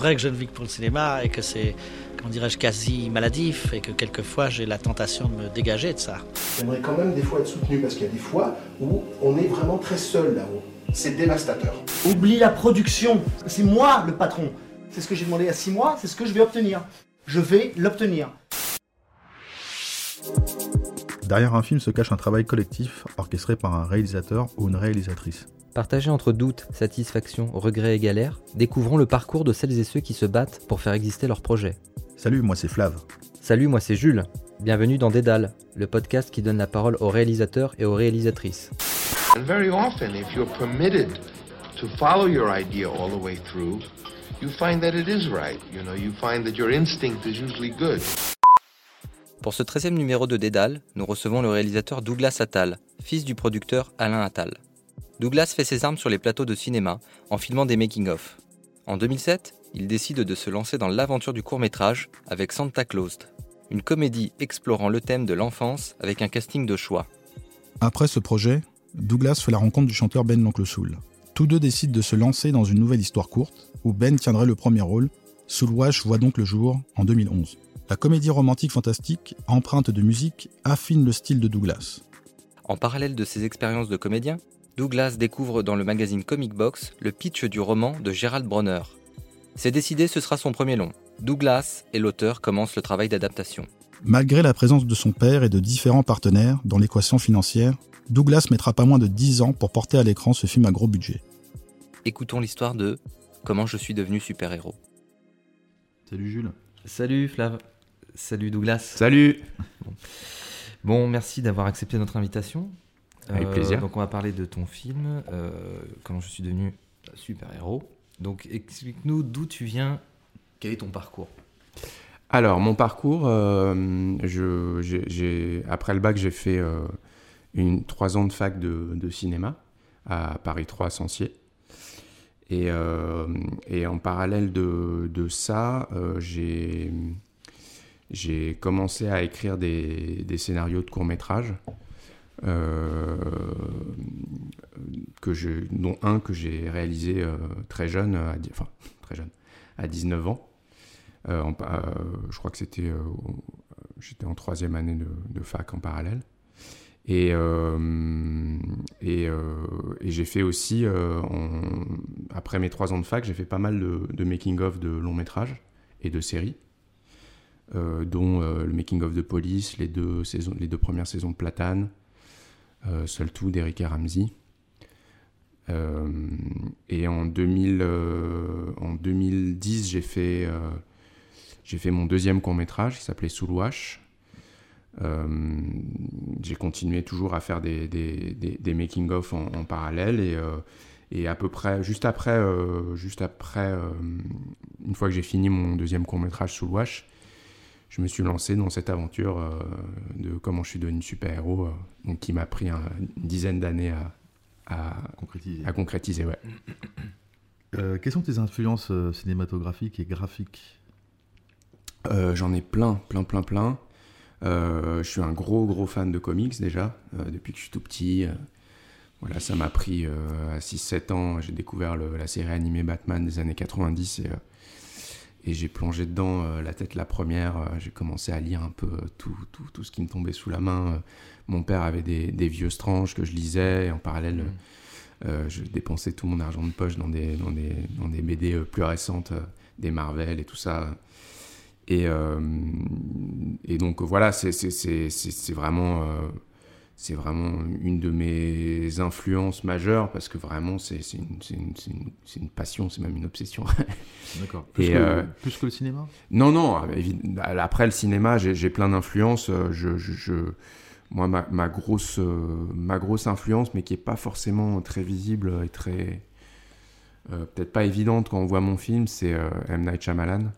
vrai que je ne vis que pour le cinéma et que c'est, comment dirais-je, quasi maladif et que quelquefois j'ai la tentation de me dégager de ça. J'aimerais quand même des fois être soutenu parce qu'il y a des fois où on est vraiment très seul là-haut. C'est dévastateur. Oublie la production. C'est moi le patron. C'est ce que j'ai demandé à six mois, c'est ce que je vais obtenir. Je vais l'obtenir. Derrière un film se cache un travail collectif orchestré par un réalisateur ou une réalisatrice. Partagé entre doute, satisfaction, regret et galère, découvrons le parcours de celles et ceux qui se battent pour faire exister leur projet. Salut, moi c'est Flav. Salut, moi c'est Jules. Bienvenue dans Dédale, le podcast qui donne la parole aux réalisateurs et aux réalisatrices. And very often, if you're permitted to follow your idea all the way through, you find that it is right. You know, you find that your instinct is usually good. Pour ce 13e numéro de Dédale, nous recevons le réalisateur Douglas Attal, fils du producteur Alain Attal. Douglas fait ses armes sur les plateaux de cinéma en filmant des making-of. En 2007, il décide de se lancer dans l'aventure du court-métrage avec Santa Claus, une comédie explorant le thème de l'enfance avec un casting de choix. Après ce projet, Douglas fait la rencontre du chanteur Ben l'Oncle Soul. Tous deux décident de se lancer dans une nouvelle histoire courte, où Ben tiendrait le premier rôle. Soul Wash voit donc le jour en 2011. La comédie romantique fantastique, empreinte de musique, affine le style de Douglas. En parallèle de ses expériences de comédien, Douglas découvre dans le magazine Comic Box le pitch du roman de Gerald Bronner. C'est décidé, ce sera son premier long. Douglas et l'auteur commencent le travail d'adaptation. Malgré la présence de son père et de différents partenaires dans l'équation financière, Douglas mettra pas moins de 10 ans pour porter à l'écran ce film à gros budget. Écoutons l'histoire de Comment je suis devenu super-héros. Salut Jules. Salut Flav. Salut Douglas. Salut Bon, Bon, merci d'avoir accepté notre invitation. Avec Euh, plaisir. Donc on va parler de ton film, euh, comment je suis devenu super-héros. Donc explique-nous d'où tu viens, quel est ton parcours? Alors, mon parcours, euh, je, après le bac, j'ai fait une, trois ans de fac de, de cinéma à Paris 3 à Sancier. Et, et en parallèle de, de ça, j'ai, j'ai commencé à écrire des, scénarios de courts-métrages, euh, dont un que j'ai réalisé euh, très jeune, à, enfin très jeune, à 19 ans. Euh, je crois que c'était, j'étais en troisième année de, fac en parallèle. Et, et, j'ai fait aussi, après mes trois ans de fac, j'ai fait pas mal de, de making-of de longs métrages et de séries, dont euh, le making-of de Police, les deux, saisons, les deux premières saisons de Platane, euh, Seul tout d'Eric et Ramsey. Euh, et en, 2000, euh, en 2010, j'ai fait, euh, j'ai fait mon deuxième court métrage qui s'appelait Soulouache. Euh, j'ai continué toujours à faire des, des, des, making-of en, parallèle et, euh, et à peu près, juste après, euh, juste après euh, une fois que j'ai fini mon deuxième court métrage Soulouache, je me suis lancé dans cette aventure euh, de comment je suis devenu super-héros, euh, donc qui m'a pris un- une dizaine d'années à, à, Concrétisé. à concrétiser. Ouais. Euh, quelles sont tes influences cinématographiques et graphiques? J'en ai plein, plein, plein, plein. Je suis un gros, gros fan de comics déjà, depuis que je suis tout petit. voilà, ça m'a pris à 6-7 ans. J'ai découvert le- la série animée Batman des années 90 et, euh, et j'ai plongé dedans euh, la tête la première. Euh, j'ai commencé à lire un peu euh, tout, tout, tout ce qui me tombait sous la main. Mon père avait des, des vieux stranges que je lisais et en parallèle, euh, je dépensais tout mon argent de poche dans des, dans des, dans des BD plus récentes, des Marvel et tout ça. Et, et donc voilà, c'est vraiment, c'est vraiment une de mes influences majeures parce que vraiment c'est une, une- une- une passion, c'est même une obsession. D'accord. Plus euh, plus que le cinéma? Non, non, évi- après le cinéma, j'ai plein d'influences. euh, Je, je- je- moi, ma, ma grosse, euh, ma grosse influence, mais qui n'est pas forcément très visible et très. euh, Peut-être pas évidente quand on voit mon film, c'est euh, M. Night Shyamalan.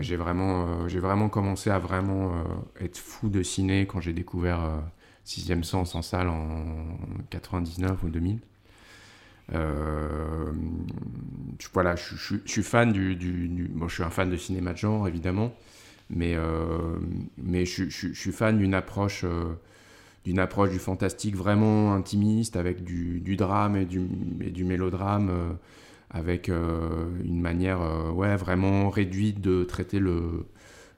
J'ai vraiment, j'ai vraiment commencé à vraiment être fou de ciné quand j'ai découvert Sixième Sens en salle en 99 ou 2000. Euh, je, voilà, je, suis fan du, du- je suis un fan de cinéma de genre évidemment, mais euh, mais je, suis fan d'une approche euh, approche du fantastique vraiment intimiste avec du, drame et du, mélodrame avec une manière ouais, vraiment réduite de traiter le,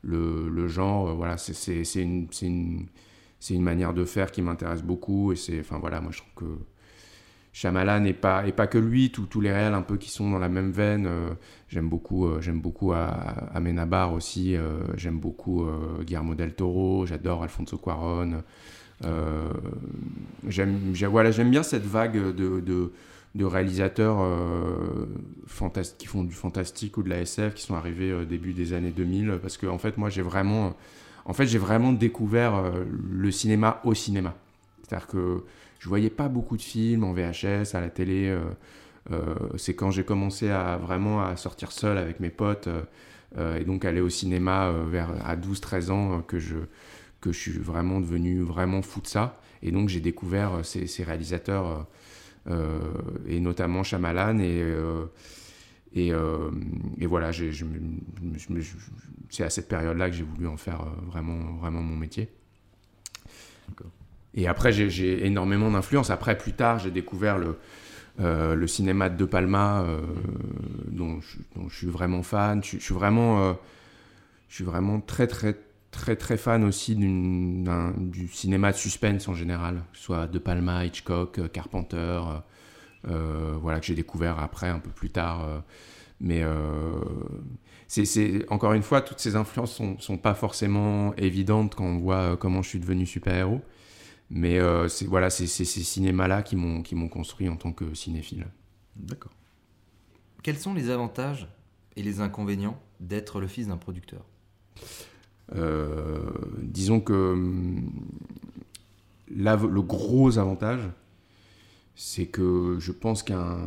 le, genre. voilà, c'est une, une, une, manière de faire qui m'intéresse beaucoup. Et c'est, enfin voilà, moi je trouve que Shyamalan et pas, et pas que lui, tous les réels un peu qui sont dans la même veine. j'aime beaucoup, j'aime beaucoup Amenabar aussi, j'aime beaucoup Guillermo del Toro, j'adore Alfonso Cuaron. Euh, j'aime bien cette vague de, de, de réalisateurs euh, qui font du fantastique ou de la SF qui sont arrivés au début des années 2000 parce que en fait moi j'ai vraiment en fait j'ai vraiment découvert euh, le cinéma au cinéma c'est-à-dire que je voyais pas beaucoup de films en VHS à la télé c'est quand j'ai commencé à vraiment à sortir seul avec mes potes et donc aller au cinéma vers à 12 13 ans que je que je suis vraiment devenu vraiment fou de ça. Et donc j'ai découvert euh, ces, réalisateurs, euh, euh, et notamment Shyamalan. Et, et, et, voilà, c'est à cette période-là que j'ai voulu en faire vraiment, vraiment mon métier. Et après, j'ai énormément d'influence. Après, plus tard, j'ai découvert le, le cinéma de De Palma, dont, je, suis vraiment fan. Je, suis vraiment, je suis vraiment très, très, très très fan aussi du cinéma de suspense en général, soit De Palma, Hitchcock, euh, Carpenter, euh, euh, voilà que j'ai découvert après un peu plus tard. mais c'est encore une fois, toutes ces influences sont, sont pas forcément évidentes quand on voit comment je suis devenu super-héros. Mais c'est voilà, c'est ces cinémas-là qui m'ont qui m'ont construit en tant que cinéphile. D'accord. Quels sont les avantages et les inconvénients d'être le fils d'un producteur? Euh, disons que hum, le gros avantage, c'est que je pense qu'un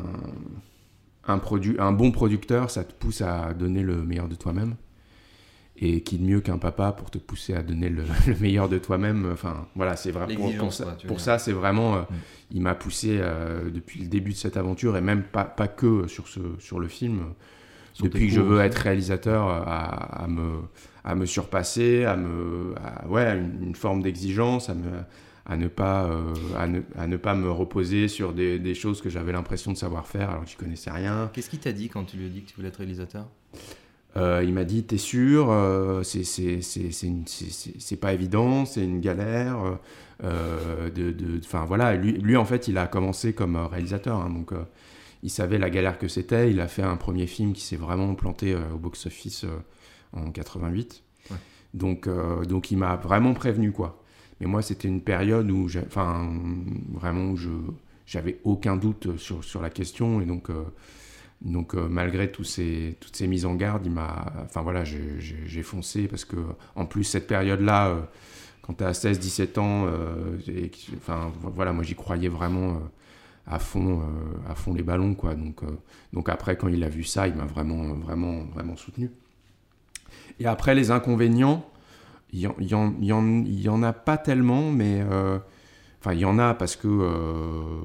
un, un bon producteur, ça te pousse à donner le meilleur de toi-même. Et qui de mieux qu'un papa pour te pousser à donner le, meilleur de toi-même. Enfin, voilà, c'est vrai. Pour, pour, ça, c'est vraiment. Euh, mm. Il m'a poussé euh, depuis le début de cette aventure, et même pas, pas que sur, ce, sur le film. depuis que je veux être réalisateur, à, à me, à me surpasser, à me, ouais, une, forme d'exigence, à me, à ne pas, euh, à, ne, à, ne, pas me reposer sur des, des choses que j'avais l'impression de savoir faire alors que je connaissais rien. Qu'est-ce qu'il t'a dit quand tu lui as dit que tu voulais être réalisateur? Euh, il m'a dit T'es sûr euh, C'est pas évident, c'est une galère. Euh, de, de, voilà, lui, lui, en fait, il a commencé comme réalisateur, hein, donc il savait la galère que c'était. Il a fait un premier film qui s'est vraiment planté au box-office en 88. Donc, euh, donc il m'a vraiment prévenu, quoi. Mais moi, c'était une période où, enfin, vraiment, je j'avais aucun doute sur, sur la question. Et donc, euh, donc euh, malgré ces, toutes ces mises en garde, il m'a, enfin voilà, j'ai foncé parce que, en plus, cette période-là, quand tu as 16-17 ans, enfin voilà, moi j'y croyais vraiment à fond, à fond les ballons, quoi. Donc, donc après, quand il a vu ça, il m'a vraiment, vraiment, vraiment soutenu. Et après, les inconvénients, il y, en, a pas tellement, mais. Euh, il y en a parce que euh,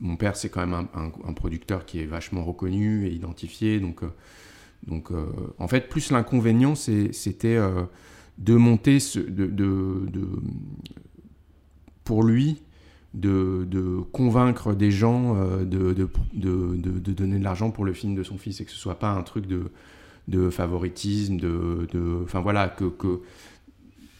mon père, c'est quand même un, producteur qui est vachement reconnu et identifié. Donc, euh, donc en fait, plus l'inconvénient, c'était de monter, ce, de, de, pour lui, de, de, convaincre des gens de, de, donner de l'argent pour le film de son fils et que ce soit pas un truc de de favoritisme, de, enfin voilà, que, que,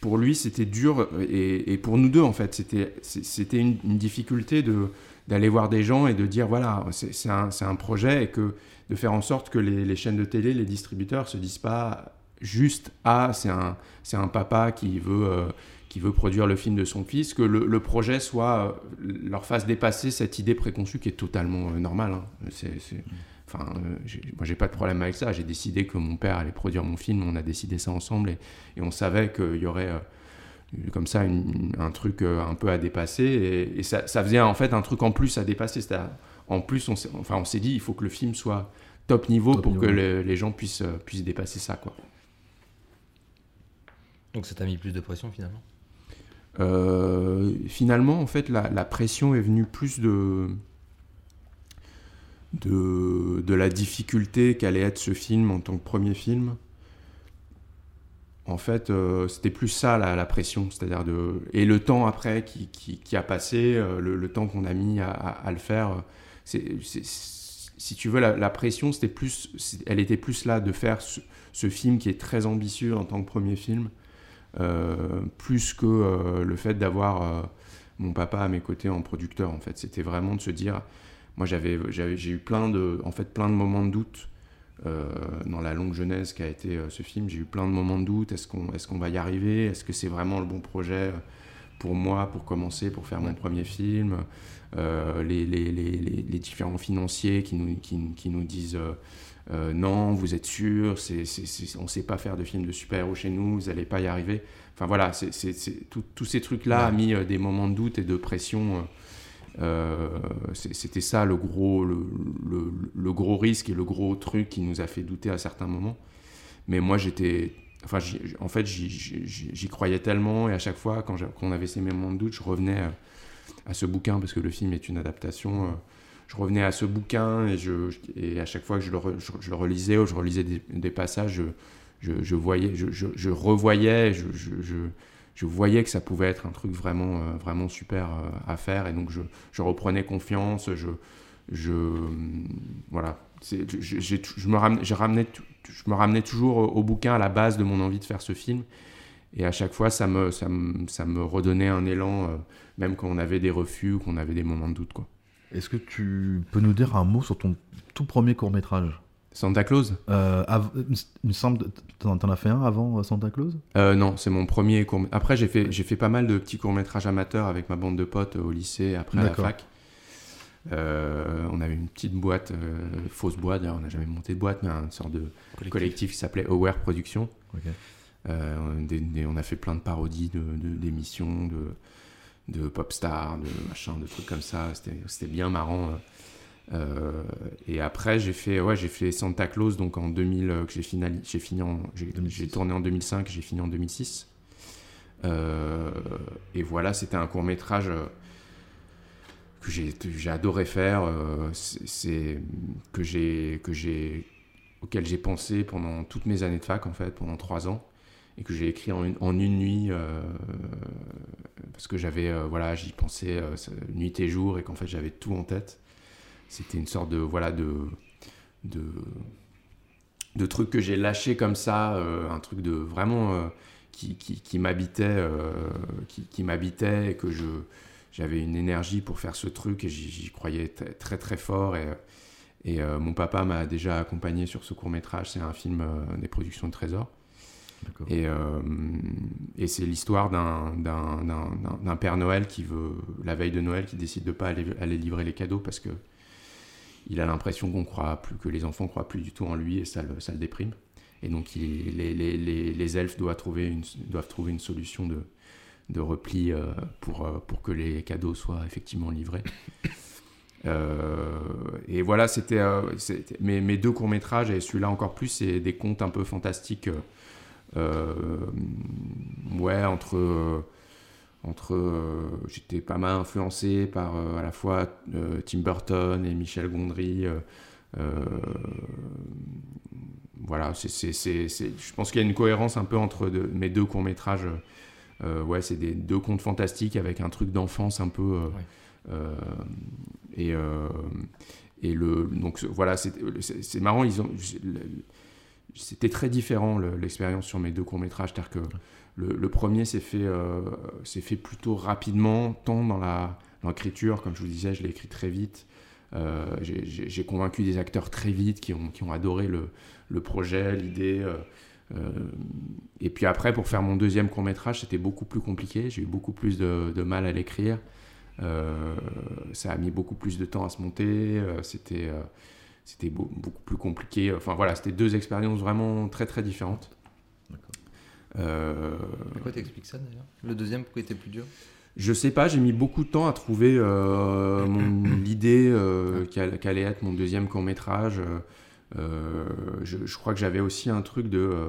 pour lui c'était dur et, pour nous deux en fait c'était une, difficulté de d'aller voir des gens et de dire voilà c'est un, un, projet et que de faire en sorte que les, chaînes de télé, les distributeurs se disent pas juste ah c'est un un papa qui veut euh, qui veut produire le film de son fils, que le, projet soit leur fasse dépasser cette idée préconçue qui est totalement euh, normale. Hein. C'est, Enfin, euh, moi, j'ai pas de problème avec ça. J'ai décidé que mon père allait produire mon film. On a décidé ça ensemble et, on savait qu'il y aurait euh, comme ça un truc euh, un peu à dépasser. Et, ça, faisait en fait un truc en plus à dépasser. cest en plus, on s'est, enfin, on s'est dit, il faut que le film soit top niveau pour que les gens puissent, puissent dépasser ça, quoi. Donc ça t'a mis plus de pression finalement? Finalement, en fait, la pression est venue plus de de, de la difficulté qu'allait être ce film en tant que premier film. En fait, euh, c'était plus ça la, la pression, c'est-à-dire de et le temps après qui, qui, a passé, euh, le, temps qu'on a mis à, à, le faire, si tu veux, la, pression, c'était plus, elle était plus là de faire ce, film qui est très ambitieux en tant que premier film, euh, plus que le fait d'avoir mon papa à mes côtés en producteur. En fait, c'était vraiment de se dire, moi j'avais, j'ai eu plein de, en fait, plein de moments de doute. euh, dans la longue genèse qu'a été euh, ce film, j'ai eu plein de moments de doute. Est-ce qu'on est qu'on va y arriver? Est-ce que c'est vraiment le bon projet pour moi, pour commencer, pour faire mon premier film? Euh, les, les, les, les, différents financiers qui nous, qui, qui nous disent euh, euh, non, vous êtes sûr, c'est, on ne sait pas faire de film de super-héros chez nous, vous n'allez pas y arriver. Enfin voilà, c'est, tous ces trucs-là a mis euh, des moments de doute et de pression. Euh, c'était ça le gros, le, le, gros risque et le gros truc qui nous a fait douter à certains moments. Mais moi, j'étais. Enfin, en fait, j'y- croyais tellement, et à chaque fois, quand, on avait ces moments de doute, je revenais à ce bouquin, parce que le film est une adaptation. euh, je revenais à ce bouquin, et, je, et à chaque fois que je le, je, le relisais, ou je relisais des, passages, je, je, voyais, je revoyais, je, je, voyais que ça pouvait être un truc vraiment, euh, vraiment super euh, à faire, et donc je, reprenais confiance, je, voilà, je, je me ramenais, toujours au, bouquin à la base de mon envie de faire ce film, et à chaque fois ça me, ça me, ça me redonnait un élan, euh, même quand on avait des refus ou qu'on avait des moments de doute quoi. Est-ce que tu peux nous dire un mot sur ton tout premier court-métrage? Santa Claus? Euh, Il me semble. T'en as fait un avant euh, Santa Claus? Euh, non, c'est mon premier court. Après, j'ai fait, j'ai fait pas mal de petits courts métrages amateurs avec ma bande de potes au lycée, après à la fac. Euh, on avait une petite boîte, fausse boîte, d'ailleurs, on n'a jamais monté de boîte, mais une sorte de collectif, qui s'appelait Aware Production. Ok. Euh, on, des- des- on a fait plein de parodies de, de- d'émissions, de, de pop stars, de machin, de trucs comme ça. C'était, c'était bien marrant. Euh. Euh, et après, j'ai fait, ouais, j'ai fait Santa Claus, donc en 2000, euh, que j'ai j'ai fini en, j'ai, 2006. j'ai tourné en 2005, j'ai fini en 2006. Euh, et voilà, c'était un court métrage que j'ai, j'ai adoré faire, euh, c'est, que j'ai, que j'ai, auquel j'ai pensé pendant toutes mes années de fac en fait, pendant trois ans, et que j'ai écrit en une, en une nuit euh, parce que j'avais, euh, voilà, j'y pensais euh, nuit et jour, et qu'en fait j'avais tout en tête. C'était une sorte de, voilà, de, de, de truc que j'ai lâché comme ça, euh, un truc de vraiment euh, qui, qui, qui m'habitait, euh, qui, qui m'habitait, et que je, j'avais une énergie pour faire ce truc, et j'y, croyais très, très fort. Et, et mon papa m'a déjà accompagné sur ce court métrage. C'est un film des productions de Trésor. Et, et c'est l'histoire d'un Père Noël qui veut, la veille de Noël, qui décide de pas aller, aller livrer les cadeaux parce que il a l'impression qu'on croit plus, que les enfants croient plus du tout en lui et ça le, déprime. Et donc les, elfes doivent trouver une, solution de, repli euh, pour, euh, pour que les cadeaux soient effectivement livrés. Euh, et voilà, c'était mes, mes deux courts-métrages, et celui-là encore plus, c'est des contes un peu fantastiques. ouais, entre. Entre euh, J'étais pas mal influencé par euh, à la fois euh, Tim Burton et Michel Gondry. voilà, c'est, je pense qu'il y a une cohérence un peu entre de- mes deux courts-métrages. Euh, ouais, c'est des deux contes fantastiques avec un truc d'enfance un peu. et, et le, donc voilà, c'est, marrant, ils ont, c'était très différent le- l'expérience sur mes deux courts-métrages. C'est-à-dire que le, premier s'est fait, euh, fait plutôt rapidement, tant dans l'écriture, comme je vous disais, je l'ai écrit très vite. Euh, j'ai- convaincu des acteurs très vite qui ont, qui ont adoré le, le projet, l'idée. euh, et puis après, pour faire mon deuxième court métrage, c'était beaucoup plus compliqué. J'ai eu beaucoup plus de, de mal à l'écrire. Ça a mis beaucoup plus de temps à se monter. c'était c'était beau- beaucoup plus compliqué. Enfin voilà, c'était deux expériences vraiment très très différentes. Euh, Pourquoi t'expliques ça d'ailleurs? Le deuxième, pourquoi il était plus dur? Je sais pas, j'ai mis beaucoup de temps à trouver euh, l'idée euh, qu'all- qu'allait être mon deuxième court métrage. je, je crois que j'avais aussi un truc de. euh,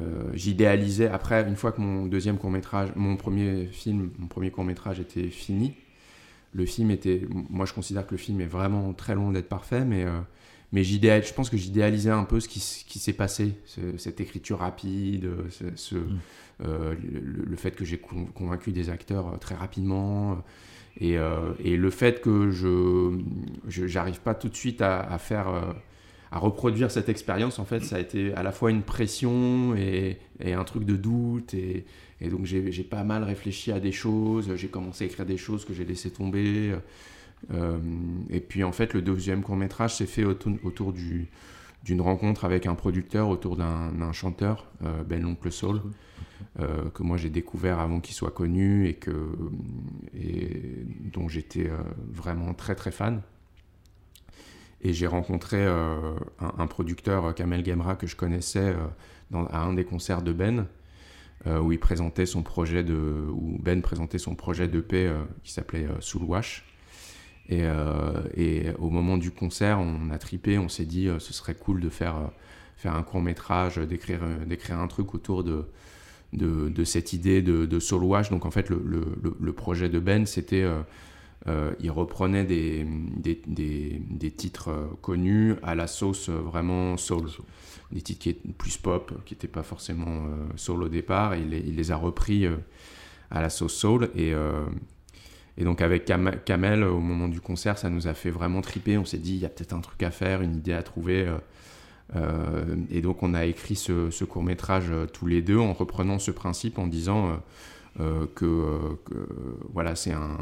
euh, J'idéalisais, après, une fois que mon deuxième court métrage, mon premier film, mon premier court métrage était fini, le film était. Moi, je considère que le film est vraiment très loin d'être parfait, mais, euh, mais je pense que j'idéalisais un peu ce qui, s'est passé, ce- cette écriture rapide, ce, ce- euh, le, le fait que j'ai con- convaincu des acteurs euh, très rapidement. euh, Et, euh, et le fait que je j'arrive pas tout de suite à, à faire à reproduire cette expérience, en fait, ça a été à la fois une pression et, et un truc de doute. Et, et donc j'ai pas mal réfléchi à des choses. J'ai commencé à écrire des choses que j'ai laissé tomber. Euh, et puis en fait, le deuxième court métrage s'est fait autour, autour du d'une rencontre avec un producteur autour d'un chanteur, euh, Ben l'oncle Soul, euh, que moi j'ai découvert avant qu'il soit connu et, que, dont j'étais vraiment très très fan. Et j'ai rencontré un, producteur, Kamel Gemra, que je connaissais à un des concerts de Ben, où il présentait son projet de, où Ben présentait son projet d'EP euh, qui s'appelait Soul Wash. Et, euh, et au moment du concert, on a tripé, on s'est dit euh, ce serait cool de faire, euh, faire un court métrage, d'écrire, d'écrire un truc autour de, de, de cette idée de, de soul wash. Donc en fait, le, le, projet de Ben, c'était, euh, il reprenait des, des, des, des titres euh, connus à la sauce euh, vraiment soul. Des titres qui étaient plus pop, qui n'étaient pas forcément soul au départ, et il les, il les a repris à la sauce soul. Et, et donc avec Cam- Kamel, au moment du concert, ça nous a fait vraiment triper. On s'est dit, il y a peut-être un truc à faire, une idée à trouver. euh, euh, et donc on a écrit ce, ce court métrage tous les deux en reprenant ce principe en disant euh, euh, que, euh, que, voilà c'est un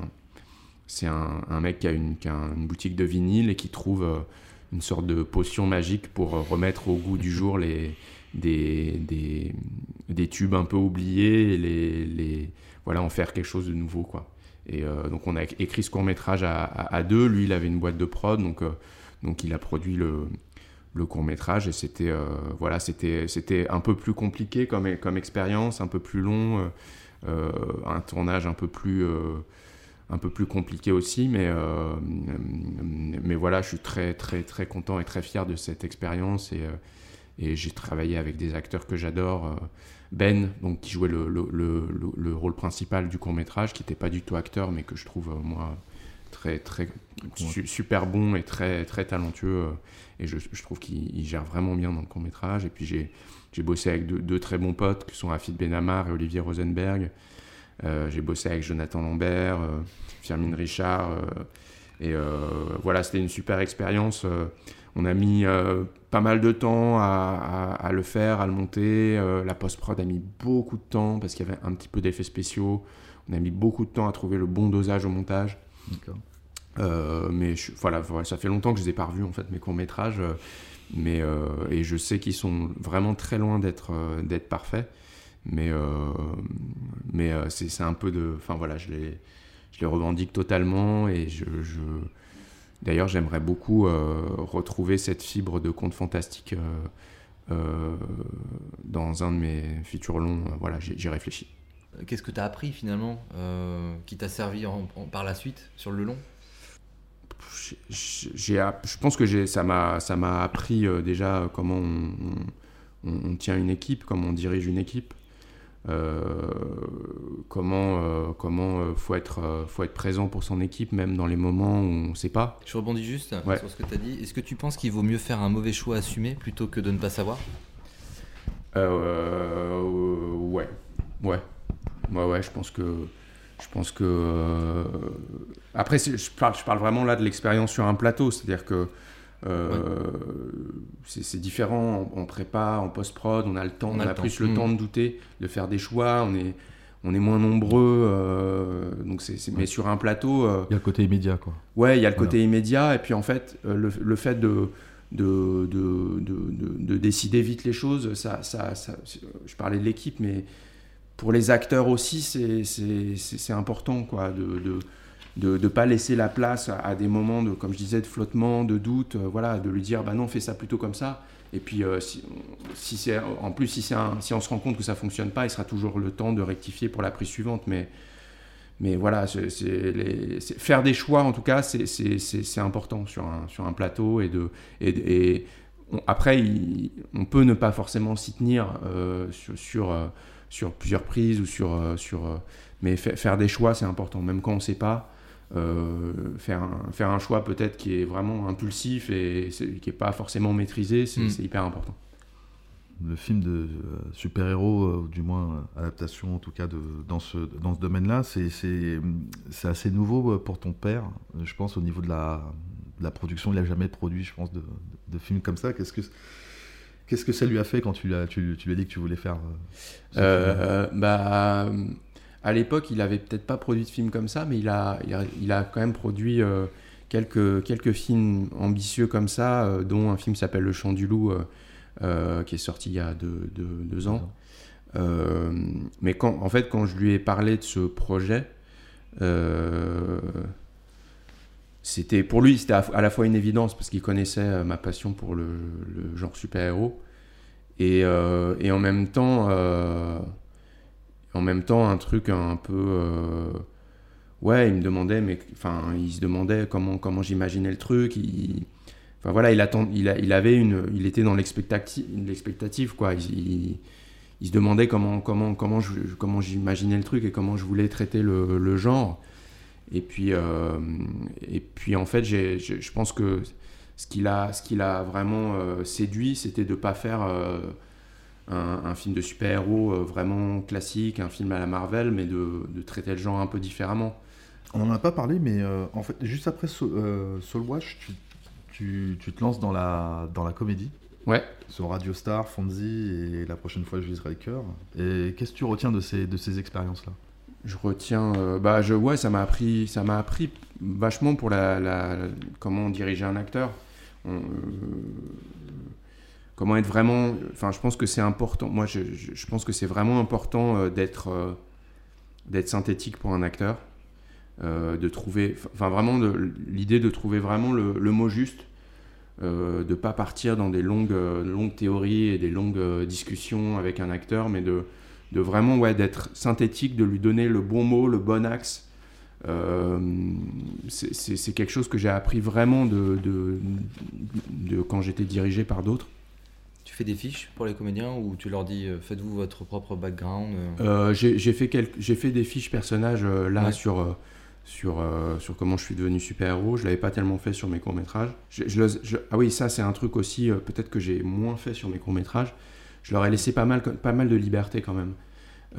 c'est un, un mec qui a, une, qui a une boutique de vinyle et qui trouve euh, une sorte de potion magique pour euh, remettre au goût du jour les, des, des, des tubes un peu oubliés et les, les, voilà, en faire quelque chose de nouveau. Quoi. Et euh, donc on a écrit ce court métrage à, deux. Lui, il avait une boîte de prod, donc, euh, donc il a produit le, court métrage et c'était euh, voilà, un peu plus compliqué comme, expérience, un peu plus long, un tournage un peu plus un peu plus compliqué aussi, mais, mais voilà, je suis très, très, très content et très fier de cette expérience. Et j'ai travaillé avec des acteurs que j'adore. Ben, donc, qui jouait le, le, le, le- le rôle principal du court-métrage, qui n'était pas du tout acteur, mais que je trouve, euh, moi, très, très su- super bon et très, très talentueux. euh, et je, je trouve qu'il il gère vraiment bien dans le court-métrage. Et puis, j'ai j'ai bossé avec deux, deux très bons potes, qui sont Afid Benamar et Olivier Rosenberg. Euh, j'ai bossé avec Jonathan Lambert, euh, Firmin Richard. euh, et voilà, c'était une super expérience. on a mis pas mal de temps à, à- à le faire, à le monter. euh, la post-prod a mis beaucoup de temps parce qu'il y avait un petit peu d'effets spéciaux. On a mis beaucoup de temps à trouver le bon dosage au montage. D'accord. Euh, mais je- voilà, ça fait longtemps que je les ai pas revus en fait mes courts métrages, mais euh, et je sais qu'ils sont vraiment très loin d'être euh, d'être parfaits, mais euh, mais euh, c'est c'est un peu de, enfin voilà, je les je les revendique totalement et je, je- d'ailleurs j'aimerais beaucoup euh, retrouver cette fibre de conte fantastique euh, euh, dans un de mes futurs longs. Voilà, j'ai j'ai réfléchi. Qu'est-ce que tu as appris finalement qui t'a servi en- en- par la suite sur le long? J'ai- je pense que ça m'a ça m'a appris déjà comment on, on- on tient une équipe, comment on dirige une équipe, comment euh, comment euh, faut être euh, faut être présent pour son équipe même dans les moments où on sait pas. Je rebondis juste Ouais. sur ce que tu as dit. Est-ce que tu penses qu'il vaut mieux faire un mauvais choix assumé plutôt que de ne pas savoir? Euh, ouais, ouais, ouais, ouais. Je pense que, je pense que. euh, Après, je parle, je parle vraiment là de l'expérience sur un plateau, c'est-à-dire que euh, c'est c'est différent en, prépa, en post-prod, on a le temps, On on a plus le Mm. temps de douter, de faire des choix, on est, on est moins nombreux, euh, donc c'est, mais sur un plateau. euh, Il y a le côté immédiat, quoi. Ouais, il y a le Voilà. côté immédiat, et puis en fait, le, le fait de, de, de, de, de- de décider vite les choses, ça, ça, ça- je parlais de l'équipe, mais pour les acteurs aussi, c'est important, quoi, de de ne pas laisser la place à, des moments de, comme je disais, de flottement, de doute, euh, voilà, de lui dire, bah non, fais ça plutôt comme ça. Et puis, euh, si, si en plus, si, un- si on se rend compte que ça fonctionne pas, il sera toujours le temps de rectifier pour la prise suivante. Mais, mais voilà, faire des choix, en tout cas, c'est, important sur un, sur un plateau. Et, de, et, après, on peut ne pas forcément s'y tenir euh, sur, sur, sur plusieurs prises ou sur. sur mais fa- faire des choix, c'est important, même quand on ne sait pas. Euh, faire, un, faire un choix peut-être qui est vraiment impulsif et qui n'est pas forcément maîtrisé, c'est Mm. c'est hyper important. le film de euh, super-héros, euh, ou du moins euh, adaptation en tout cas de, dans ce, dans ce domaine-là, c'est, c'est, c'est assez nouveau pour ton père, je pense, au niveau de la, de la production. Il n'a jamais produit, je pense, de, de, de films comme ça. Qu'est-ce que, qu'est-ce que ça lui a fait quand tu, l'as, tu, tu lui as dit que tu voulais faire euh, ce film? Euh, bah, à l'époque, il avait peut-être pas produit de films comme ça, mais il a, il a, il a quand même produit euh, quelques, quelques films ambitieux comme ça, euh, dont un film qui s'appelle Le Chant du Loup, euh, qui est sorti il y a deux, deux- deux ans. Mais quand, en fait, quand je lui ai parlé de ce projet, c'était pour lui, c'était à, la fois une évidence parce qu'il connaissait ma passion pour le, le genre super-héros et, euh, et en même temps, euh, en même temps, un truc un peu, euh, ouais, il me demandait, mais enfin, il se demandait comment comment j'imaginais le truc. Il, enfin voilà, il attend, il, avait une, il était dans l'expectative, quoi. Il, se demandait comment comment comment comment j'imaginais le truc et comment je voulais traiter le, le genre. Et puis euh, et puis en fait, je pense que ce qu'il a, ce qu'il a vraiment euh, séduit, c'était de pas faire un, un film de super-héros euh, vraiment classique, un film à la Marvel, mais de, de traiter le genre un peu différemment. On n'en a pas parlé, mais euh, en fait, juste après Soul, euh, Soul Watch, tu, tu, tu te lances dans la, dans la comédie. Ouais. Sur Radio Star, Fonzie et la prochaine fois, je viserai le cœur. Et qu'est-ce que tu retiens de ces, de ces expériences-là? Je retiens, euh, bah je, ouais, ça m'a appris, ça m'a appris vachement pour la, la- la- comment diriger un acteur. On, comment être vraiment, enfin, je pense que c'est important. Moi, je, pense que c'est vraiment important euh, d'être, euh, d'être synthétique pour un acteur, euh, de trouver, enfin, vraiment l'idée de trouver vraiment le, mot juste. De pas partir dans des longues, longues théories et des longues discussions avec un acteur, mais de, de vraiment ouais, d'être synthétique, de lui donner le bon mot, le bon axe. C'est- quelque chose que j'ai appris vraiment de, de quand j'étais dirigé par d'autres. Tu fais des fiches pour les comédiens ou tu leur dis euh, faites-vous votre propre background euh, Euh, j'ai fait, quelques- j'ai fait des fiches personnages là Ouais. sur, sur, euh, sur comment je suis devenu super-héros. Je l'avais pas tellement fait sur mes courts-métrages. Je- je le- je- ah oui, ça c'est un truc aussi, euh, peut-être que j'ai moins fait sur mes courts-métrages. Je leur ai laissé pas mal, pas mal de liberté quand même.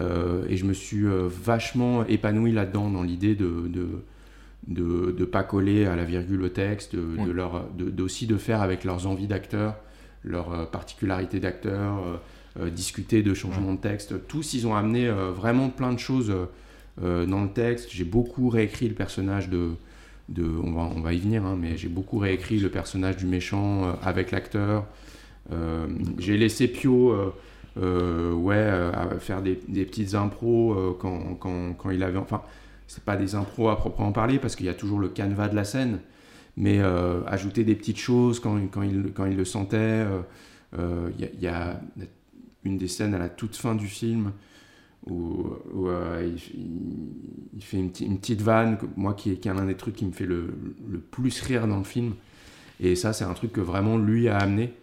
Euh, et je me suis vachement épanoui là-dedans, dans l'idée de de, de de pas coller à la virgule au texte, de, de Ouais. leur, de, d'aussi de faire avec leurs envies d'acteurs, leurs euh, particularités d'acteurs, euh, euh, discuter de changements de texte. Tous, ils ont amené vraiment plein de choses dans le texte. J'ai beaucoup réécrit le personnage de... de on, va, on va y venir, hein, mais j'ai beaucoup réécrit le personnage du méchant euh, avec l'acteur. Euh, j'ai laissé Pio... euh, ouais, à faire des, des petites impros quand, quand, quand il avait. Enfin, c'est pas des impros à proprement parler parce qu'il y a toujours le canevas de la scène, mais euh, ajouter des petites choses quand, quand, il, quand il le sentait. euh, euh, Il y, a- il y a une des scènes à la toute fin du film où, où, euh, il, il- il fait une, petite- une petite vanne, moi qui est, l'un des trucs qui me fait le, le plus rire dans le film. Et ça, c'est un truc que vraiment lui a amené.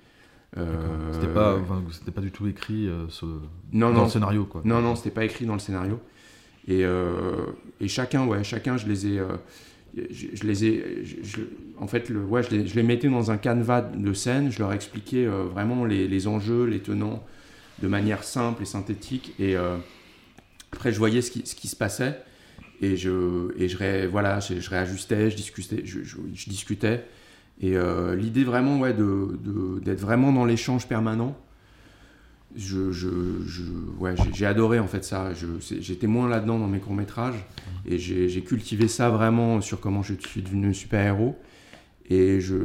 Euh, C'était pas, enfin, pas du tout écrit euh, ce- non, dans non. le scénario, quoi. Non, non, c'était pas écrit dans le scénario. Et, euh, et chacun, ouais, chacun, je les ai, euh, je, les ai, en fait, ouais, je les, mettais dans un canevas de scène. Je leur expliquais euh, vraiment les, enjeux, les tenants, de manière simple et synthétique. Et euh, après, je voyais ce qui, se passait. Et je, et je, ré- voilà, je, réajustais, je discutais, je, discutais. Et euh, l'idée vraiment, ouais, de, de- d'être vraiment dans l'échange permanent. Je, je, je- ouais, j'ai, adoré en fait ça. J'étais moins là-dedans dans mes courts métrages et j'ai, cultivé ça vraiment sur comment je suis devenu super-héros. Et je,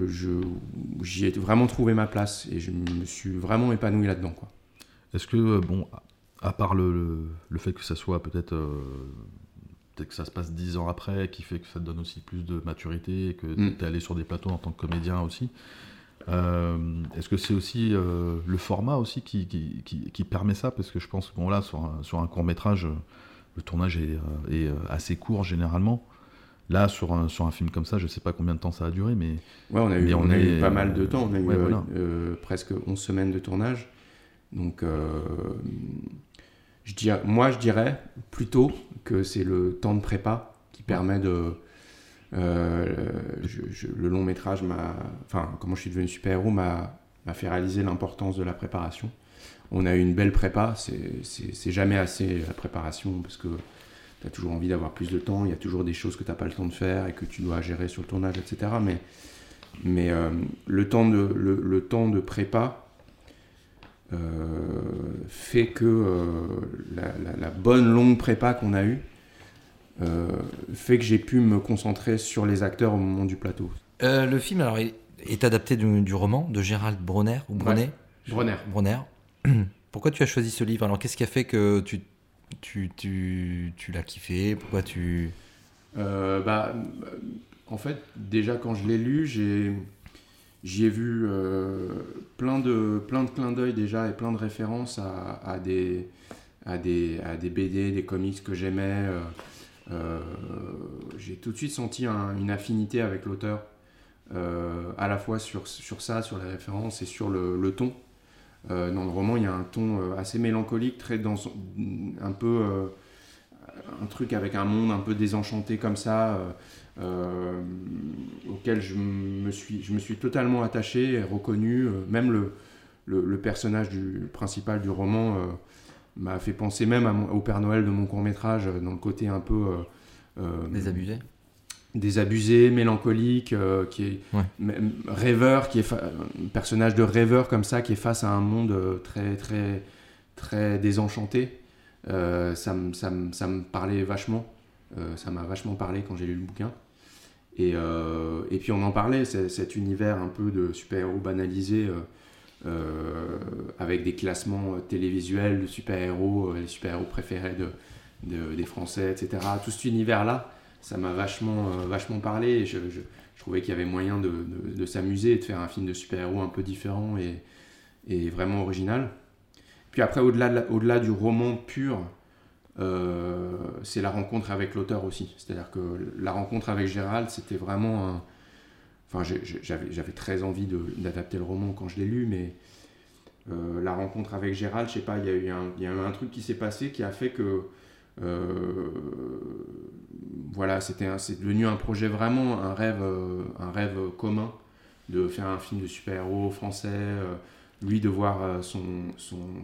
j'y ai vraiment trouvé ma place et je me suis vraiment épanoui là-dedans. Quoi. Est-ce que, euh, bon, à part le, le, le fait que ça soit peut-être. euh, peut-être que ça se passe dix ans après, qui fait que ça te donne aussi plus de maturité, que Mm. tu es allé sur des plateaux en tant que comédien aussi. Euh, Est-ce que c'est aussi euh, le format aussi qui, qui, qui- qui permet ça? Parce que je pense que bon, là, sur un, sur un court métrage, le tournage est, euh, est, assez court généralement. Là, sur un, sur un film comme ça, je sais pas combien de temps ça a duré, mais. Ouais, on a, eu, mais on a eu est, pas mal de temps. On a eu ouais, voilà. euh, presque 11 semaines de tournage. Donc, euh, je dirais, moi, je dirais plutôt que c'est le temps de prépa qui permet de. Euh, le long métrage m'a. Enfin, comment je suis devenu super-héros m'a fait réaliser l'importance de la préparation. On a eu une belle prépa, c'est jamais assez la préparation parce que tu as toujours envie d'avoir plus de temps, il y a toujours des choses que tu n'as pas le temps de faire et que tu dois gérer sur le tournage, etc. Mais, euh, le, temps de, prépa euh, fait que euh, la, bonne longue prépa qu'on a eue fait que j'ai pu me concentrer sur les acteurs au moment du plateau. le film alors, est adapté du, roman de Gérald Bronner ou Bronner. Bronner. Pourquoi tu as choisi ce livre? Alors qu'est-ce qui a fait que tu tu, tu, tu l'as kiffé? Pourquoi tu... Euh, bah, en fait, déjà quand je l'ai lu, j'ai, j'y ai vu euh, plein, de, plein de clins d'œil déjà et plein de références à, à, des, à, des, à des BD, des comics que j'aimais. Euh, j'ai tout de suite senti une affinité avec l'auteur, à la fois sur, sur ça, sur les références et sur le, le ton. Euh, dans le roman, il y a un ton euh, assez mélancolique, très dans un peu euh, un truc avec un monde un peu désenchanté comme ça, auquel je me, suis, je me suis totalement attaché et reconnu. même le, le, personnage du, principal du roman m'a fait penser même au Père Noël de mon court métrage, dans le côté un peu... Désabusé désabusé, mélancolique, euh, qui est rêveur, qui est un personnage de rêveur comme ça, qui est face à un monde euh, très très très désenchanté. Euh, ça, me, ça, ça, me parlait vachement. ça m'a vachement parlé quand j'ai lu le bouquin. Et, et puis on en parlait, cet univers un peu de super-héros banalisé, avec des classements télévisuels de super-héros, les super-héros préférés de, des Français, etc. Tout cet univers-là, ça m'a vachement, euh, vachement parlé. Et je, trouvais qu'il y avait moyen de, s'amuser et de faire un film de super-héros un peu différent et, vraiment original. Puis après, au-delà, au-delà du roman pur, euh, c'est la rencontre avec l'auteur aussi. C'est-à-dire que la rencontre avec Gérald, c'était vraiment un... Enfin, j'avais, très envie d'adapter le roman quand je l'ai lu, mais euh, la rencontre avec Gérald, je sais pas, il y, a eu un, eu un truc qui s'est passé qui a fait que euh, voilà, c'était c'est devenu un projet vraiment un rêve, euh, un rêve commun de faire un film de super-héros français, lui de voir son,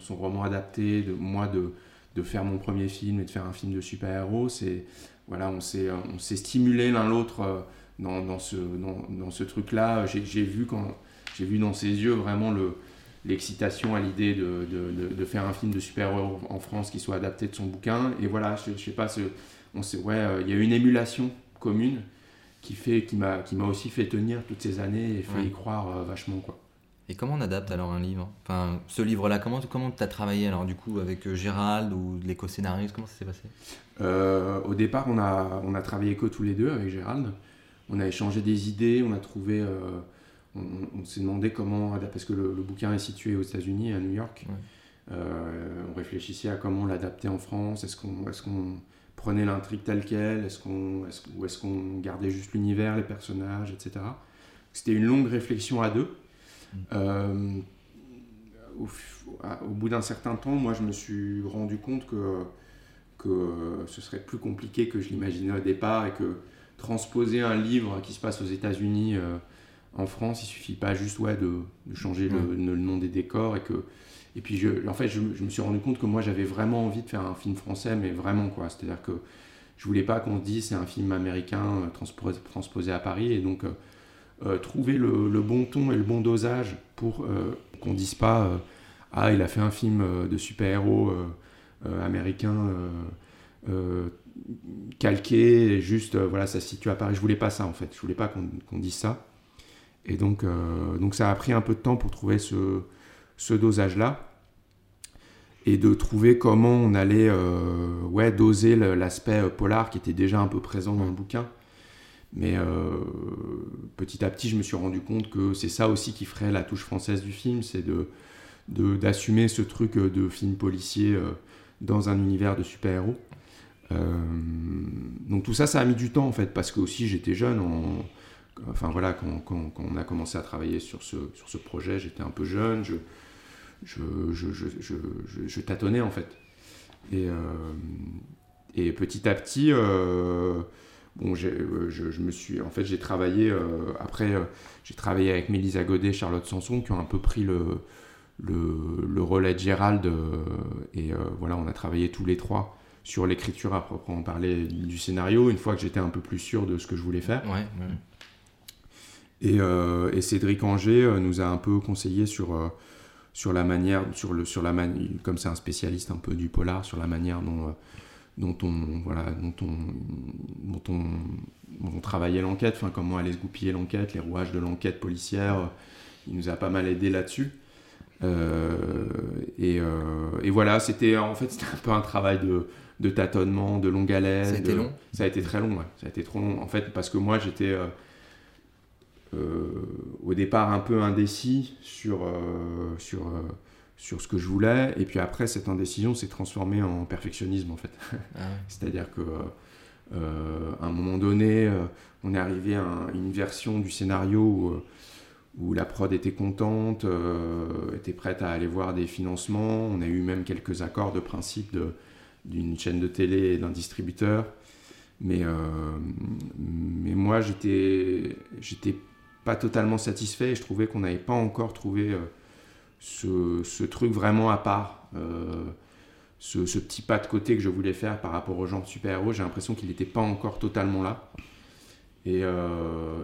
roman adapté, de moi de, de, faire mon premier film et de faire un film de super-héros. C'est voilà, on s'est on s'est stimulé l'un l'autre dans, dans, ce dans, dans ce truc-là. J'ai vu quand vu dans ses yeux vraiment le l'excitation à l'idée de, de, de, faire un film de super-héros en France qui soit adapté de son bouquin. Et voilà, je, je sais pas, on sait, ouais, euh, il y a une émulation commune qui fait, qui m'a, qui m'a aussi fait tenir toutes ces années et fait y croire euh, vachement, quoi. Et comment on adapte alors un livre? Enfin, ce livre-là, comment comment as travaillé alors du coup avec euh, Gérald ou l'éco-scénariste? Comment ça s'est passé? Au départ, on a, on a travaillé que tous les deux avec Gérald. On a échangé des idées, on a trouvé on, s'est demandé comment, parce que le, bouquin est situé aux États-Unis, à New York. Euh, on réfléchissait à comment l'adapter en France. Est-ce qu'on est qu'on prenait l'intrigue telle qu'elle? Est-ce qu'on est Ou est-ce qu'on gardait juste l'univers, les personnages, etc. C'était une longue réflexion à deux. Mm. Euh, au, bout d'un certain temps, moi, je me suis rendu compte que, que ce serait plus compliqué que je l'imaginais au départ et que transposer un livre qui se passe aux États-Unis euh, en France, il suffit pas juste ouais, de, changer le, nom des décors et que et puis je, en fait je, me suis rendu compte que moi j'avais vraiment envie de faire un film français mais vraiment quoi. C'est à dire que je voulais pas qu'on se dise c'est un film américain euh, transposé, transposé, à Paris et donc euh, euh, trouver le, bon ton et le bon dosage pour qu'on dise pas ah il a fait un film de super héros américain calqué juste voilà ça se situe à Paris je voulais pas ça en fait je voulais pas qu'on dise ça et donc, euh, donc ça a pris un peu de temps pour trouver ce, ce dosage-là et de trouver comment on allait euh, ouais, doser l'aspect euh, polar qui était déjà un peu présent dans le bouquin. Mais petit à petit, je me suis rendu compte que c'est ça aussi qui ferait la touche française du film, c'est de d'assumer ce truc de film policier dans un univers de super-héros. Donc tout ça, ça a mis du temps en fait, parce que aussi j'étais jeune en enfin voilà, quand, on a commencé à travailler sur ce, sur ce projet, j'étais un peu jeune, je, je, je, je, tâtonnais en fait. Et, euh, et petit à petit, euh, bon, euh, je, me suis, en fait, j'ai travaillé euh, après, euh, j'ai travaillé avec Mélisa Godet, Charlotte Sanson, qui ont un peu pris le, le, le relais de Gérald, euh, et euh, voilà, on a travaillé tous les trois sur l'écriture à proprement parler du scénario. Une fois que j'étais un peu plus sûr de ce que je voulais faire. Ouais, ouais. Et, euh, et Cédric Anger euh, nous a un peu conseillé sur, euh, sur la manière, sur le, sur la mani- comme c'est un spécialiste un peu du polar, sur la manière dont, dont on, voilà, dont on, dont on, dont on travaillait l'enquête, enfin comment allait se goupiller l'enquête, les rouages de l'enquête policière. Il nous a pas mal aidé là-dessus. Euh, et, euh, et voilà, c'était en fait c'était un peu un travail de, de tâtonnement, de longue haleine. Ça a été de- long Ça a été très long, ouais. Ça a été trop long. En fait, parce que moi j'étais euh, euh, au départ un peu indécis sur, euh, sur, sur ce que je voulais. Et puis après, cette indécision s'est transformée en perfectionnisme, en fait. Ah. C'est-à-dire que à un moment donné, on est arrivé à un- une version du scénario où, où la prod était contente, euh, était prête à aller voir des financements. On a eu même quelques accords de principe de- d'une chaîne de télé et d'un distributeur. Mais, euh, moi, j'étais, pas totalement satisfait et je trouvais qu'on n'avait pas encore trouvé euh, ce, ce truc vraiment à part. euh, ce, petit pas de côté que je voulais faire par rapport aux gens de super-héros, j'ai l'impression qu'il n'était pas encore totalement là. Et,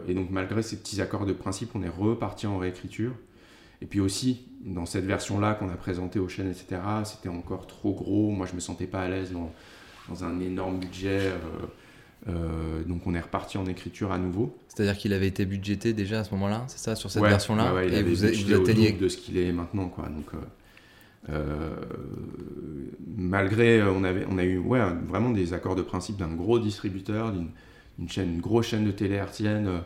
et donc malgré ces petits accords de principe, on est reparti en réécriture. Et puis aussi, dans cette version-là qu'on a présentée aux chaînes, etc., c'était encore trop gros. Moi, je me sentais pas à l'aise dans, dans un énorme budget. euh, euh, donc on est reparti en écriture à nouveau. C'est-à-dire qu'il avait été budgété déjà à ce moment-là, c'est ça, sur cette Ouais, version-là ouais, ouais, Et vous, vous double de ce qu'il est maintenant, quoi. Donc, euh, euh, malgré, on avait, on a eu, ouais, vraiment des accords de principe d'un gros distributeur, d'une une chaîne, une grosse chaîne de télé hertzienne, euh,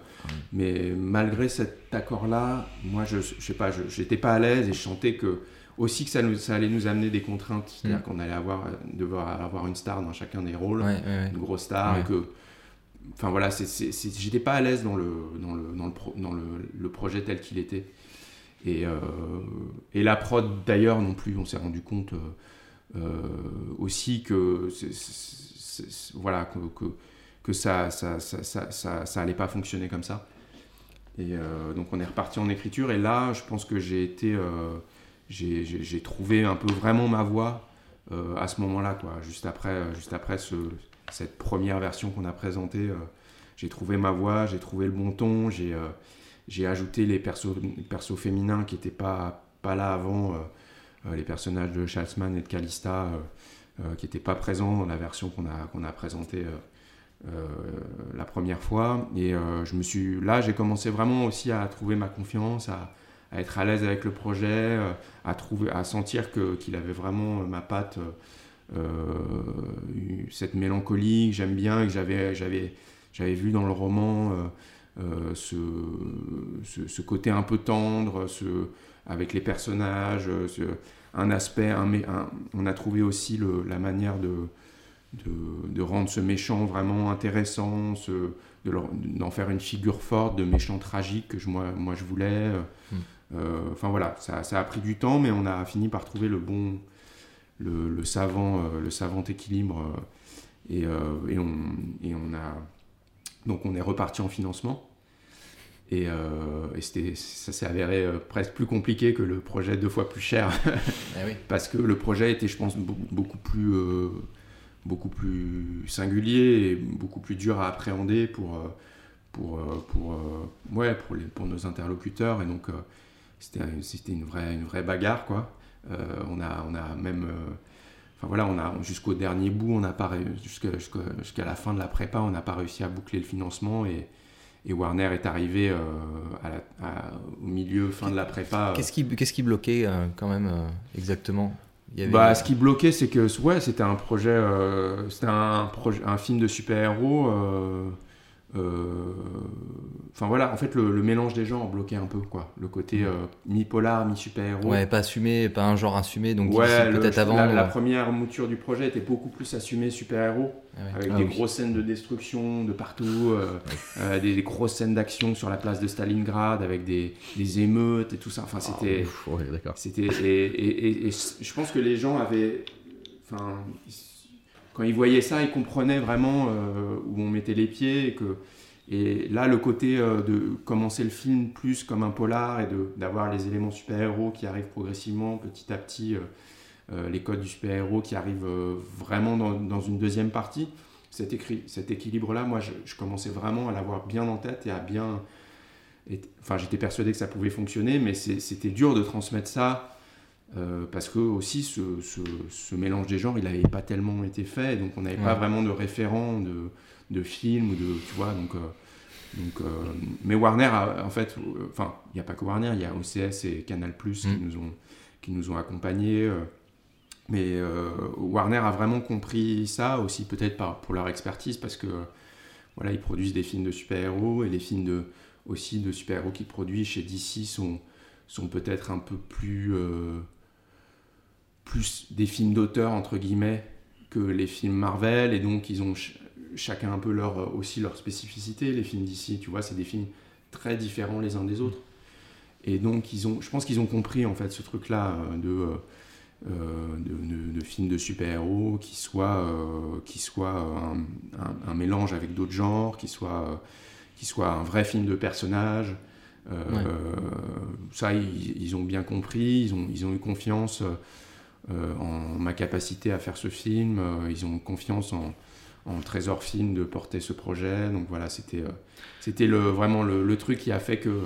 mais malgré cet accord-là, moi, je, je sais pas, j'étais pas à l'aise et je sentais que aussi que ça, nous, ça allait nous amener des contraintes, c'est-à-dire Mm. qu'on allait avoir, devoir avoir une star dans chacun des rôles Ouais, ouais, ouais. une grosse star et que enfin voilà j'étais pas à l'aise dans le dans le dans le, pro- dans le, le projet tel qu'il était et euh, et la prod d'ailleurs non plus on s'est rendu compte euh, euh, aussi que voilà que, que, que ça ça, ça, ça, ça allait pas fonctionner comme ça et euh, donc on est reparti en écriture et là je pense que j'ai été euh, j'ai, trouvé un peu vraiment ma voix euh, à ce moment-là, quoi. Juste après, euh, juste après ce, cette première version qu'on a présentée, j'ai trouvé ma voix, j'ai trouvé le bon ton, j'ai j'ai ajouté les persos, persos féminins qui n'étaient pas, pas là avant, les personnages de Schalzman et de Calista, qui n'étaient pas présents dans la version qu'on a, qu'on a présentée la première fois. Et euh, je me suis, là, j'ai commencé vraiment aussi à trouver ma confiance, à, être à l'aise avec le projet, euh, à, trouver, à sentir que- qu'il avait vraiment euh, ma patte, euh, euh, cette mélancolie que j'aime bien, que j'avais, j'avais, vu dans le roman, euh, euh, ce, ce, côté un peu tendre, avec les personnages, euh, un aspect, un, on a trouvé aussi la manière de, de, de rendre ce méchant vraiment intéressant, ce, de d'en faire une figure forte, de méchant tragique que je, moi, moi je voulais. euh, Mm. euh, Enfin voilà, ça, ça a pris du temps, mais on a fini par trouver le bon, le, le savant, euh, le savant équilibre. euh, et, et, on, et on a donc on est reparti en financement. Et, et c'était, ça s'est avéré presque plus compliqué que le projet deux fois plus cher. Eh oui. Parce que le projet était, je pense, beaucoup, beaucoup plus, beaucoup plus singulier et beaucoup plus dur à appréhender pour, euh, pour, euh, pour, euh, ouais, pour, les, pour nos interlocuteurs. Et donc, c'était, c'était une, vraie, une vraie bagarre, quoi. On, a, on a même. Enfin voilà, on a jusqu'au dernier bout, on n'a pas jusqu'à, jusqu'à, jusqu'à la fin de la prépa, on n'a pas réussi à boucler le financement et, et Warner est arrivé euh, à la- à- au milieu, fin de la prépa. Qu'est-ce qui, qu'est-ce qui bloquait euh, quand même euh, exactement? Il y avait- bah, ce qui bloquait, c'est que ouais, c'était un projet, euh, c'était un, projet, un film de super-héros. euh, euh, Enfin voilà, en fait, le, le mélange des genres bloquait un peu, quoi. Le côté euh, mi-polar, mi-super-héros. Ouais, pas assumé, pas un genre assumé, donc Ouais, peut-être avant. La, la euh, première mouture du projet était beaucoup plus assumée super-héros, Ah ouais. avec Ah des oui. grosses scènes de destruction de partout, euh, euh, des, des grosses scènes d'action sur la place de Stalingrad, avec des, des émeutes et tout ça. Enfin, c'était. ouf, ouais, d'accord. C'était et, et- et- et je pense que les gens avaient, enfin, quand ils voyaient ça, ils comprenaient vraiment euh, où on mettait les pieds et que et là, le côté euh, de commencer le film plus comme un polar et d'avoir les éléments super-héros qui arrivent progressivement, petit à petit, euh, les codes du super-héros qui arrivent vraiment dans, dans une deuxième partie, cet, cet équilibre-là, moi, je, commençais vraiment à l'avoir bien en tête et à bien... enfin, j'étais persuadé que ça pouvait fonctionner, mais c'était dur de transmettre ça euh, parce que aussi ce, ce- ce mélange des genres, il n'avait pas tellement été fait, donc on n'avait pas vraiment de référent de, de film ou de, tu vois, donc... euh, donc, euh, mais Warner, a- en fait, enfin, il n'y a pas que Warner, il y a OCS et Canal Plus Mm. qui, nous ont, qui nous ont accompagnés. mais Warner a vraiment compris ça aussi, peut-être par, pour leur expertise, parce que voilà, ils produisent des films de super-héros et les films de, aussi de super-héros qu'ils produisent chez DC sont, sont peut-être un peu plus, plus des films d'auteur, entre guillemets, que les films Marvel, et donc ils ont ch- chacun un peu leur, aussi leur spécificité. Les films d'ici, tu vois, c'est des films très différents les uns des autres. Et donc, ils ont, je pense qu'ils ont compris en fait ce truc-là euh, de, euh, euh, de, de- de films de super-héros qui soit, euh, qui soit un, un- un mélange avec d'autres genres, qui soit, euh, qui soit un vrai film de personnages. Euh, Ouais. ça, ils, ils ont bien compris, ils ont, ils ont eu confiance euh, en ma capacité à faire ce film, euh, ils ont confiance en, en Trésor Film de porter ce projet. Donc voilà, c'était euh, c'était le, vraiment le, le truc qui a fait que euh,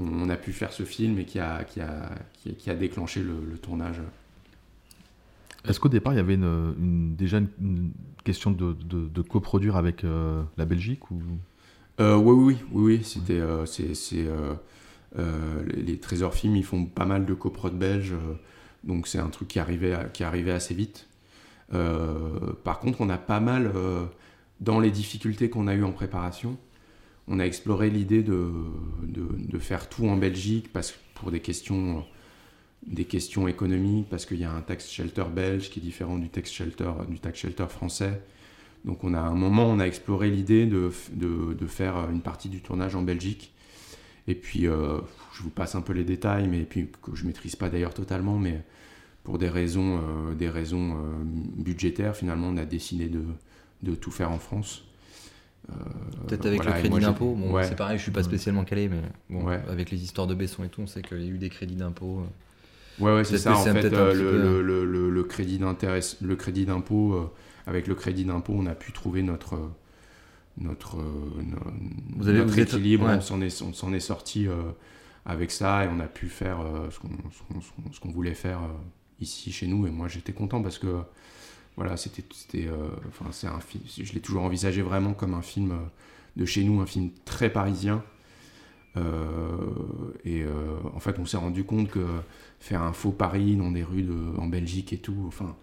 on, a pu faire ce film et qui a, qui a, qui a, qui a déclenché le, le tournage. Est-ce qu'au départ, il y avait une, une- déjà une, une question de, de- de coproduire avec euh, la Belgique ou... Euh, oui, oui, oui, oui, c'était, euh, c'est, euh, euh, les, Trésors Films, ils font pas mal de coprod belges, euh, donc c'est un truc qui arrivait, à- qui arrivait assez vite. Euh, par contre, on a pas mal, euh, dans les difficultés qu'on a eues en préparation, on a exploré l'idée de, de, faire tout en Belgique parce, pour des questions, des questions économiques, parce qu'il y a un tax shelter belge qui est différent du tax shelter, du tax shelter français. Donc on a un moment, on a exploré l'idée de, de faire une partie du tournage en Belgique. Et puis, euh, je vous passe un peu les détails, mais puis que je maîtrise pas d'ailleurs totalement, mais pour des raisons, euh, des raisons euh, budgétaires, finalement, on a décidé de, de tout faire en France. Peut-être avec voilà, le crédit d'impôt. Bon, ouais. c'est pareil, je suis pas spécialement calé, mais bon, Ouais. avec les histoires de Besson et tout, on sait qu'il y a eu des crédits d'impôt. Ouais, ouais, c'est ça. En fait, euh, petit le, peu- le- le- le- le crédit d'intérêt, le crédit d'impôt, euh, avec le crédit d'impôt, on a pu trouver notre notre, euh, no- Vous avez- notre vous êtes- équilibre. ouais. On s'en est, sorti euh, avec ça et on a pu faire euh, ce qu'on ce qu'on voulait faire ici chez nous. Et moi, j'étais content parce que voilà, c'était enfin c'est un film. Je l'ai toujours envisagé vraiment comme un film de chez nous, un film très parisien. Euh, et euh, en fait, on s'est rendu compte que faire un faux Paris dans des rues de, en Belgique et tout, enfin.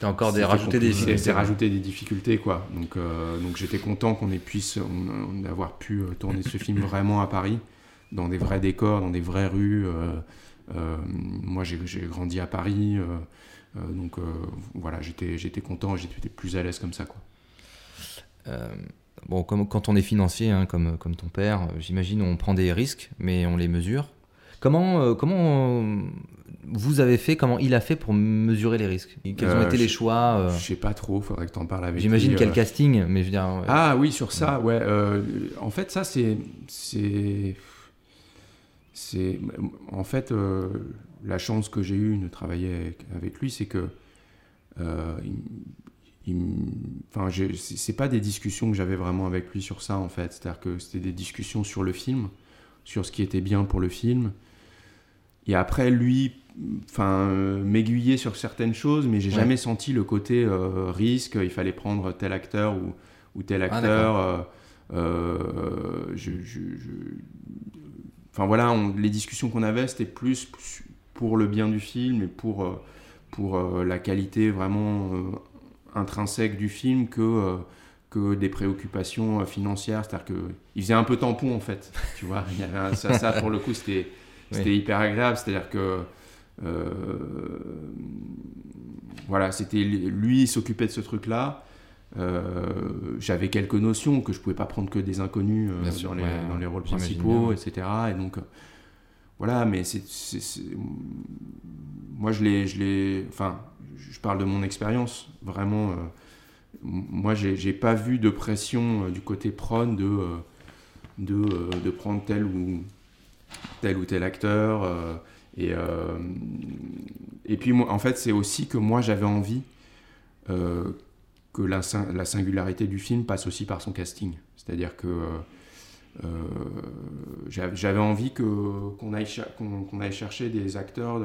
C'était encore des rajouter des difficultés. C'est rajouter des difficultés, quoi. Donc, euh, donc j'étais content qu'on ait puisse, on, on- d'avoir pu euh, tourner ce film vraiment à Paris, dans des vrais décors, dans des vraies rues. euh, euh, moi, j'ai grandi à Paris, euh, euh, donc euh, voilà, j'étais j'étais content, j'étais plus à l'aise comme ça, quoi. Euh, bon, comme, quand on est financier, hein, comme, comme ton père, j'imagine on prend des risques, mais on les mesure. Comment, euh, comment euh, vous avez fait, comment il a fait pour mesurer les risques? Quels ont Euh, été les choix Je sais pas trop, faudrait que t'en parles avec J'imagine quel casting, mais je veux dire. Ah oui, sur ça, ouais. en fait, ça, c'est. C'est. En fait, la chance que j'ai eue de travailler avec, lui, c'est que. Enfin, c'est pas des discussions que j'avais vraiment avec lui sur ça, en fait. C'est-à-dire que c'était des discussions sur le film, sur ce qui était bien pour le film. Et après, lui, enfin, euh, m'aiguiller sur certaines choses, mais j'ai Ouais. jamais senti le côté euh, risque. Il fallait prendre tel acteur ou, ou tel Ah, acteur. euh, euh, je, je- je- Enfin voilà, on- les discussions qu'on avait, c'était plus pour le bien du film et pour, pour la qualité vraiment intrinsèque du film que, que des préoccupations financières. C'est-à-dire qu'il faisait un peu tampon en fait. Tu vois, il y avait un- ça, ça, pour le coup, c'était c'était Oui. hyper agréable. C'est-à-dire que. euh, voilà, c'était lui, s'occupait de ce truc-là. Euh, J'avais quelques notions que je pouvais pas prendre que des inconnus euh, sûr, dans, les, ouais, dans les rôles principaux, etc. Et donc, euh, voilà, mais c'est. Moi, je l'ai. Enfin, je parle de mon expérience, vraiment. moi, j'ai pas vu de pression du côté prod de, de, de prendre tel ou tel ou tel acteur. euh, et, euh, et puis, moi, en fait, c'est aussi que moi, j'avais envie euh, que la, sing- la singularité du film passe aussi par son casting. C'est-à-dire que j'avais envie qu'on aille, chercher des acteurs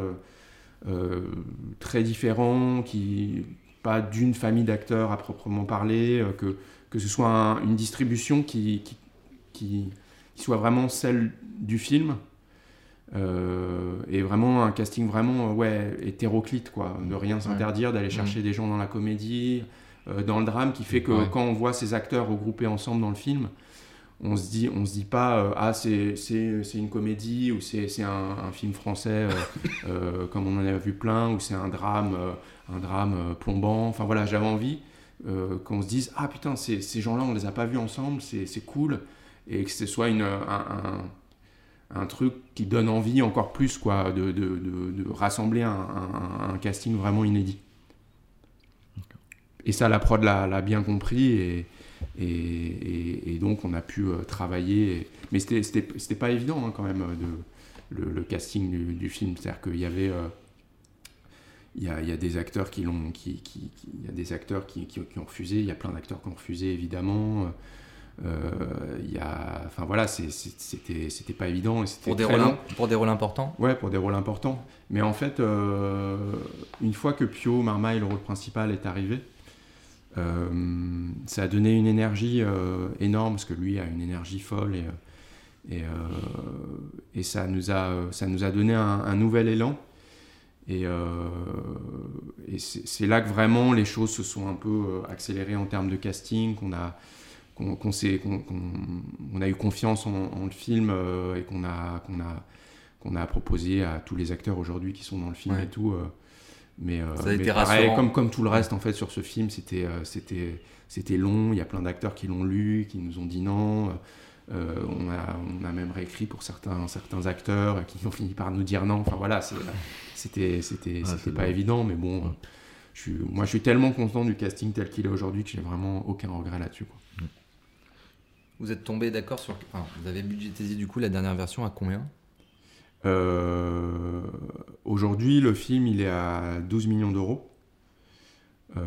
très différents, qui pas d'une famille d'acteurs à proprement parler, que, ce soit un- une distribution qui, qui- qui soit vraiment celle du film. euh, et vraiment un casting vraiment euh, ouais hétéroclite quoi de rien s'interdire d'aller chercher des gens dans la comédie euh, dans le drame qui fait que Ouais. quand on voit ces acteurs regroupés ensemble dans le film on se dit on se dit pas euh, ah c'est c'est c'est une comédie ou c'est c'est un, un film français comme on en a vu plein ou c'est un drame un drame plombant enfin voilà j'avais envie qu'on se dise ah putain ces, ces gens là on les a pas vus ensemble c'est c'est cool et que ce soit une un, un- un truc qui donne envie encore plus quoi de, de, de- de rassembler un, un- casting vraiment inédit. Et ça la prod l'a bien compris et, et, donc on a pu euh, travailler mais c'était pas évident hein, quand même euh, de le, casting du, film. C'est à dire qu'il y avait euh, il y, a, il y a des acteurs qui l'ont qui, qui- qui- y a des acteurs qui, qui- ont refusé il y a plein d'acteurs qui ont refusé évidemment il y a enfin voilà c'était c'était pas évident et Pour des, très rôles, long. pour des rôles importants? Ouais, pour des rôles importants. Mais en fait, euh, une fois que Pio Marmaille, le rôle principal, est arrivé, euh, ça a donné une énergie euh, énorme, parce que lui a une énergie folle, et, euh, et, euh, et ça, nous a, ça nous a donné un, un nouvel élan. Et, euh, et c'est là que vraiment les choses se sont un peu euh, accélérées en termes de casting, qu'on a, qu'on a eu confiance en, en le film euh, et qu'on a, qu'on a, qu'on a proposé à tous les acteurs aujourd'hui qui sont dans le film Ouais. et tout. euh, mais, euh, Ça a mais été pareil, comme, comme tout le reste en fait sur ce film, c'était c'était c'était long. Il y a plein d'acteurs qui l'ont lu, qui nous ont dit non. On, a, on a même réécrit pour certains, certains acteurs qui ont fini par nous dire non. Enfin voilà, c'était Ah, pas évident, mais bon. Je suis, moi, je suis tellement content du casting tel qu'il est aujourd'hui que j'ai vraiment aucun regret là-dessus. Vous êtes tombé d'accord sur. Enfin, vous avez budgétisé du coup la dernière version à combien? Euh, Aujourd'hui, le film, il est à 12 millions d'euros. Euh,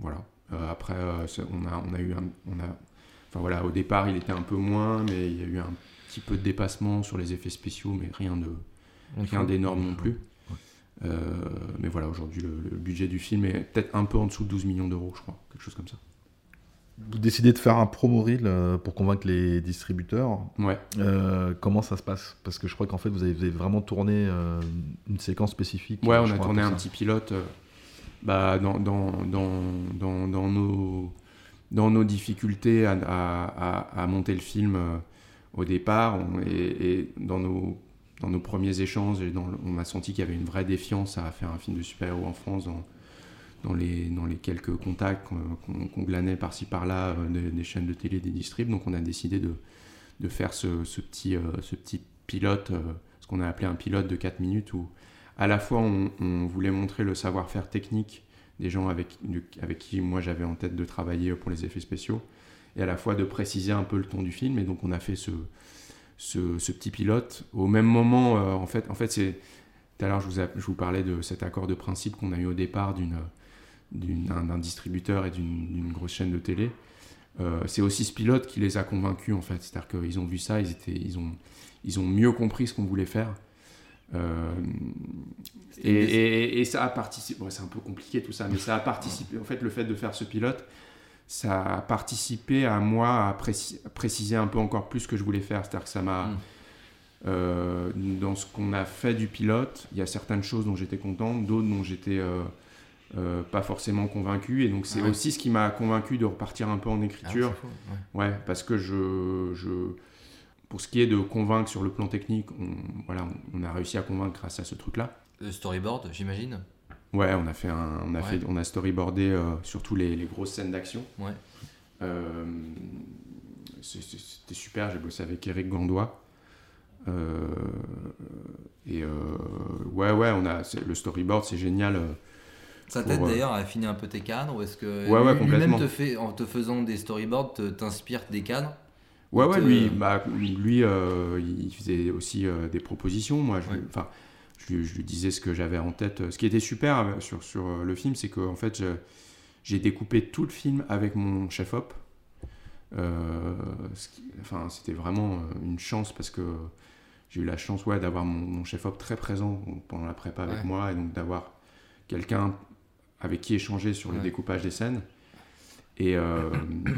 voilà. Euh, après, on, a, on a eu un. On a, enfin voilà, au départ, il était un peu moins, mais il y a eu un petit peu de dépassement sur les effets spéciaux, mais rien de rien d'énorme non plus. Mais voilà, aujourd'hui, le, le budget du film est peut-être un peu en dessous de 12 millions d'euros, je crois, quelque chose comme ça. Vous décidez de faire un promo reel euh, pour convaincre les distributeurs. Ouais. Euh, comment ça se passe? Parce que je crois qu'en fait, vous avez, vous avez vraiment tourné euh, une séquence spécifique. Ouais, on a tourné un ça. petit pilote euh, bah, dans, dans, dans, dans, dans nos, dans nos difficultés à, à, à- monter le film au départ on- et, et dans, nos, dans nos premiers échanges, et dans le- on a senti qu'il y avait une vraie défiance à faire un film de super-héros en France dans, dans, les, dans les quelques contacts qu'on glanait par-ci par-là euh, des, chaînes de télé, des distribs. Donc on a décidé de, de faire ce, petit, euh, ce petit pilote, euh, ce qu'on a appelé un pilote de 4 minutes où à la fois on, voulait montrer le savoir-faire technique des gens avec, avec qui moi j'avais en tête de travailler pour les effets spéciaux et à la fois de préciser un peu le ton du film et donc on a fait ce, ce, petit pilote au même moment en fait en fait c'est tout à l'heure je vous, parlais de cet accord de principe qu'on a eu au départ d'une- d'un distributeur et d'une grosse chaîne de télé Euh, c'est aussi ce pilote qui les a convaincus en fait c'est à dire qu'ils ont vu ça ils étaient ils ont ils ont mieux compris ce qu'on voulait faire euh, et, et- et ça a participé, ouais, c'est un peu compliqué tout ça, mais ça a participé, en fait, le fait de faire ce pilote, ça a participé à moi à, préci- à préciser un peu encore plus ce que je voulais faire. C'est-à-dire que ça m'a. Mm. euh, dans ce qu'on a fait du pilote, il y a certaines choses dont j'étais content, d'autres dont j'étais euh, pas forcément convaincu. Et donc, c'est Ah ouais. aussi ce qui m'a convaincu de repartir un peu en Ah, écriture. fou, ouais. Ouais, parce que je, je, pour ce qui est de convaincre sur le plan technique, on, voilà, on a réussi à convaincre grâce à ce truc-là. Le storyboard, j'imagine Ouais, on a fait un, on a Ouais. fait, on a storyboardé euh, surtout les, les grosses scènes d'action. Ouais. Euh, C'était super. J'ai bossé avec Eric Gandois. Euh, et euh, ouais, ouais, on a le storyboard, c'est génial. Ça t'aide d'ailleurs à affiner un peu tes cadres ou est-ce que Ouais, lui- lui-même te fait, en te faisant des storyboards t'inspire des cadres Ouais, ouais, te- lui, bah, lui euh, il faisait aussi euh, des propositions. Moi, je, Ouais. je, lui- je lui disais ce que j'avais en tête. Ce qui était super sur, sur euh, le film, c'est qu'en fait, j'ai découpé tout le film avec mon chef-op. Euh, enfin, c'était vraiment une chance parce que j'ai eu la chance ouais, d'avoir mon, mon chef-op très présent pendant la prépa avec Ouais. moi et donc d'avoir quelqu'un avec qui échanger sur le Ouais. découpage des scènes. Et, euh,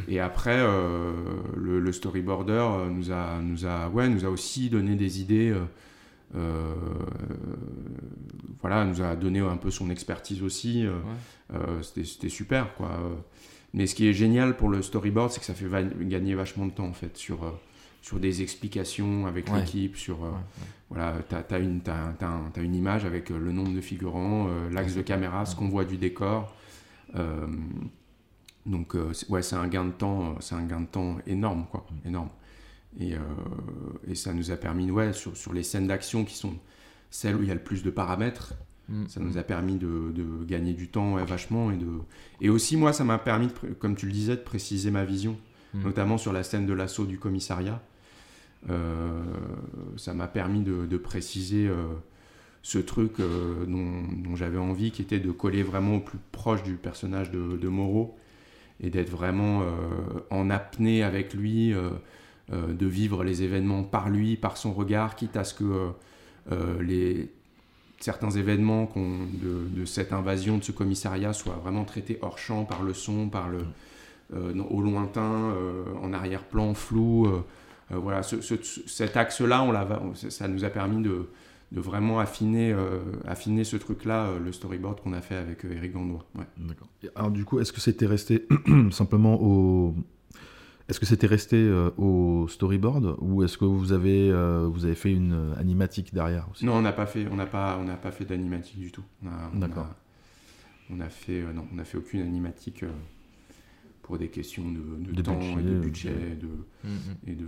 et après, euh, le, le storyboarder nous a, nous, a, ouais, nous a aussi donné des idées. euh, voilà, nous a donné un peu son expertise aussi. C'était super, quoi. Mais ce qui est génial pour le storyboard, c'est que ça fait va- gagner vachement de temps, en fait, sur, sur des explications avec Ouais. l'équipe, sur... euh, Ouais. Voilà, tu as, t'as une image avec euh, le nombre de figurants, euh, l'axe de caméra, ce qu'on voit du décor. Donc, ouais, c'est un gain de temps, c'est un gain de temps énorme, quoi, énorme. Et, et ça nous a permis, ouais, sur, sur les scènes d'action qui sont celles où il y a le plus de paramètres, Mm. ça nous a permis de, de gagner du temps ouais, vachement. Et, de... et aussi, moi, ça m'a permis, de comme tu le disais, de préciser ma vision, Mm. notamment sur la scène de l'assaut du commissariat. Euh, ça m'a permis de, de préciser euh, ce truc euh, dont, dont j'avais envie, qui était de coller vraiment au plus proche du personnage de, de Moreau et d'être vraiment en apnée avec lui, de vivre les événements par lui, par son regard, quitte à ce que les, certains événements de, de cette invasion, de ce commissariat, soient vraiment traités hors champ, par le son, par le, euh, dans- au lointain, euh, en arrière-plan, flou. euh, voilà, ce- ce- cet axe-là, on ça- nous a permis de, de vraiment affiner, euh, affiner ce truc-là, euh, le storyboard qu'on a fait avec euh, Eric Gandois. Ouais. D'accord. Et Alors du coup, est-ce que c'était resté simplement au est-ce que c'était resté euh, au storyboard ou est-ce que vous avez euh, vous avez fait une euh, animatique derrière aussi? Non, on n'a pas fait, on n'a pas, on n'a pas fait d'animatique du tout. D'accord. On a, fait, euh, non, on n'a fait aucune animatique euh, pour des questions de, de De temps budget, et de euh, budget, de, Mm, mm. et de,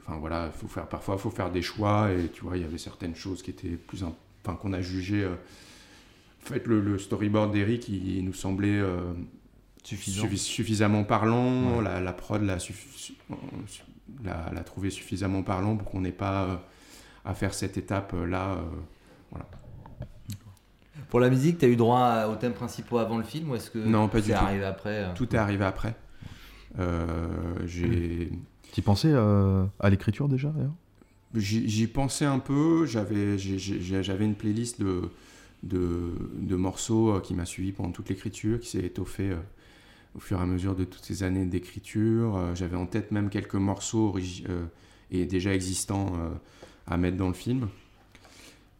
enfin voilà, faut faire parfois, faut faire des choix et tu vois, il y avait certaines choses qui étaient plus, enfin qu'on a jugé. euh, en fait, le, le storyboard d'Eric, il, nous semblait euh, Suffisant. suffi- suffisamment parlant, Ouais. la, la prod l'a, trouvé suffisamment parlant pour qu'on n'ait pas euh, à faire cette étape euh, là. Pour la musique, t'as eu droit aux thèmes principaux avant le film ou est-ce que Non, pas du c'est tout. arrivé après euh Tout est arrivé après. Euh, j'ai, Tu pensais euh, à l'écriture déjà d'ailleurs? J'y pensais un peu. J'avais une playlist de, de, de morceaux euh, qui m'a suivi pendant toute l'écriture, qui s'est étoffée euh, au fur et à mesure de toutes ces années d'écriture. Euh, J'avais en tête même quelques morceaux euh, et déjà existants euh, à mettre dans le film.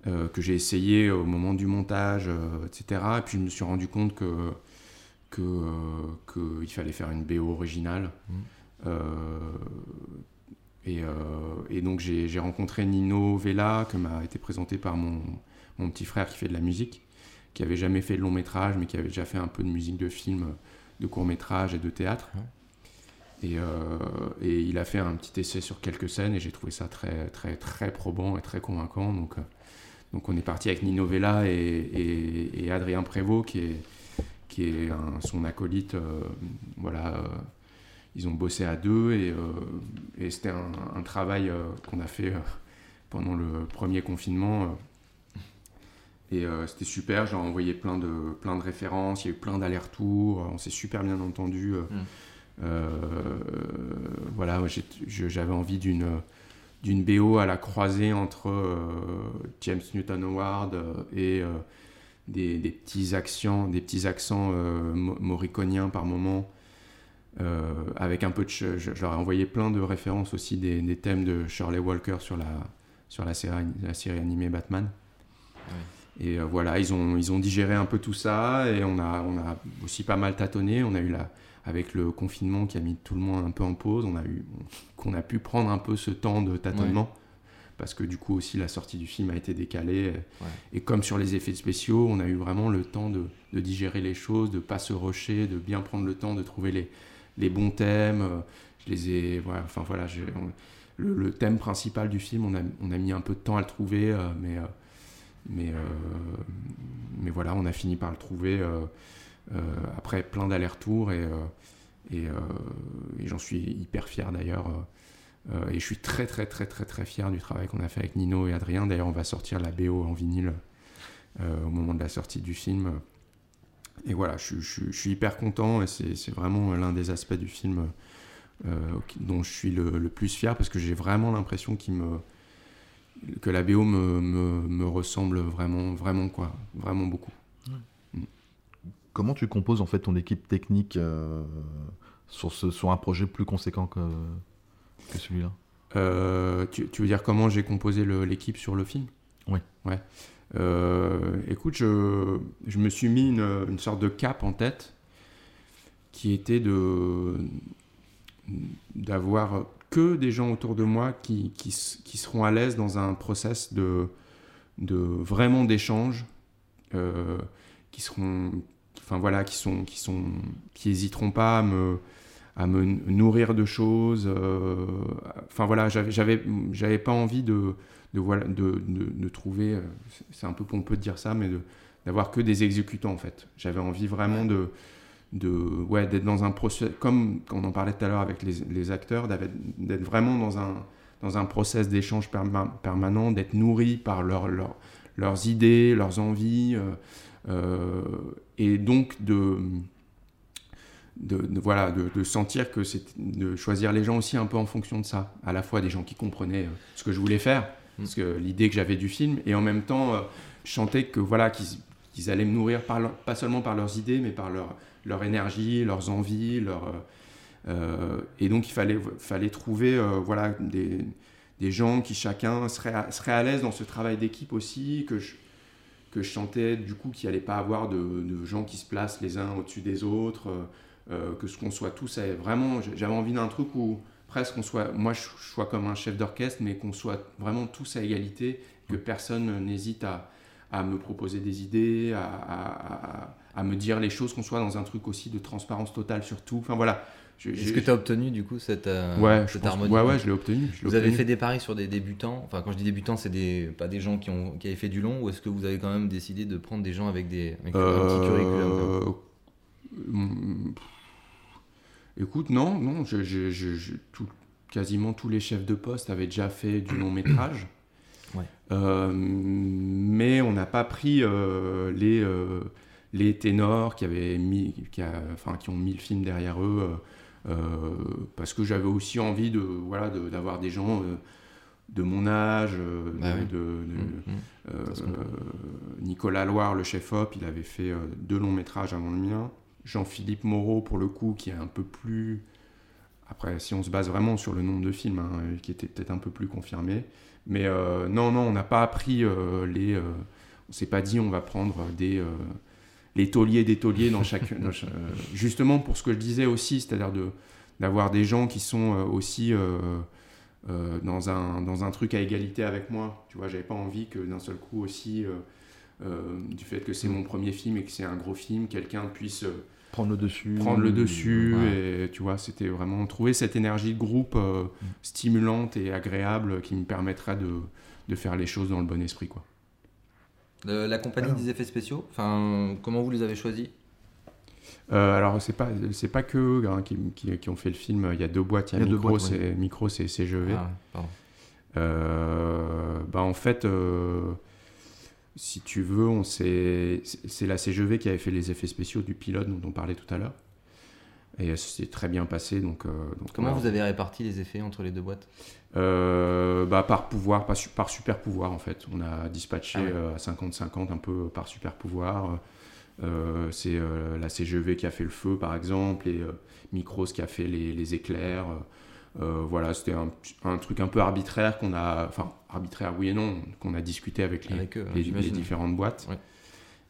Euh, que j'ai essayé au moment du montage, euh, etc. Et puis je me suis rendu compte que que, euh, que fallait faire une BO originale. Euh, et, et donc j'ai rencontré Nino Vella, que m'a été présenté par mon, mon petit frère qui fait de la musique, qui avait jamais fait de long métrage, mais qui avait déjà fait un peu de musique de film, de court métrage et de théâtre. Et, euh, et il a fait un petit essai sur quelques scènes et j'ai trouvé ça très très très probant et très convaincant. Donc, donc on est parti avec Nino Vella et, et- et Adrien Prévost qui est, qui est un- son acolyte. euh, voilà, euh, ils ont bossé à deux et, euh, et c'était un, un travail qu'on a fait pendant le premier confinement. et c'était super, j'ai envoyé plein de, plein de références, il y a eu plein d'allers-retours, on s'est super bien entendu. Mm. Voilà, j'avais envie d'une d'une BO à la croisée entre euh, James Newton Howard euh, et euh, des, des petits accents, des petits accents mo- morriconiens par moment. Euh, avec un peu de. Je, je leur ai envoyé plein de références aussi des, des thèmes de Shirley Walker sur la, sur la, série, la série animée Batman. Et euh, voilà, ils ont, ils ont digéré un peu tout ça et on a, on a aussi pas mal tâtonné. On a eu la, avec le confinement qui a mis tout le monde un peu en pause, on a eu, qu'on a pu prendre un peu ce temps de tâtonnement. Parce que du coup aussi la sortie du film a été décalée. Et comme sur les effets spéciaux, on a eu vraiment le temps de, de digérer les choses, de pas se rusher, de bien prendre le temps de trouver les, les bons thèmes. Je les ai, voilà, enfin voilà, j'ai- le, le thème principal du film, on a, on a mis un peu de temps à le trouver, euh, mais, euh, mais, euh, mais voilà, on a fini par le trouver après plein d'allers-retours et, euh, euh, et j'en suis hyper fier d'ailleurs. euh, euh, et je suis très très très très très fier du travail qu'on a fait avec Nino et Adrien. D'ailleurs, on va sortir la BO en vinyle euh, au moment de la sortie du film. Et voilà, je, suis hyper content et c'est vraiment l'un des aspects du film euh, dont je suis le, le plus fier parce que j'ai vraiment l'impression qu'il me que la BO me, me, me ressemble vraiment vraiment quoi, vraiment beaucoup. Comment tu composes en fait ton équipe technique euh, sur, ce, sur un projet plus conséquent que, que celui-là? Euh, tu, tu veux dire comment j'ai composé l'équipe sur le film? Oui. Ouais. Euh, écoute, je, je me suis mis une, une sorte de cap en tête qui était de d'avoir que des gens autour de moi qui, qui, s- qui seront à l'aise dans un process de, de vraiment d'échange, euh, qui seront, enfin voilà, qui sont, qui sont, qui hésiteront pas à me, à me nourrir de choses. euh, Enfin voilà, j'avais, j'avais, pas envie de, de voilà, de, de, de trouver, euh, c'est- un peu pompeux de dire ça, mais de, d'avoir que des exécutants en fait. J'avais envie vraiment de, de, ouais, d'être dans un process, comme on en parlait tout à l'heure avec les, les acteurs, d'être, d'être vraiment dans un, dans un process d'échange perma- permanent, d'être nourri par leur, leur- leurs idées, leurs envies, euh, et donc de de, de- voilà, de, de sentir que c'est de choisir les gens aussi un peu en fonction de ça. À la fois des gens qui comprenaient euh, ce que je voulais faire, parce que l'idée que j'avais du film, et en même temps, euh, je sentais que voilà, qu'ils qu'ils allaient me nourrir par leur- pas seulement par leurs idées, mais par leur, leur énergie, leurs envies, leur, euh, euh, et donc il fallait, fallait trouver euh, voilà, des, des gens qui chacun serait à, à l'aise dans ce travail d'équipe aussi, que je, que je sentais du coup qu'il n'y allait pas avoir de, de gens qui se placent les uns au-dessus des autres, euh, euh, que ce qu'on soit tous vraiment, j'avais envie d'un truc où presque on soit, moi je, je sois comme un chef d'orchestre, mais qu'on soit vraiment tous à égalité, que personne n'hésite à, à me proposer des idées, à, à- à- à me dire les choses, qu'on soit dans un truc aussi de transparence totale sur tout. Enfin voilà. Est-ce que tu as obtenu du coup cette, euh, Ouais, cette pense- harmonie ouais, ouais, je l'ai obtenu. je Vous avez fait des paris sur des débutants Enfin, quand je dis débutants, c'est des, pas des gens qui, ont, qui avaient fait du long ou est-ce que vous avez quand même décidé de prendre des gens avec, des, avec un petit curriculum Euh, hum, Écoute, non, non, je, je- je- je- tout- quasiment tous les chefs de poste avaient déjà fait du long métrage. Ouais. Euh, mais on n'a pas pris euh, les, euh, les ténors qui, avaient mis, qui, a- enfin, qui ont mis le film derrière eux, parce que j'avais aussi envie de, voilà, de- d'avoir des gens euh, de mon âge, euh, de, Bah oui. de- de- Mmh, mmh. euh, Ça se comprend. euh, Nicolas Loire, le chef-op, il avait fait euh, deux longs métrages avant le mien. Jean-Philippe Moreau, pour le coup, qui est un peu plus. Après, si on se base vraiment sur le nombre de films, hein, euh, qui était peut-être un peu plus confirmé. Mais euh, non, non, on n'a pas appris euh, les. euh, on s'est pas dit on va prendre des. Les tauliers des tauliers dans chaque. dans euh, justement pour ce que je disais aussi, c'est-à-dire de d'avoir des gens qui sont euh, aussi. euh, dans, un, dans un truc à égalité avec moi. Tu vois, j'avais pas envie que d'un seul coup aussi, euh, du fait que c'est mon premier film et que c'est un gros film, quelqu'un puisse euh, Prendre le dessus. prendre le dessus. Ouais. Et tu vois, c'était vraiment trouver cette énergie de groupe euh, stimulante et agréable qui me permettrait de, de faire les choses dans le bon esprit. Quoi. La compagnie des effets spéciaux, enfin, comment vous les avez choisis? Euh, alors, c'est pas, c'est pas que eux hein, qui, qui- qui ont fait le film. Il y a deux boîtes. Il y a, Il y a Micro, c'est Micro, c'est CGV. Ah, pardon. Euh, bah en fait, euh, si tu veux, on c'est c'est la CGV qui avait fait les effets spéciaux du pilote dont on parlait tout à l'heure. Et c'est très bien passé. Donc, euh, donc Comment voilà. vous avez réparti les effets entre les deux boîtes? Euh, bah, Par pouvoir, par, su- par super pouvoir en fait. On a dispatché Ah ouais. euh, à 50-50 un peu par super pouvoir. Euh, c'est la CGV qui a fait le feu par exemple et Micros qui a fait les, les éclairs. Voilà, c'était un, un truc un peu arbitraire qu'on a, enfin arbitraire oui et non, qu'on a discuté avec les, Avec eux, les- les j'imagine. différentes boîtes. Ouais.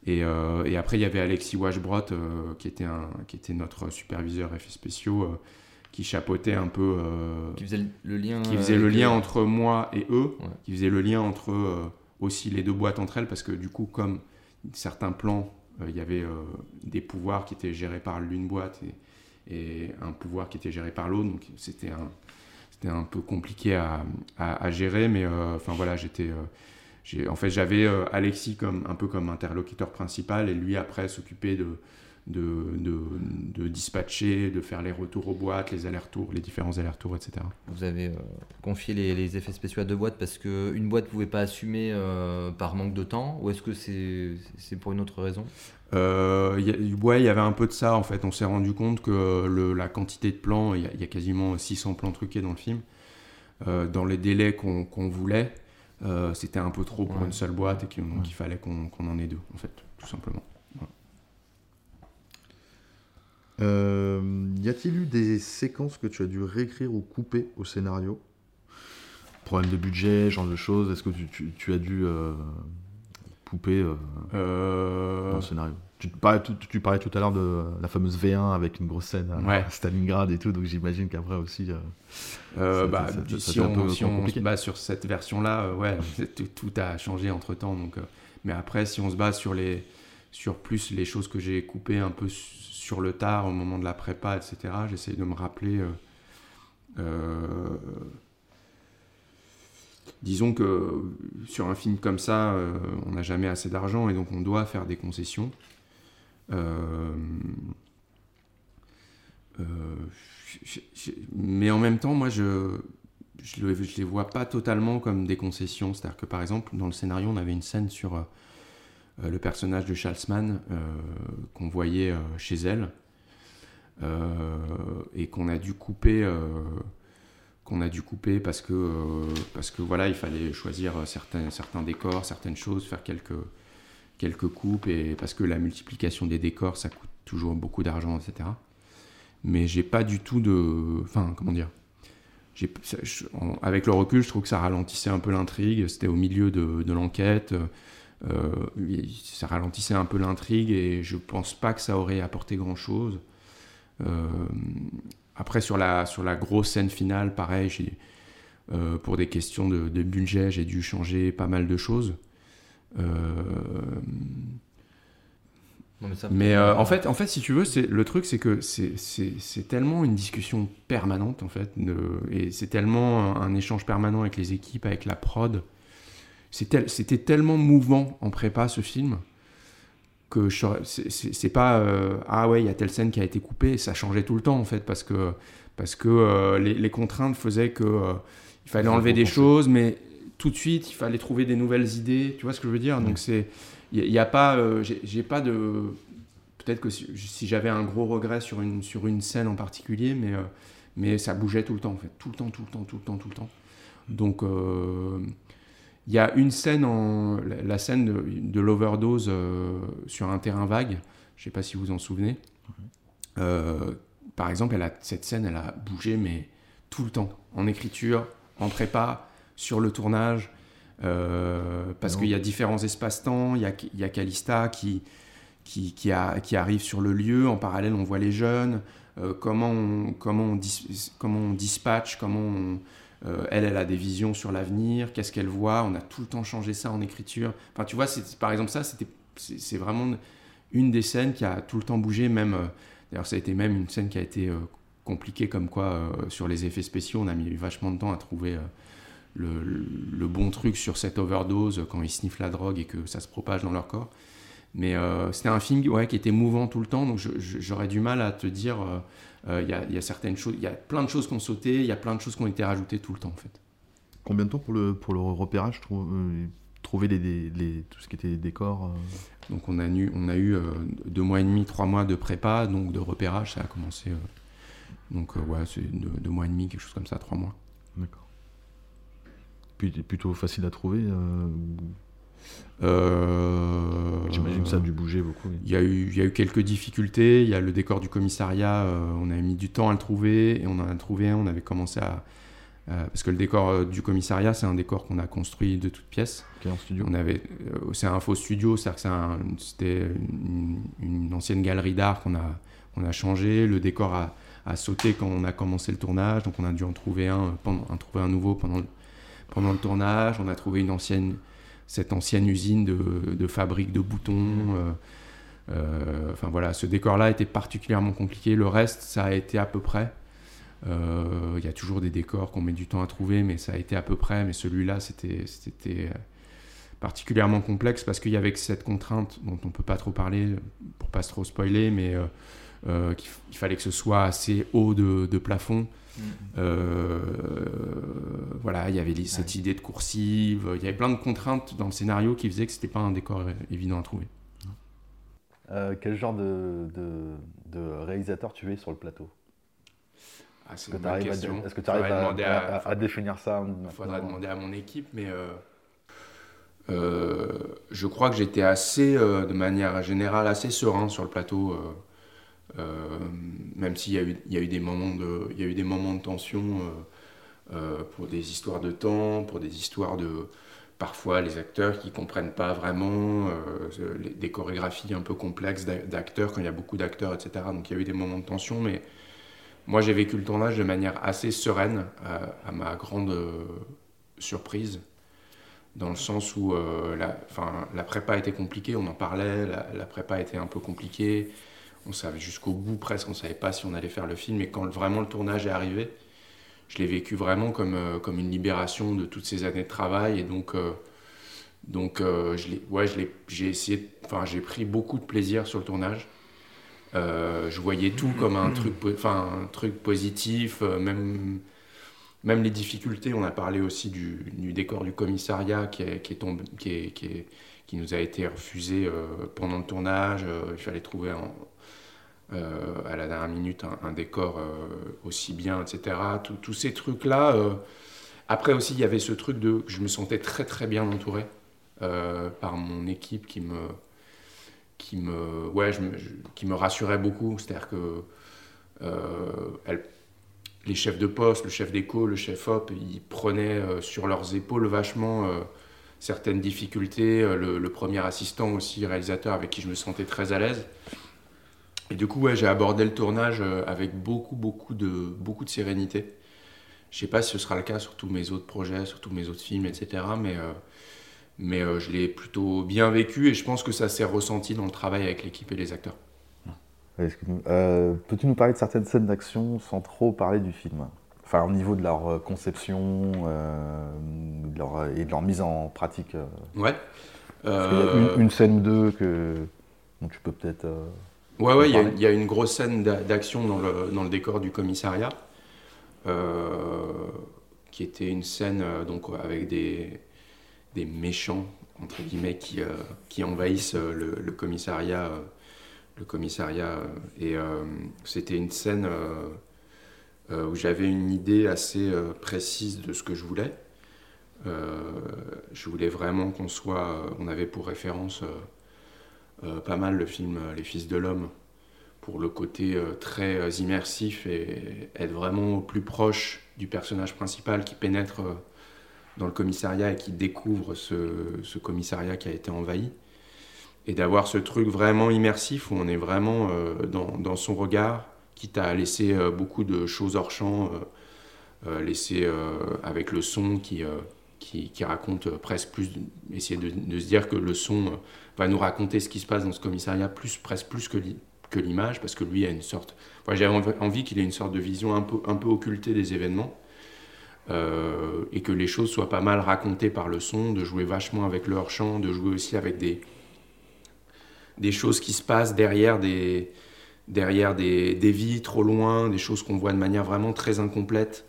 Et, euh, et après, il y avait Alexis Washbrot, euh, qui, était un, qui était notre superviseur effets spéciaux, euh, qui chapeautait un peu. Qui faisait le lien qui faisait le lien entre moi et eux, Ouais. qui faisait le lien entre aussi les deux boîtes entre elles, parce que du coup, comme certains plans, il y avait des pouvoirs qui étaient gérés par l'une boîte et, et un pouvoir qui était géré par l'autre, donc c'était un, un peu compliqué à, à- à gérer, mais enfin voilà, j'étais. En fait, j'avais euh, Alexis comme, un peu comme interlocuteur principal et lui après s'occuper de, de, de, de dispatcher, de faire les retours aux boîtes, les allers-retours, les différents allers-retours, etc. Vous avez euh, confié les, les effets spéciaux à deux boîtes parce qu'une boîte ne pouvait pas assumer euh, par manque de temps ou est-ce que c'est c'est pour une autre raison? Euh, y a- ouais, il y avait un peu de ça en fait. On s'est rendu compte que le- la quantité de plans, il y, a- il y a quasiment 600 plans truqués dans le film, dans les délais qu'on qu'on voulait, euh, c'était un peu trop pour Ouais. une seule boîte et qu'il Ouais. fallait qu'on en ait deux en fait, tout simplement. Euh, y a-t-il eu des séquences que tu as dû réécrire ou couper au scénario? Problème de budget, genre de choses. Est-ce que tu, tu- tu as dû euh, couper euh, Euh, dans le scénario? Tu, parlais tout, tu parlais tout à l'heure de la fameuse V1 avec une grosse scène à Ouais. Stalingrad et tout, donc j'imagine qu'après aussi. euh, Euh, Ça- bah, ça- ça- ça si on, si se base sur cette version-là, euh, ouais, tout, tout a changé entre temps. Donc, mais après, si on se base sur les, sur plus les choses que j'ai coupées un peu su- sur le tard au moment de la prépa, etc. J'essaye de me rappeler. euh, disons que sur un film comme ça, euh, on n'a jamais assez d'argent et donc on doit faire des concessions. Euh, euh, mais en même temps, moi, je je les vois pas totalement comme des concessions. C'est-à-dire que, par exemple, dans le scénario, on avait une scène sur euh, le personnage de Charlesman euh, qu'on voyait chez elle et qu'on a dû couper. qu'on a dû couper parce que parce que voilà il fallait choisir certains décors certaines choses faire quelques quelques coupes et parce que la multiplication des décors ça coûte toujours beaucoup d'argent etc mais j'ai pas du tout de enfin comment dire avec le recul je trouve que ça ralentissait un peu l'intrigue c'était au milieu de, l'enquête euh, ça ralentissait un peu l'intrigue et je pense pas que ça aurait apporté grand chose après sur la sur la grosse scène finale pareil euh, pour des questions de budget j'ai dû changer pas mal de choses Euh, ça- mais euh, en fait, en fait, si tu veux, c'est le truc, c'est que c'est- tellement une discussion permanente en fait, de- et c'est tellement un, un échange permanent avec les équipes, avec la prod. Tel- C'était tellement mouvant en prépa ce film que c'est- pas euh, ah ouais il y a telle scène qui a été coupée, ça changeait tout le temps en fait parce que parce que euh, les, les contraintes faisaient que il fallait enlever des choses, mais tout de suite il fallait trouver des nouvelles idées. Tu vois ce que je veux dire? Donc c'est il n'y a, pas euh, j'ai pas de peut-être que si, si j'avais un gros regret sur une sur une scène en particulier, mais euh, mais ça bougeait tout le temps en fait, tout le temps, tout le temps, tout le temps, tout le temps. Donc euh, il y a une scène en la, scène de, de l'overdose euh, sur un terrain vague. Je sais pas si vous en souvenez. Euh, par exemple, elle a, cette scène, elle a bougé, mais tout le temps, en écriture, en prépa, sur le tournage, euh, parce qu'il y a différents espaces-temps. Il y a, y a Calista qui, qui, qui, a- qui arrive sur le lieu. En parallèle, on voit les jeunes. euh, comment, on, comment, on dis- comment on dispatche, comment on- euh, elle, elle a des visions sur l'avenir, qu'est-ce qu'elle voit? On a tout le temps changé ça en écriture. Enfin, tu vois, par exemple, ça, c'était, c'est, vraiment une des scènes qui a tout le temps bougé, même. euh, D'ailleurs, ça a été même une scène qui a été compliquée, comme quoi, sur les effets spéciaux, on a mis vachement de temps à trouver le, le bon truc sur cette overdose quand ils sniffent la drogue et que ça se propage dans leur corps. Mais euh, c'était un film ouais, qui était mouvant tout le temps, donc j'aurais du mal à te dire. euh, euh, Il y, a, il y a certaines choses, il y a plein de choses qui ont sauté, il y a plein de choses qui ont été rajoutées tout le temps en fait. Combien de temps pour le, pour le repérage trou- Trouver les, les- les- tout ce qui était décor euh, Donc on a eu, on a eu euh, deux mois et demi, trois mois de prépa, donc de repérage, ça a commencé. euh, donc ouais, c'est deux, deux mois et demi, quelque chose comme ça, trois mois. Plutôt facile à trouver euh, Euh, J'imagine que ça a dû bouger beaucoup. Il y, a eu, il y a eu quelques difficultés. Il y a le décor du commissariat, euh, on a mis du temps à le trouver et on en a trouvé un. On avait commencé à. euh, parce que le décor du commissariat, c'est un décor qu'on a construit de toutes pièces. En studio. On avait, c'est un faux studio, c'est-à-dire que c'est un- c'était une, une ancienne galerie d'art qu'on a, qu'on a changé. Le décor a, a sauté quand on a commencé le tournage, donc on a dû en trouver un, pendant, en trouver un nouveau pendant, pendant le tournage. On a trouvé cette ancienne usine de, fabrique de boutons. euh, euh, enfin voilà, ce décor-là était particulièrement compliqué. Le reste, ça a été à peu près. Il y a toujours des décors qu'on met du temps à trouver, mais ça a été à peu près. Mais celui-là, c'était particulièrement complexe parce qu'il y avait cette contrainte dont on ne peut pas trop parler pour pas trop spoiler, mais qu'il fallait que ce soit assez haut de, plafond. Mm-hmm. voilà, il y avait cette idée de coursive, il y avait plein de contraintes dans le scénario qui faisaient que c'était pas un décor évident à trouver. Euh, quel genre de, réalisateur tu es sur le plateau? Ah, Est-ce que tu arrives, à, définir ça Il faudra demander à mon équipe, mais euh, euh, je crois que j'étais assez, de manière générale, assez serein sur le plateau. Même s'il y, a eu des moments de, il y a eu des moments de tension pour des histoires de temps, pour des histoires de, parfois les acteurs qui comprennent pas vraiment, euh, des chorégraphies un peu complexes d'acteurs quand il y a beaucoup d'acteurs, etc. Donc il y a eu des moments de tension, mais moi j'ai vécu le tournage de manière assez sereine, à, ma grande euh, surprise, dans le sens où euh, la, prépa était compliquée, on en parlait, la, la prépa était un peu compliquée, on savait jusqu'au bout presque, on savait pas si on allait faire le film, et quand vraiment le tournage est arrivé, je l'ai vécu vraiment comme, euh, comme une libération de toutes ces années de travail. Et donc, euh, donc euh, je ouais, j'ai essayé, enfin, j'ai pris beaucoup de plaisir sur le tournage. je voyais tout comme un truc, enfin, un truc positif, même, même les difficultés. On a parlé aussi du, décor du commissariat qui, est, tombé, qui, est, qui, nous a été refusé pendant le tournage. il fallait trouver un, euh, à la dernière minute un, décor euh, aussi bien, etc. Tous ces trucs-là. Euh, après aussi, il y avait ce truc de je me sentais très très bien entouré par mon équipe qui me, qui me, ouais, qui me rassurait beaucoup. C'est-à-dire que les chefs de poste, le chef d'éco, le chef op, ils prenaient sur leurs épaules vachement certaines difficultés. Le, premier assistant aussi, réalisateur, avec qui je me sentais très à l'aise. Et du coup, ouais, j'ai abordé le tournage euh, avec beaucoup, beaucoup de, beaucoup de sérénité. Je sais pas si ce sera le cas sur tous mes autres projets, sur tous mes autres films, etc. Mais, euh, mais euh, je l'ai plutôt bien vécu et je pense que ça s'est ressenti dans le travail avec l'équipe et les acteurs. Peux-tu nous parler de certaines scènes d'action sans trop parler du film? Enfin, au niveau de leur conception de leur, et de leur mise en pratique. Ouais. une, une, scène ou deux que, tu peux peut-être. Ouais, ouais, il y, a une grosse scène d'action dans le, dans le, décor du commissariat, euh, qui était une scène euh, donc, avec des, des méchants, entre guillemets, qui, euh, qui envahissent le, le, commissariat. le commissariat et c'était une scène où j'avais une idée assez précise de ce que je voulais. je voulais vraiment qu'on soit, on avait pour référence pas mal le film euh, Les Fils de l'Homme pour le côté euh, très immersif et être vraiment plus proche du personnage principal qui pénètre dans le commissariat et qui découvre ce, commissariat qui a été envahi. Et d'avoir ce truc vraiment immersif où on est vraiment dans, son regard, quitte à laisser beaucoup de choses hors champ, laisser avec le son qui, qui, raconte presque plus, essayer de, de, se dire que le son va nous raconter ce qui se passe dans ce commissariat, plus, presque plus que, que l'image, parce que lui a une sorte. J'avais envie qu'il ait une sorte de vision un peu, un peu occultée des événements. Euh, et que les choses soient pas mal racontées par le son, de jouer vachement avec le hors-champ, de jouer aussi avec des, des choses qui se passent derrière des, derrière des, des vies trop loin, des choses qu'on voit de manière vraiment très incomplète.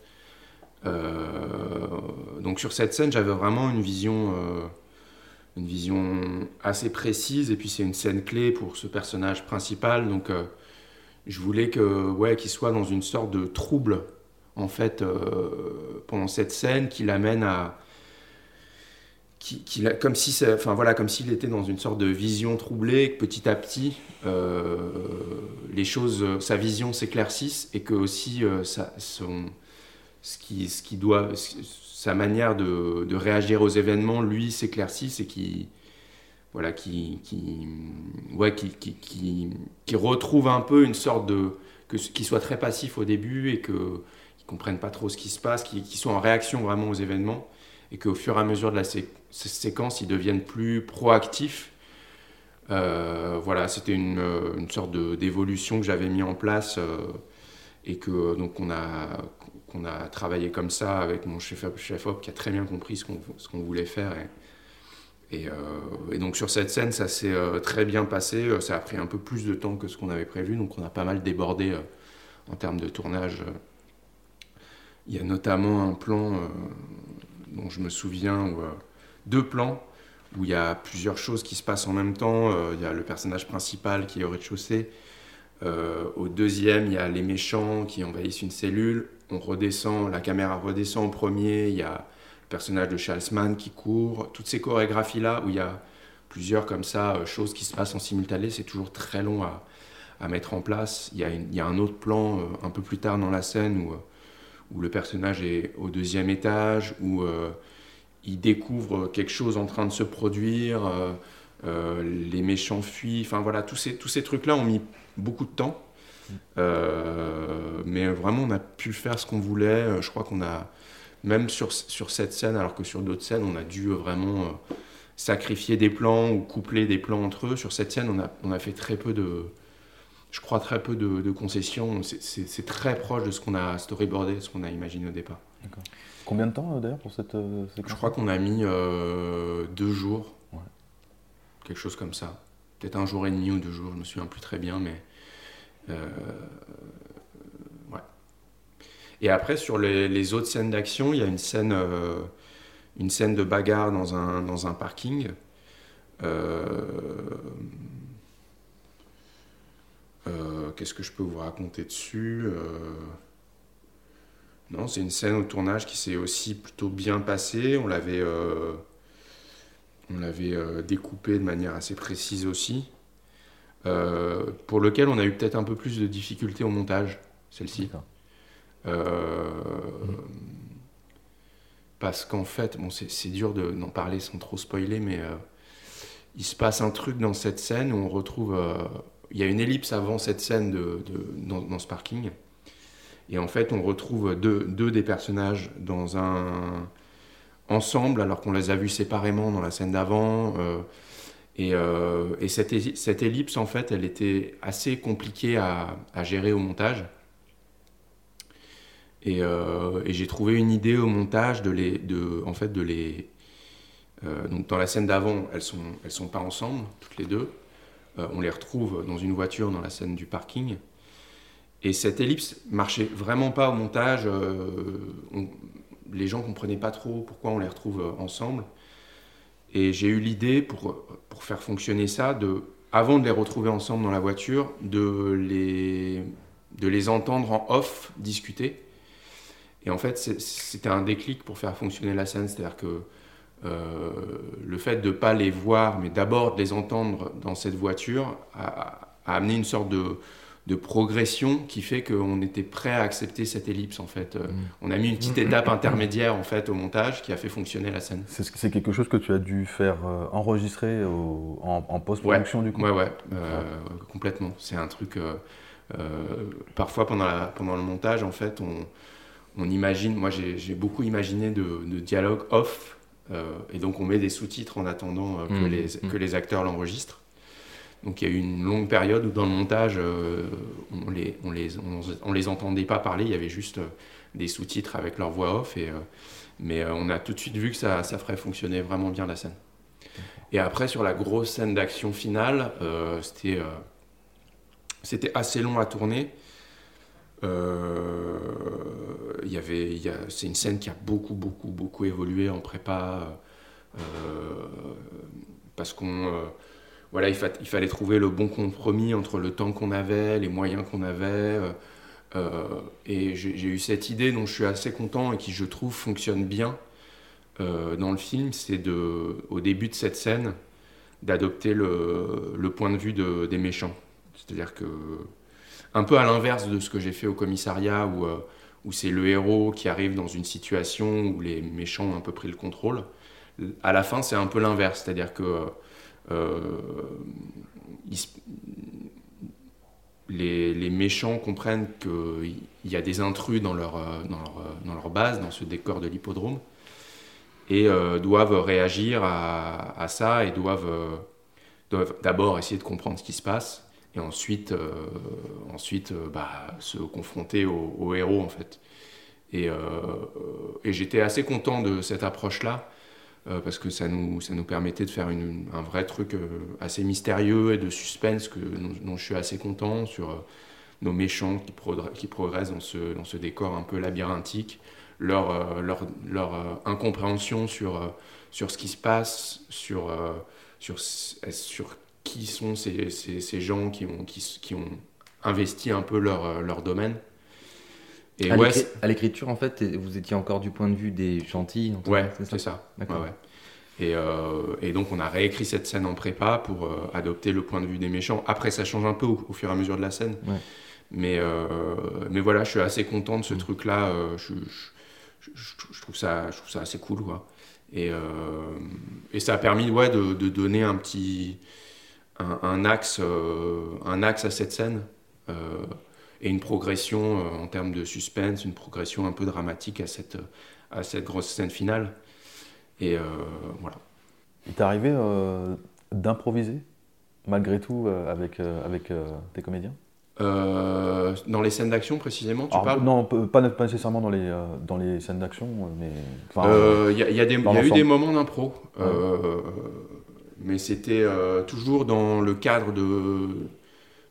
Euh, donc sur cette scène, j'avais vraiment une vision euh, une vision assez précise. Et puis c'est une scène clé pour ce personnage principal. Donc euh, je voulais que ouais, qu'il soit dans une sorte de trouble en fait euh, pendant cette scène qui l'amène à qui, comme si enfin voilà comme s'il était dans une sorte de vision troublée que petit à petit euh, les choses sa vision s'éclaircisse et que aussi ça, son, ce qui ce qui doit sa manière de, réagir aux événements, lui, s'éclaircisse et qui, voilà, qui, qui, ouais, qui, qui, qui, retrouve un peu une sorte de. qu'il soit très passif au début et qu'il ne comprenne pas trop ce qui se passe, qu'il soit en réaction vraiment aux événements et qu'au fur et à mesure de la séquence, il devienne plus proactif. Euh, voilà, c'était une, une, sorte d'évolution que j'avais mis en place. Euh, et que donc on a qu'on a travaillé comme ça avec mon chef chef op qui a très bien compris ce qu'on ce qu'on voulait faire. Et, et, euh, donc sur cette scène ça s'est euh, très bien passé. Ça a pris un peu plus de temps que ce qu'on avait prévu. Donc on a pas mal débordé euh, en termes de tournage. Il y a notamment un plan dont je me souviens où, deux plans où il y a plusieurs choses qui se passent en même temps. Il y a le personnage principal qui est au rez-de-chaussée euh, au deuxième, il y a les méchants qui envahissent une cellule. On redescend, la caméra redescend au premier. Il y a le personnage de Charles Mann qui court. Toutes ces chorégraphies-là, où il y a plusieurs comme ça, euh, choses qui se passent en simultané, c'est toujours très long à, mettre en place. Il y, a un autre plan euh, un peu plus tard dans la scène où, où le personnage est au deuxième étage, où il découvre quelque chose en train de se produire. les méchants fuient. Enfin voilà, tous ces, tous ces trucs-là ont mis beaucoup de temps. Euh, mais vraiment, on a pu faire ce qu'on voulait. Euh, Je crois qu'on a, même sur, sur cette scène, alors que sur d'autres scènes, on a dû euh, vraiment sacrifier des plans ou coupler des plans entre eux. Sur cette scène, on a, on a fait très peu de, je crois, très peu de, de concessions. C'est- très proche de ce qu'on a storyboardé, ce qu'on a imaginé au départ. Combien de temps d'ailleurs pour cette Je crois qu'on a mis euh, deux jours, Ouais. quelque chose comme ça. Peut-être un jour et demi ou deux jours, je me souviens plus très bien, mais euh, ouais. Et après sur les, autres scènes d'action, il y a une scène, euh, une scène de bagarre dans un dans un parking. Euh, Qu'est-ce que je peux vous raconter dessus non, c'est une scène au tournage qui s'est aussi plutôt bien passée. On l'avait, on l'avait euh, découpé de manière assez précise aussi. Euh, pour lequel on a eu peut-être un peu plus de difficultés au montage, celle-ci. Euh, Parce qu'en fait, bon, c'est, dur de- d'en parler sans trop spoiler, mais il se passe un truc dans cette scène où on retrouve. il y a une ellipse avant cette scène de, de- dans, dans ce parking. Et en fait, on retrouve deux, deux des personnages dans un ensemble, alors qu'on les a vus séparément dans la scène d'avant. euh, et euh, et cette, ellipse, en fait, elle était assez compliquée à, gérer au montage. Et, euh, et j'ai trouvé une idée au montage de les, de, en fait, de les. donc dans la scène d'avant, elles sont, elles sont pas ensemble, toutes les deux. On les retrouve dans une voiture dans la scène du parking. Et cette ellipse marchait vraiment pas au montage. on- les gens comprenaient pas trop pourquoi on les retrouve euh, ensemble. Et j'ai eu l'idée pour, pour faire fonctionner ça, de, avant de les retrouver ensemble dans la voiture, de les, de les entendre en off discuter. Et en fait, c'était un déclic pour faire fonctionner la scène. C'est-à-dire que euh, le fait de ne pas les voir, mais d'abord de les entendre dans cette voiture, a amené une sorte de, de progression qui fait qu'on était prêt à accepter cette ellipse. En fait, Euh, on a mis une petite étape intermédiaire en fait au montage qui a fait fonctionner la scène. C'est c'est quelque chose que tu as dû faire euh, enregistrer au- en, en post-production du coup Ouais, ouais, euh, complètement. C'est un truc. euh, euh, parfois pendant, la- pendant le montage, en fait, on, on imagine. Moi, j'ai j'ai beaucoup imaginé de, de dialogues off. euh, et donc, on met des sous-titres en attendant euh, que, les, que les acteurs l'enregistrent. Donc, il y a eu une longue période où, dans le montage, euh, on les, on, les, les entendait pas parler. Il y avait juste euh, des sous-titres avec leur voix off. Euh, mais on a tout de suite vu que ça, ferait fonctionner vraiment bien la scène. Et après, sur la grosse scène d'action finale, c'était, assez long à tourner. Y c'est une scène qui a beaucoup, beaucoup, beaucoup évolué en prépa. parce qu'on. Voilà, il, fa- il fallait trouver le bon compromis entre le temps qu'on avait, les moyens qu'on avait. euh, euh, et j'ai eu cette idée dont je suis assez content et qui, je trouve, fonctionne bien euh, dans le film, c'est de, au début de cette scène, d'adopter le, point de vue de- des méchants. C'est-à-dire que, un peu à l'inverse de ce que j'ai fait au commissariat, où, où c'est le héros qui arrive dans une situation où les méchants ont un peu pris le contrôle, à la fin, c'est un peu l'inverse. C'est-à-dire que se- les, méchants comprennent qu'il y a des intrus dans leur, euh, dans leur, euh, dans leur base, dans ce décor de l'hippodrome et euh, doivent réagir à, ça et doivent, euh, doivent d'abord essayer de comprendre ce qui se passe et ensuite, euh, ensuite euh, bah, se confronter au, au héros en fait. Euh, et j'étais assez content de cette approche-là euh, parce que ça nous, ça nous permettait de faire un vrai truc euh, assez mystérieux et de suspense que, dont, je suis assez content sur euh, nos méchants qui, qui progressent dans ce, dans ce décor un peu labyrinthique, leur, leur, leur incompréhension sur, sur ce qui se passe, sur, sur, sur qui sont ces, ces, gens qui ont, qui, ont investi un peu leur, leur domaine. Et à ouais, l'écriture, en fait, vous étiez encore du point de vue des gentils. en Ouais, c'est ça. D'accord. Ouais, ouais. Et, euh, et donc on a réécrit cette scène en prépa pour euh, adopter le point de vue des méchants. Après ça change un peu au, au fur et à mesure de la scène. Ouais. Mais, euh, mais voilà, je suis assez content de Mm. ce truc-là. euh, je, je, je- je trouve ça, je trouve ça assez cool. Quoi. Et, et ça a permis ouais, de, de donner un petit un, un axe, un axe à cette scène. Et une progression euh, en termes de suspense, une progression un peu dramatique à cette, à cette grosse scène finale. Et euh, voilà. Il t'est arrivé euh, d'improviser, malgré tout, avec, avec tes comédiens? Dans les scènes d'action précisément, tu Alors, parles? Non, pas, pas nécessairement dans les, dans les scènes d'action, mais. Il y a, il y a des- dans il y a eu des moments d'impro, mais c'était toujours dans le cadre de,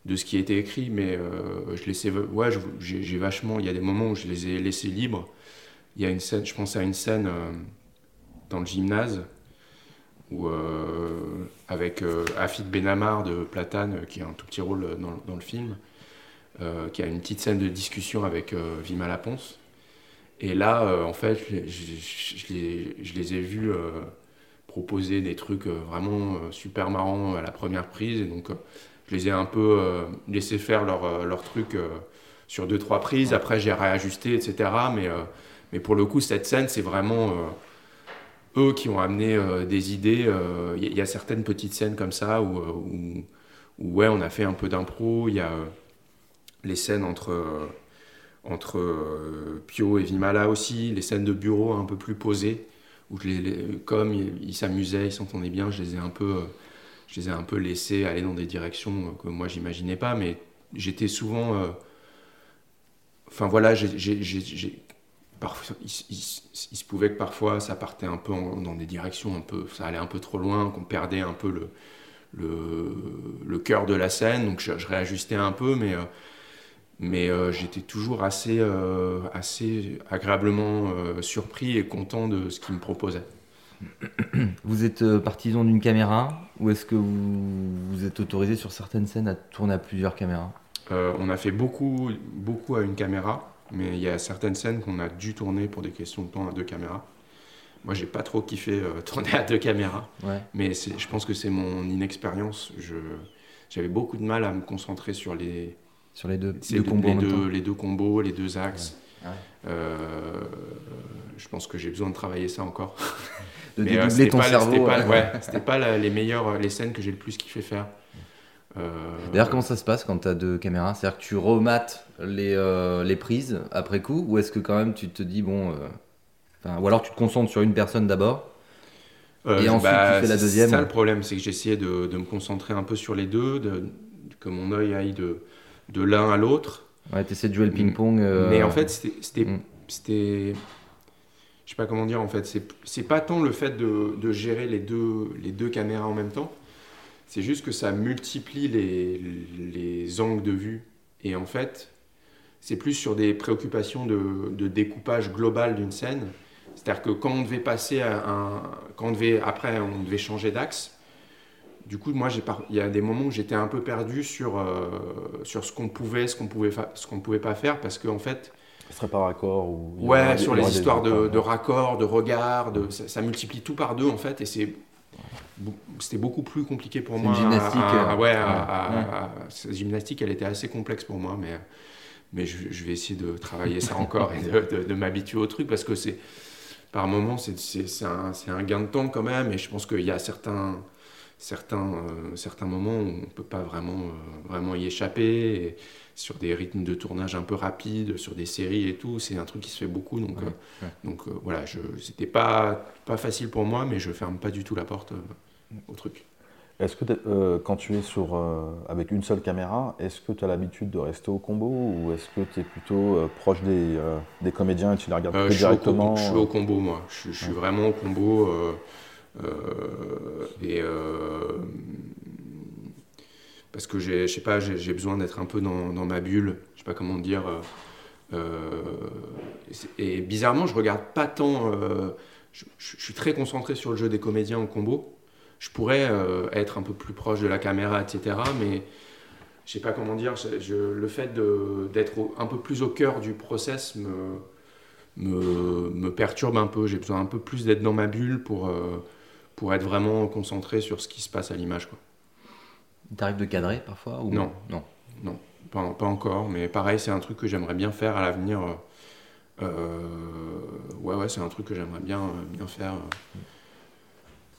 de ce qui était écrit. Mais euh, je laissais, ouais, j'ai vachement. Il y a des moments où je les ai laissés libres. Il y a une scène, je pense à une scène euh, dans le gymnase où euh, avec Afid Benamar de Platane, qui a un tout petit rôle dans, le film, qui a une petite scène de discussion avec Vima Laponce. Et là, en fait, je, les- ai vus proposer des trucs vraiment super marrants à la première prise. Donc, je les ai un peu euh, laissé faire leur, euh, leur truc euh, sur deux, trois prises. Après, j'ai réajusté, etc. Mais, mais pour le coup, cette scène, c'est vraiment eux qui ont amené des idées. Il y, a certaines petites scènes comme ça où, où, où, ouais, on a fait un peu d'impro. Il y a les scènes entre, entre euh, Pio et Vimala aussi, les scènes de bureau un peu plus posées, où je les, les- comme ils ils s'amusaient, ils s'entendaient bien, je les ai un peu, euh, je les ai un peu laissés aller dans des directions euh, que moi j'imaginais pas, mais j'étais souvent, euh, enfin voilà, j'ai- parfois, il, se pouvait que parfois ça partait un peu dans des directions un peu, ça allait un peu trop loin, qu'on perdait un peu le, le, cœur de la scène, donc je, réajustais un peu, mais, euh, mais j'étais toujours assez, assez agréablement surpris et content de ce qu'ils me proposaient. Vous êtes euh, partisan d'une caméra ou est-ce que vous, vous êtes autorisé sur certaines scènes à tourner à plusieurs caméras? Euh, on a fait beaucoup, beaucoup à une caméra, mais il y a certaines scènes qu'on a dû tourner pour des questions de temps à deux caméras. Moi, j'ai pas trop kiffé euh, tourner à deux caméras, Ouais. mais je pense que c'est mon inexpérience. J'avais beaucoup de mal à me concentrer sur les, Sur les deux, combos les deux, temps les deux combos, les deux axes. Ouais. Euh, je pense que j'ai besoin de travailler ça encore. De Mais, dédoubler c'était ton pas- cerveau, C'était pas, ouais. c'était pas la- les meilleures, les scènes que j'ai le plus kiffé faire. Euh, D'ailleurs, comment ça se passe quand tu as deux caméras? C'est-à-dire que tu remates les, euh, les prises après coup ou est-ce que quand même tu te dis, bon. euh, ou alors tu te concentres sur une personne d'abord Euh, et ensuite bah, tu fais la c'est deuxième? ça le problème, c'est que j'essayais de, de me concentrer un peu sur les deux, de, que mon œil aille de, de l'un à l'autre. Ouais, t'essaies de jouer le ping-pong. euh, Mais en fait, c'était. Mm. c'était- Je sais pas comment dire en fait. C'est pas tant le fait de, gérer les deux, caméras en même temps. C'est juste que ça multiplie les, les angles de vue. Et en fait, c'est plus sur des préoccupations de, découpage global d'une scène. C'est-à-dire que quand on devait passer à un. Quand on devait. Après, on devait changer d'axe. Du coup, moi, il y a des moments où j'étais un peu perdu sur, euh, sur ce qu'on pouvait, ce qu'on pouvait, qu'on pouvait pas faire, parce qu'en fait, Ce serait par raccord ou. Ouais, aura sur les histoires de, accords, de raccords, de regards, de, ça, ça multiplie tout par deux en fait, et c'est c'était beaucoup plus compliqué pour moi. une gymnastique, à- à- euh, ouais, à- ouais, à- ouais. à- cette gymnastique, elle était assez complexe pour moi, mais, mais je, je vais essayer de travailler ça encore et de, de- de m'habituer au truc parce que c'est par moments c'est c'est- c'est un, c'est un gain de temps quand même, et je pense qu'il y a certains certains, euh, certains moments où on ne peut pas vraiment, euh, vraiment y échapper. Et sur des rythmes de tournage un peu rapides, sur des séries et tout, c'est un truc qui se fait beaucoup. Donc, Ouais, euh, ouais. donc euh, voilà, je, c'était pas, pas facile pour moi, mais je ferme pas du tout la porte euh, au truc. Est-ce que euh, quand tu es sur, euh, avec une seule caméra, est-ce que tu as l'habitude de rester au combo ou est-ce que tu es plutôt euh, proche des, euh, des comédiens et tu les regardes Euh, au directement combo, je suis au combo, moi. Je, suis- vraiment au combo. euh, euh, et euh, parce que j'ai, je sais pas, j'ai besoin d'être un peu dans, ma bulle. Je sais pas comment dire. euh, euh, et bizarrement, je regarde pas tant. euh, je, suis très concentré sur le jeu des comédiens au combo. Je pourrais être un peu plus proche de la caméra, etc. Mais je sais pas comment dire. le fait d'être un peu plus au cœur du process me me, perturbe un peu. J'ai besoin un peu plus d'être dans ma bulle pour, pour être vraiment concentré sur ce qui se passe à l'image. quoi. Il t'arrive de cadrer parfois ou... Non. Non? Non, pas, pas encore, mais pareil, c'est un truc que j'aimerais bien faire à l'avenir. Euh, ouais, ouais, c'est un truc que j'aimerais bien, euh, bien faire.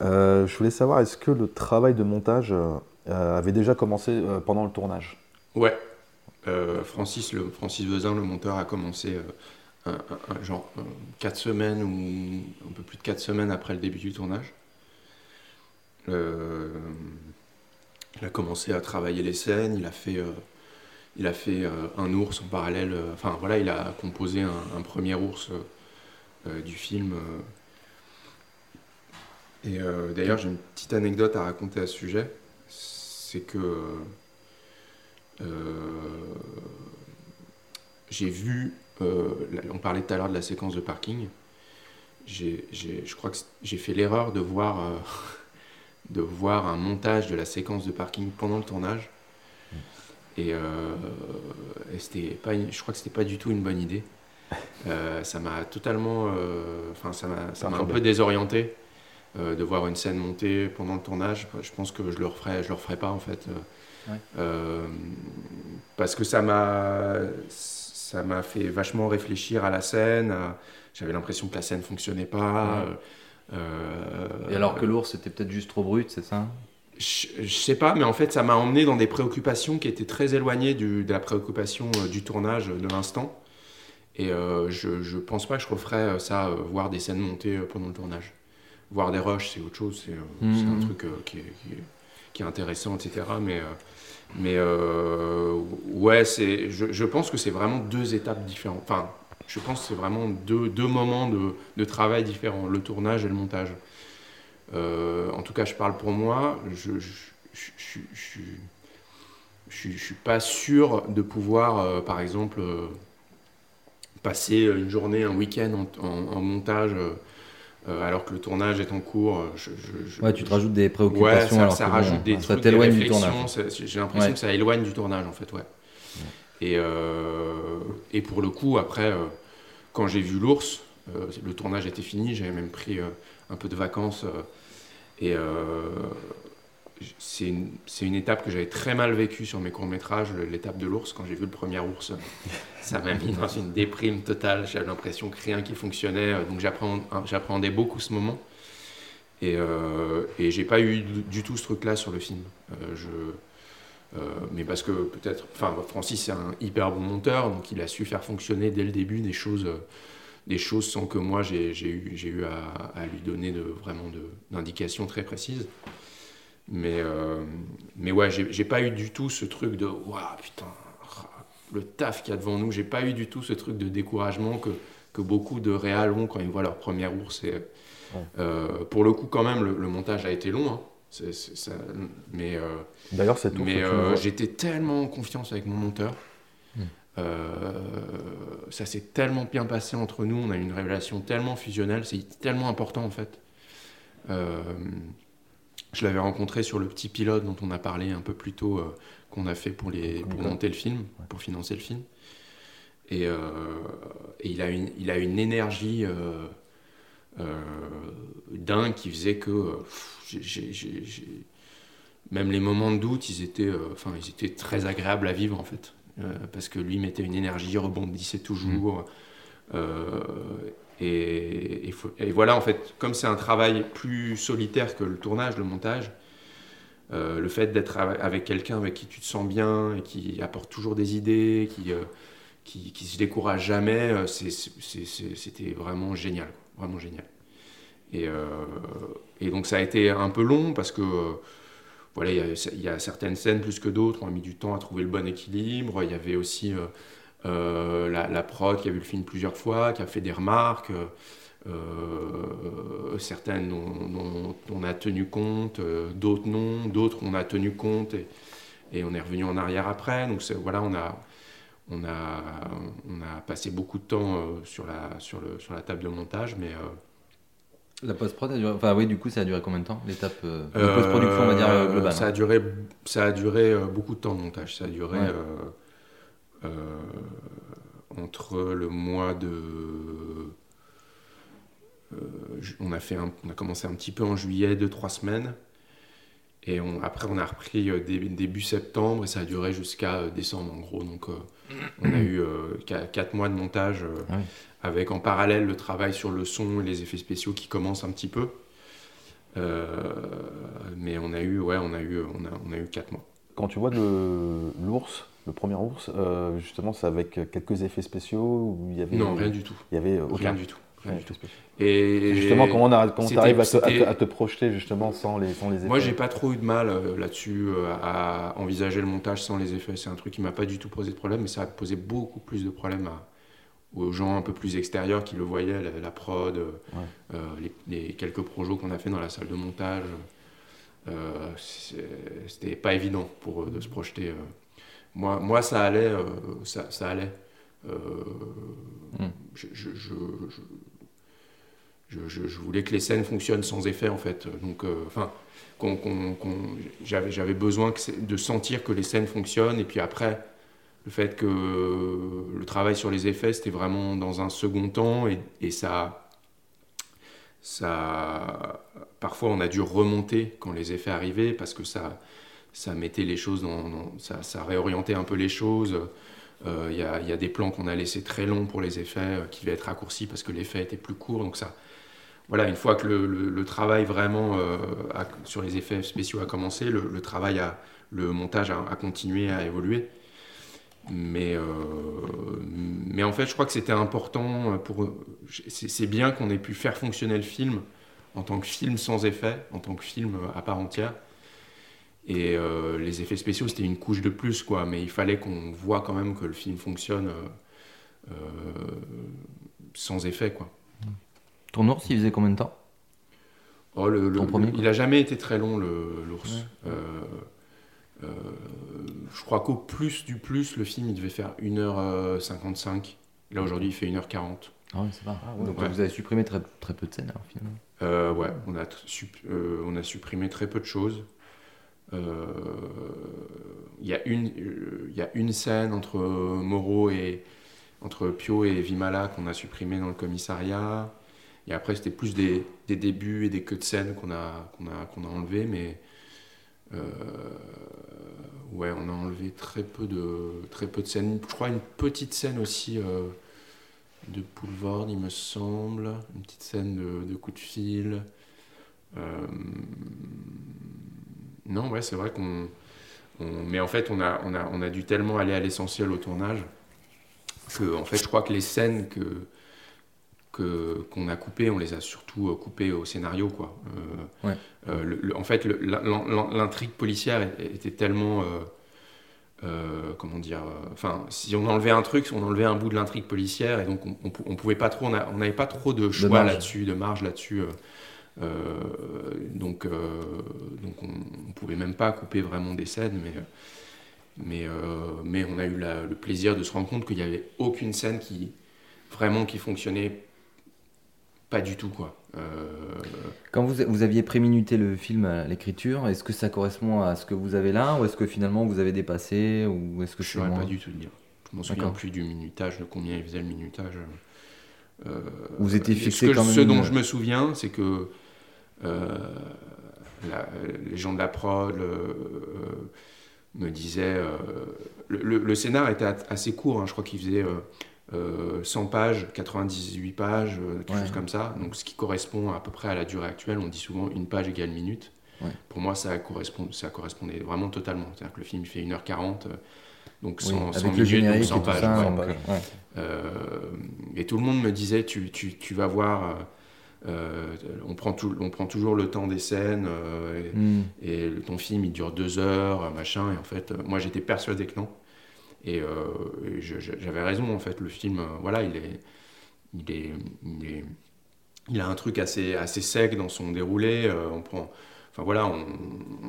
Euh, je voulais savoir, est-ce que le travail de montage euh, euh, avait déjà commencé euh, pendant le tournage? Ouais. Euh, Francis, le, Francis Vezin, le monteur, a commencé euh, un, un- un- genre 4 semaines ou un peu plus de 4 semaines après le début du tournage. Il a commencé à travailler les scènes, il a fait, euh, il a fait euh, un ours en parallèle. euh, Enfin voilà, il a composé un, premier ours du film. Et d'ailleurs, j'ai une petite anecdote à raconter à ce sujet. C'est que j'ai vu, on parlait tout à l'heure de la séquence de parking. Je crois que j'ai fait l'erreur de voir, de voir un montage de la séquence de parking pendant le tournage. Et, euh, et c'était pas, une- je crois que c'était pas du tout une bonne idée. Euh, ça m'a totalement, euh, enfin ça m'a, ça m'a un peu désorienté de voir une scène monter pendant le tournage. Je pense que je le referai, je le referai pas en fait. Ouais. parce que ça m'a ça m'a fait vachement réfléchir à la scène. J'avais l'impression que la scène fonctionnait pas. Ouais. Euh, Et alors que l'ours était peut-être juste trop brut, c'est ça? Je, je sais pas, mais en fait, ça m'a emmené dans des préoccupations qui étaient très éloignées du- de la préoccupation euh, du tournage de l'instant. Et euh, je, je pense pas que je referais ça, euh, voir des scènes montées pendant le tournage. Voir des rushs, c'est autre chose, c'est c'est un truc qui, est, qui est- qui est intéressant, etc. Mais, mais ouais, je, je pense que c'est vraiment deux étapes différentes. Enfin, je pense que c'est vraiment deux, deux moments de, de travail différents, le tournage et le montage. Euh, en tout cas, je parle pour moi. Je, je suis pas sûr de pouvoir, euh, par exemple, euh, passer une journée, un week-end en, en- en montage alors que le tournage est en cours. Je, je- je- Ouais, tu te rajoutes des Ouais, préoccupations ça, alors ça rajoute bon, des ça trucs, t'éloigne du tournage. J'ai l'impression Ouais. que ça éloigne du tournage, en fait, ouais. Et, euh, et pour le coup, après, euh, quand j'ai vu l'ours, euh, le tournage était fini, j'avais même pris un peu de vacances. et c'est une, étape que j'avais très mal vécue sur mes courts-métrages, l'étape de l'ours. Quand j'ai vu le premier ours, ça m'a mis dans une déprime totale. J'avais l'impression que rien qui fonctionnait. Donc j'appréhend- j'appréhendais beaucoup ce moment. Et, euh, et j'ai pas eu du tout ce truc-là sur le film. Mais parce que peut-être, enfin, Francis c'est un hyper bon monteur, donc il a su faire fonctionner dès le début des choses, euh, des choses sans que moi j'ai eu, à, à lui donner de, vraiment de- d'indications très précises. Mais, euh, mais ouais, j'ai pas eu du tout ce truc de waouh putain, le taf qu'il y a devant nous. J'ai pas eu du tout ce truc de découragement que, que beaucoup de réals ont quand ils voient leur premier ours. Et, euh, pour le coup, quand même, le, le montage a été long. hein. Ça- mais euh, D'ailleurs, mais euh, j'étais tellement en confiance avec mon monteur. Hmm. Euh, ça s'est tellement bien passé entre nous. On a eu une révélation tellement fusionnelle. C'est tellement important en fait. Je l'avais rencontré sur le petit pilote dont on a parlé un peu plus tôt, qu'on a fait pour, les, pour monter le film, pour financer le film. Et, et il, a une, il a une énergie euh, qui faisait que euh, même les moments de doute, ils étaient, euh, enfin, ils étaient très agréables à vivre en fait. Euh, parce que lui mettait une énergie, rebondissait toujours. Et, voilà, en fait, comme c'est un travail plus solitaire que le tournage, le montage, le fait d'être ave- avec quelqu'un avec qui tu te sens bien et qui apporte toujours des idées, qui, qui, se décourage jamais, c'était vraiment génial, vraiment génial. Et, euh, et donc ça a été un peu long parce que voilà, il y, a, certaines scènes plus que d'autres, on a mis du temps à trouver le bon équilibre. Il y avait aussi euh, euh, la, la prod qui a vu le film plusieurs fois, qui a fait des remarques. certaines dont, on a tenu compte, d'autres non, d'autres on a tenu compte et, et on est revenu en arrière après. Donc voilà, on a, on, a, on a passé beaucoup de temps sur, la, sur, le, sur la table de montage, mais La post-prod a duré... Enfin oui, du coup, ça a duré combien de temps L'étape euh, de post-production, on va dire, Euh, euh, globale. Ça a hein. duré, ça a duré euh, beaucoup de temps de montage. Ça a duré Ouais. euh, euh, entre le mois de. euh, on, a fait un- on a commencé un petit peu en juillet, deux, trois semaines. Et on- après, on a repris euh, dé- début septembre et ça a duré jusqu'à euh, décembre en gros. Donc, euh, on a eu euh, qua- quatre mois de montage euh, Ah. Avec en parallèle le travail sur le son et les effets spéciaux qui commencent un petit peu. Euh, mais on a eu, ouais, on a eu, on a, on a eu quatre mois. Quand tu vois l'ours, le premier ours, euh, justement, c'est avec quelques effets spéciaux où il y avait. Non, rien du tout. Il y avait aucun. Rien du tout. Rien Ouais, du tout. effets spéciaux. Et Justement, comment on a- comment c'était- t'arrives à, te- à te- c'était- à te projeter justement sans les, sans les effets Moi, j'ai pas trop eu de mal euh, là-dessus à envisager le montage sans les effets. C'est un truc qui m'a pas du tout posé de problème, mais ça a posé beaucoup plus de problèmes à- aux gens un peu plus extérieurs qui le voyaient, la, la prod, euh, euh, les, les quelques projets qu'on a fait dans la salle de montage. Euh, C'était pas évident pour eux de se projeter. euh. Moi, moi, ça allait, euh, ça, ça allait. Euh, Mm. je- je- je- je, je, je- je voulais que les scènes fonctionnent sans effet en fait. Donc, euh, enfin, qu'on- j'avais, j'avais besoin que de sentir que les scènes fonctionnent. Et puis après, le fait que le travail sur les effets, c'était vraiment dans un second temps. Et, ça, parfois, on a dû remonter quand les effets arrivaient parce que ça, mettait les choses ça, réorientait un peu les choses. Euh, Il y, a, des plans qu'on a laissés très longs pour les effets euh, qui devaient être raccourcis parce que l'effet était plus court. Donc ça, voilà, une fois que le, travail vraiment euh, sur les effets spéciaux a commencé, le, travail, le montage a continué à évoluer. Mais, euh, mais en fait, je crois que c'était important pour. C'est bien qu'on ait pu faire fonctionner le film en tant que film sans effet, en tant que film à part entière. Et euh, les effets spéciaux, c'était une couche de plus, quoi. Mais il fallait qu'on voit quand même que le film fonctionne euh, sans effet, quoi. Ton ours, il faisait combien de temps? Oh, le, le- Ton premier, le- il a jamais été très long, l'ours. Euh, je crois qu'au plus du plus, le film, il devait faire 1h55. Là, aujourd'hui, il fait 1h40. Ah ouais, c'est pas. Ah ouais. Donc Ouais. vous avez supprimé très, très peu de scènes alors finalement. Euh, ouais, on a, euh, on a supprimé très peu de choses. Euh, Il y, a une- euh, il y a une scène entre Moreau et entre Pio et Vimala qu'on a supprimé dans le commissariat. Et après, c'était plus des, des débuts et des queues de scène qu'on a, qu'on a, qu'on a enlevé, mais euh, ouais, on a enlevé très peu de, très peu de scènes. Je crois une petite scène aussi euh, de Poulvord, il me semble, une petite scène de, coup de fil. Euh, non, ouais, c'est vrai qu'on. on- mais en fait, on a, on, a, on a dû tellement aller à l'essentiel au tournage que, en fait, je crois que les scènes que qu'on a coupées, on les a surtout euh, coupées au scénario, quoi. Euh, Ouais. euh, le- le- en fait, l'intrigue policière était tellement. euh, comment dire euh, Enfin, si on enlevait un truc, on enlevait un bout de l'intrigue policière, et donc on, on, pou- on pouvait pas trop, on n'avait pas trop de choix marge. là-dessus, de marge là-dessus. euh, donc, donc on, on pouvait même pas couper vraiment des scènes, mais, mais, mais on a eu la- le plaisir de se rendre compte qu'il n'y avait aucune scène qui vraiment qui fonctionnait pas du tout quoi. Euh, Quand vous, vous aviez préminuté le film à l'écriture, est-ce que ça correspond à ce que vous avez là ou est-ce que finalement vous avez dépassé ou est-ce que je c'est saurais pas du tout dire. Je m'en souviens plus du minutage, de combien il faisait le minutage. Euh, Vous étiez fixé que- quand même Ce dont une- je me souviens, c'est que euh, la- les gens de la prod euh, euh, me disaient. euh, le, le- le scénar était assez court, hein, je crois qu'il faisait euh, euh, 100 pages, 98 pages, euh, quelque Ouais. chose comme ça. Donc ce qui correspond à peu près à la durée actuelle. On dit souvent une page égale minute. Ouais. Pour moi, ça, correspond, ça correspondait vraiment totalement. C'est-à-dire que le film il fait 1h40. euh, donc Oui, 100, 100 avec le minutes, donc générique 100 et tout pages. ça. ouais. donc, ouais. Et tout le monde me disait tu, tu, tu vas voir, euh, on, prend tout, on prend toujours le temps des scènes euh, Mm. et, et ton film il dure deux heures, machin. Et en fait, euh, moi j'étais persuadé que non. Et, euh, et j'avais raison en fait. Le film, euh, voilà, il est, il est, il est- il a un truc assez, assez sec dans son déroulé. euh, on prend, enfin voilà, on,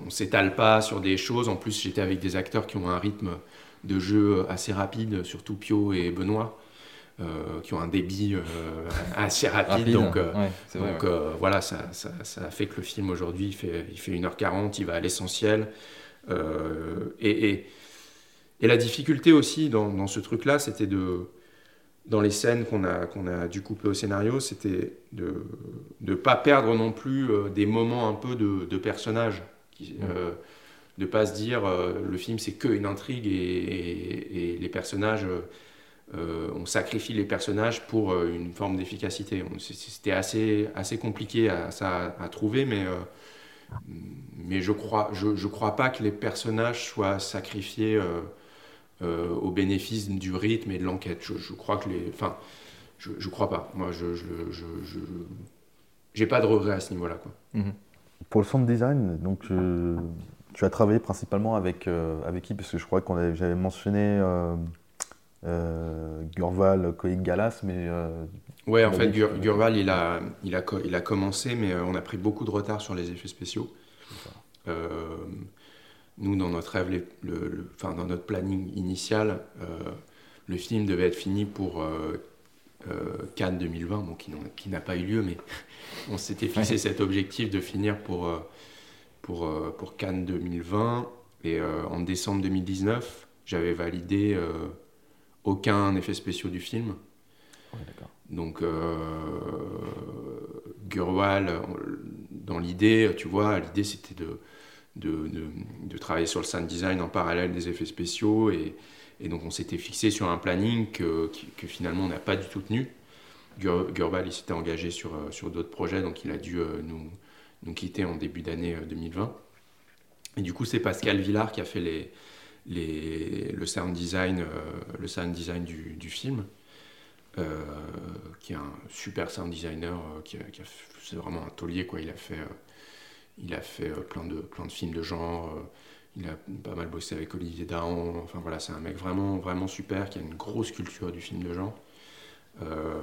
on s'étale pas sur des choses. En plus, j'étais avec des acteurs qui ont un rythme de jeu assez rapide, surtout Pio et Benoît. euh, qui ont un débit euh, assez rapide, Rapide, donc, euh, ouais, c'est vrai, donc ouais. voilà, ça, ça, ça fait que le film aujourd'hui il fait, il fait 1h40, il va à l'essentiel. Et, et, et la difficulté aussi dans, dans ce truc-là, c'était de. Dans les scènes qu'on a, qu'on a dû couper au scénario, c'était de ne pas perdre non plus euh, des moments un peu de, de personnages. Qui, euh, de pas se dire euh, le film c'est que une intrigue et, et- et les personnages. euh, on sacrifie les personnages pour euh, une forme d'efficacité. C'était assez, assez compliqué à, ça à trouver, mais, mais je crois, je, je crois pas que les personnages soient sacrifiés euh, au bénéfice du rythme et de l'enquête. Je, je crois que les, enfin, je, je crois pas. Moi, je, je, je, je- j'ai pas de regrets à ce niveau-là, quoi. Pour le sound design, donc euh, tu as travaillé principalement avec, euh, avec qui? Parce que je crois qu'on avait, j'avais mentionné euh, euh, Gurval, Koïk Galas, mais. euh, Ouais, en fait, Gur- que- Gurval, il a, il, a, il a commencé, mais on a pris beaucoup de retard sur les effets spéciaux. Euh, nous, dans notre rêve, les- le, le- enfin, dans notre planning initial, euh, le film devait être fini pour euh, euh, Cannes 2020, bon, qui, n'a pas eu lieu, mais on s'était fixé Ouais. cet objectif de finir pour, pour, pour Cannes 2020. Et euh, en décembre 2019, j'avais validé euh, aucun effet spéciaux du film. Donc, euh, Gurwal, dans l'idée, tu vois, l'idée c'était de, de, travailler sur le sound design en parallèle des effets spéciaux. Et, donc, on s'était fixé sur un planning que, finalement on n'a pas du tout tenu. Gur- Gurwal, il s'était engagé sur, euh, sur d'autres projets, donc il a dû euh, nous, nous quitter en début d'année euh, 2020. Et du coup, c'est Pascal Villard qui a fait les, les, le sound design, euh, le sound design du, du film. Euh, qui est un super sound designer, euh, qui, a- qui c'est vraiment un taulier quoi. Il a fait, euh, il a fait euh, plein de plein de films de genre. euh, il a pas mal bossé avec Olivier Dahan. Enfin voilà, c'est un mec vraiment vraiment super qui a une grosse culture du film de genre. Euh,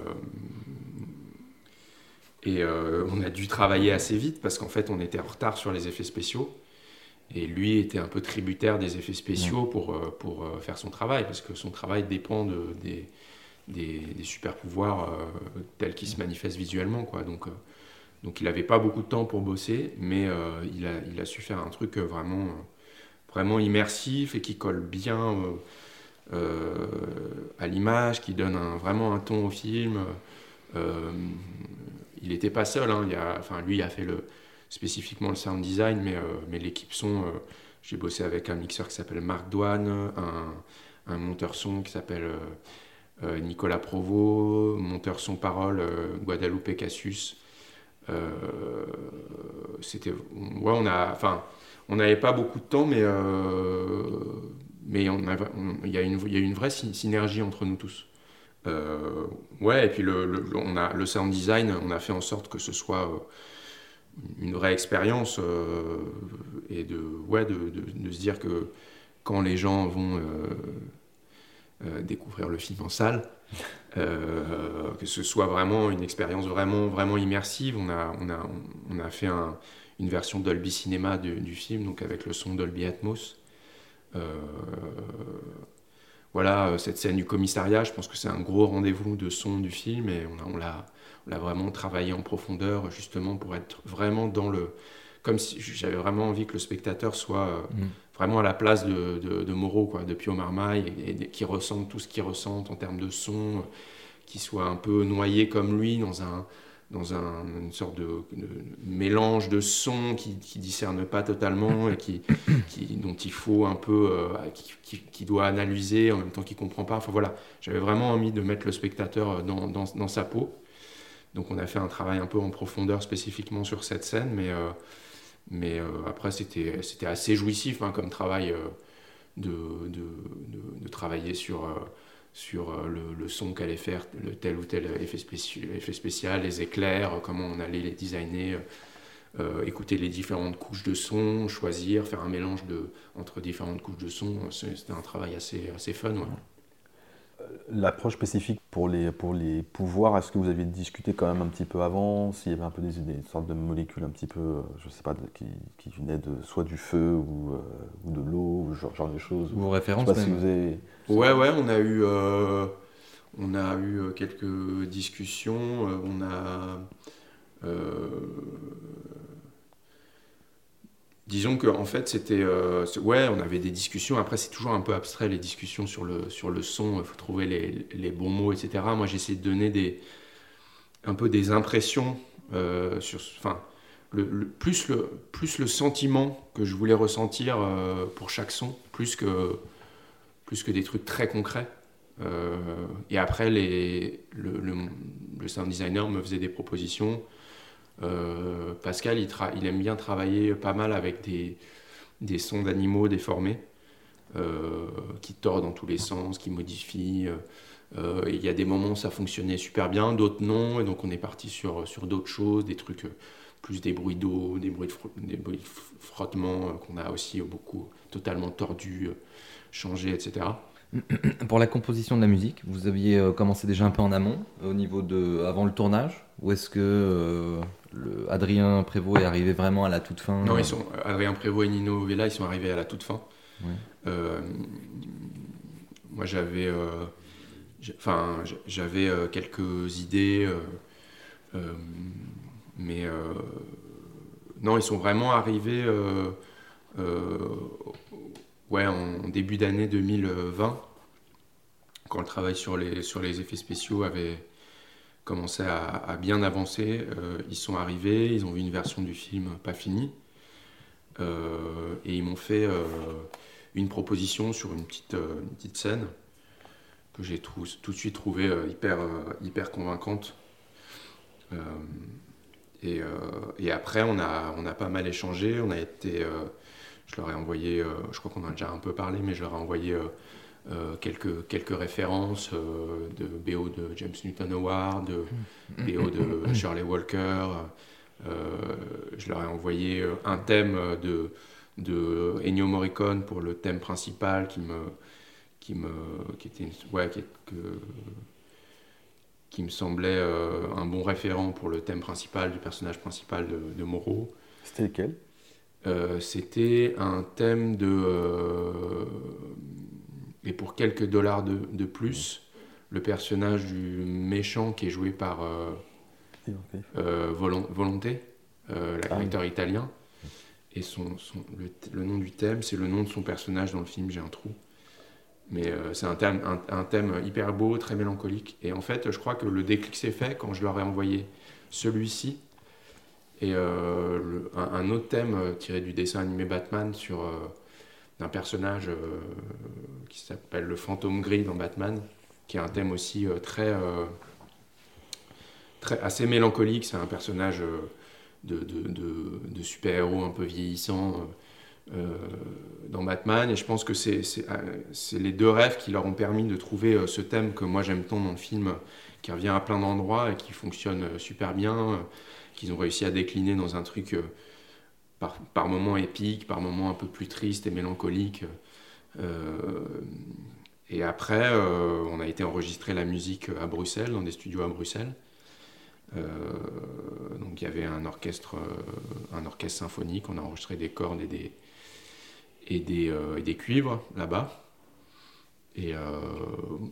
et euh, on a dû travailler assez vite parce qu'en fait on était en retard sur les effets spéciaux. Et lui était un peu tributaire des effets spéciaux pour, pour faire son travail, parce que son travail dépend de, des, des, des super pouvoirs euh, tels qu'ils se manifestent visuellement. Quoi. Donc, donc il n'avait pas beaucoup de temps pour bosser, mais euh, il, a, su faire un truc euh, vraiment, euh, vraiment immersif et qui colle bien à l'image, qui donne vraiment un ton au film. Il n'était pas seul, hein, enfin, lui a fait spécifiquement le sound design, mais, l'équipe son, j'ai bossé avec un mixeur qui s'appelle Marc Douane, un, monteur son qui s'appelle Nicolas Provost, monteur son parole Guadalupe Cassius. Euh, c'était, ouais, on a, enfin, on n'avait pas beaucoup de temps, mais euh, mais il y a a une vraie sy- synergie entre nous tous. Euh, ouais, et puis le, on a, le sound design, on a fait en sorte que ce soit une vraie expérience et de, ouais, de, de- se dire que quand les gens vont découvrir le film en salle, euh, que ce soit vraiment une expérience vraiment, vraiment immersive. On a, on a, on a fait un- une version Dolby Cinema du, film, donc avec le son Dolby Atmos. Euh, voilà, euh, cette scène du commissariat, je pense que c'est un gros rendez-vous de son du film et on l'a on vraiment travaillé en profondeur justement pour être vraiment dans le... Comme si j'avais vraiment envie que le spectateur soit Mm. Vraiment à la place de, de, de Moreau, quoi, de Pio Marmaille, et, et qui ressente tout ce qu'il ressente en termes de son, euh, qui soit un peu noyé comme lui dans un dans un, une sorte de, de mélange de sons qui, qui discerne pas totalement et qui, qui, dont il faut un peu, euh, qui, qui, qui doit analyser en même temps qu'il comprend pas. Enfin voilà, j'avais vraiment envie de mettre le spectateur dans, dans, dans sa peau. Donc on a fait un travail un peu en profondeur spécifiquement sur cette scène, mais, euh, mais euh, après c'était assez jouissif hein, comme travail euh, de, de, de, travailler sur, euh, sur le, son qu'allait faire le tel ou tel effet, spécial, les éclairs, comment on allait les designer, écouter les différentes couches de son, choisir, faire un mélange de, entre différentes couches de son. C'était un travail assez, assez fun. L'approche spécifique pour les, pour les pouvoirs, est-ce que vous aviez discuté quand même un petit peu avant S'il y avait un peu des, des sortes de molécules un petit peu, euh, je sais pas, de- qui, qui venaient de, soit du feu ou, euh, ou de l'eau, ou ce genre, genre de choses Vos références si vous avez... Ouais, ouais, on a eu, euh, on a eu quelques discussions. on a. euh, disons que en fait, c'était. euh, ouais, on avait des discussions. Après, c'est toujours un peu abstrait les discussions sur le, sur le son. Il faut trouver les, les bons mots, etc. Moi, j'ai essayé de donner des, un peu des impressions euh, sur. Enfin. Plus, le, plus le sentiment que je voulais ressentir euh, pour chaque son, plus que, plus que des trucs très concrets. Et après, le sound designer me faisait des propositions. Euh, Pascal, il, aime bien travailler pas mal avec des, sons d'animaux déformés, euh, qui tordent dans tous les sens, qui modifient. Euh, il y a des moments où ça fonctionnait super bien, d'autres non. Et donc on est parti sur, d'autres choses, des trucs, plus des bruits d'eau, des bruits de, des bruits de frottement qu'on a aussi beaucoup totalement tordus, changés, etc. Pour la composition de la musique, vous aviez commencé déjà un peu en amont, au niveau de avant le tournage, ou est-ce que le Adrien Prévost est arrivé vraiment à la toute fin Non, ils sont, Adrien Prévost et Nino Vella, ils sont arrivés à la toute fin. Ouais. Euh, moi, j'avais, euh, enfin, j'avais euh, quelques idées, mais non, ils sont vraiment arrivés, ouais, en début d'année 2020, quand le travail sur les sur les effets spéciaux avait commencé à, bien avancer. Euh, ils sont arrivés, ils ont vu une version du film pas finie. Euh, et ils m'ont fait euh, une proposition sur une petite, une petite scène que j'ai tout de suite trouvé euh, hyper, hyper convaincante. Et, et après, on a, on a pas mal échangé. On a été, je leur ai envoyé, je crois qu'on en a déjà un peu parlé, mais je leur ai envoyé euh, quelques, quelques références euh, de BO de James Newton Howard, de BO de Shirley Walker. Euh, je leur ai envoyé un thème de, de Ennio Morricone pour le thème principal qui me, qui me, qui était, une- ouais, qui, que, qui me semblait euh, un bon référent pour le thème principal du personnage principal de, de Moreau. C'était lequel? Euh, C'était un thème de. Euh, et pour quelques dollars de, de plus, le personnage du méchant qui est joué par euh, euh, Volon- Volonté, euh, Ah l'acteur italien. Et son, son- le, le nom du thème, c'est le nom de son personnage dans le film, j'ai un trou. Mais euh, c'est un thème, un, un thème hyper beau, très mélancolique. Et en fait, je crois que le déclic s'est fait quand je leur ai envoyé celui-ci et euh, le- un, un autre thème euh, tiré du dessin animé Batman sur euh, d'un personnage euh, qui s'appelle le fantôme gris dans Batman, qui est un thème aussi euh, très, euh, très assez mélancolique. C'est un personnage de, super-héros un peu vieillissant dans Batman. Et je pense que c'est les deux rêves qui leur ont permis de trouver ce thème que moi j'aime tant dans le film, qui revient à plein d'endroits et qui fonctionne super bien, qu'ils ont réussi à décliner dans un truc par, moments épique, par moments un peu plus triste et mélancolique. Euh, et après, euh, on a été enregistrer la musique à Bruxelles, dans des studios à Bruxelles. Euh, donc il y avait un orchestre, un orchestre symphonique, on a enregistré des cordes et des, et des, et des cuivres là-bas. Et,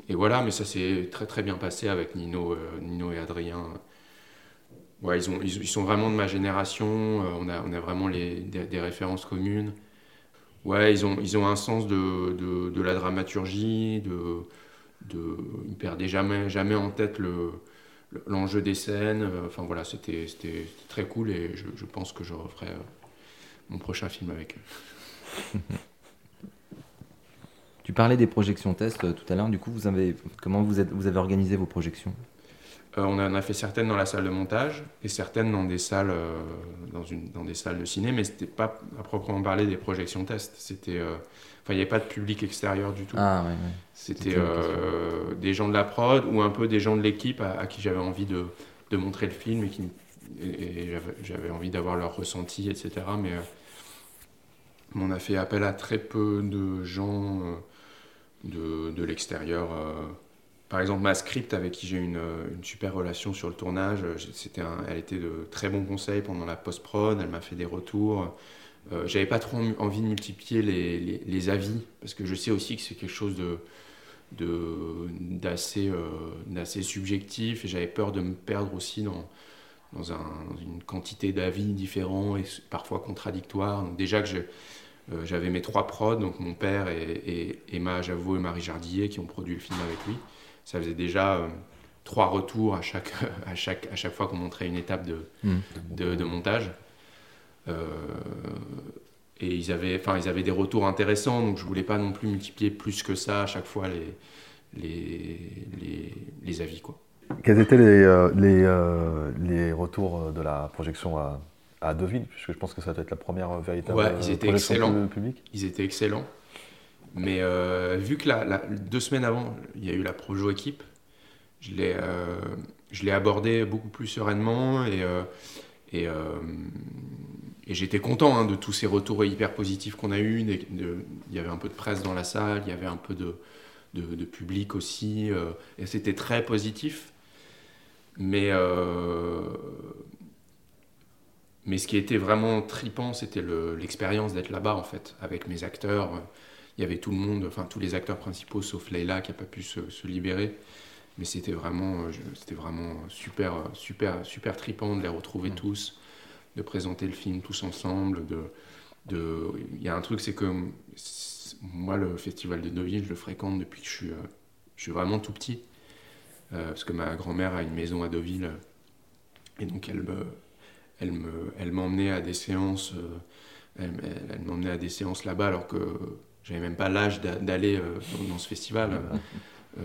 voilà, mais ça s'est très très bien passé avec Nino, Nino et Adrien. Ouais, ils, ont, ils, ils sont vraiment de ma génération, euh, on, a, vraiment des, références communes. Ouais, ils ont, ils ont un sens de, la dramaturgie, de, de, ils perdaient jamais, jamais en tête le, le- l'enjeu des scènes. Enfin voilà, c'était, très cool et je, pense que je referai euh, mon prochain film avec eux. Tu parlais des projections test euh, tout à l'heure, du coup, vous avez, comment vous, vous avez organisé vos projections? On en a fait certaines dans la salle de montage et certaines dans des salles, euh, dans, une, dans des salles de ciné, mais c'était pas à proprement parler des projections tests. C'était, euh, enfin, il n'y avait pas de public extérieur du tout. Ah, ouais, ouais. C'était euh, des gens de la prod ou un peu des gens de l'équipe à, à qui j'avais envie de, de montrer le film et qui et, et j'avais- j'avais envie d'avoir leur ressenti, etc. Mais euh, on a fait appel à très peu de gens euh, de, de l'extérieur. Par exemple, ma script avec qui j'ai une, euh, super relation sur le tournage, euh, c'était un- elle était de très bons conseils pendant la post-prod, elle m'a fait des retours. Euh, J'avais pas trop en- envie de multiplier les, avis, parce que je sais aussi que c'est quelque chose euh, d'assez subjectif, et j'avais peur de me perdre aussi dans, dans, un- dans une quantité d'avis différents et parfois contradictoires. Donc déjà que j'avais mes trois prods, donc mon père et, et Emma Javot et Marie Jardillet qui ont produit le film avec lui. Ça faisait déjà euh, trois retours à chaque, à chaque, à chaque fois qu'on montrait une étape de, Mm. de, de montage. Euh, et ils avaient, enfin, ils avaient des retours intéressants, donc je voulais pas non plus multiplier plus que ça à chaque fois les, les, les, les avis. Quoi. Quels étaient les, euh, les, les retours de la projection à, à Deauville? Puisque je pense que ça doit être la première véritable Ouais, ils étaient projection excellents. pu- publique. Ils étaient excellents. Mais euh, vu que la, deux semaines avant, il y a eu la Projo équipe, je l'ai euh, abordé beaucoup plus sereinement et, euh, euh, j'étais content hein, de tous ces retours hyper positifs qu'on a eus. Il y avait un peu de presse dans la salle, il y avait un peu de, public aussi, et c'était très positif. Mais, mais ce qui était vraiment tripant, c'était le- l'expérience d'être là-bas, en fait, avec mes acteurs. Il y avait tout le monde, enfin tous les acteurs principaux, sauf Leila qui n'a pas pu se, se libérer. Mais c'était vraiment, euh, c'était vraiment super, euh, super, super tripant de les retrouver tous, de présenter le film tous ensemble. De, de, il y a un truc, c'est que moi, le festival de Deauville, je le fréquente depuis que je suis, euh, je suis vraiment tout petit. Euh, parce que ma grand-mère a une maison à Deauville. et donc, elle me, elle me, elle m'emmenait à des séances, elle, elle- elle m'emmenait à des séances là-bas alors que j'avais même pas l'âge d'a- d'aller euh, dans, ce festival. Euh,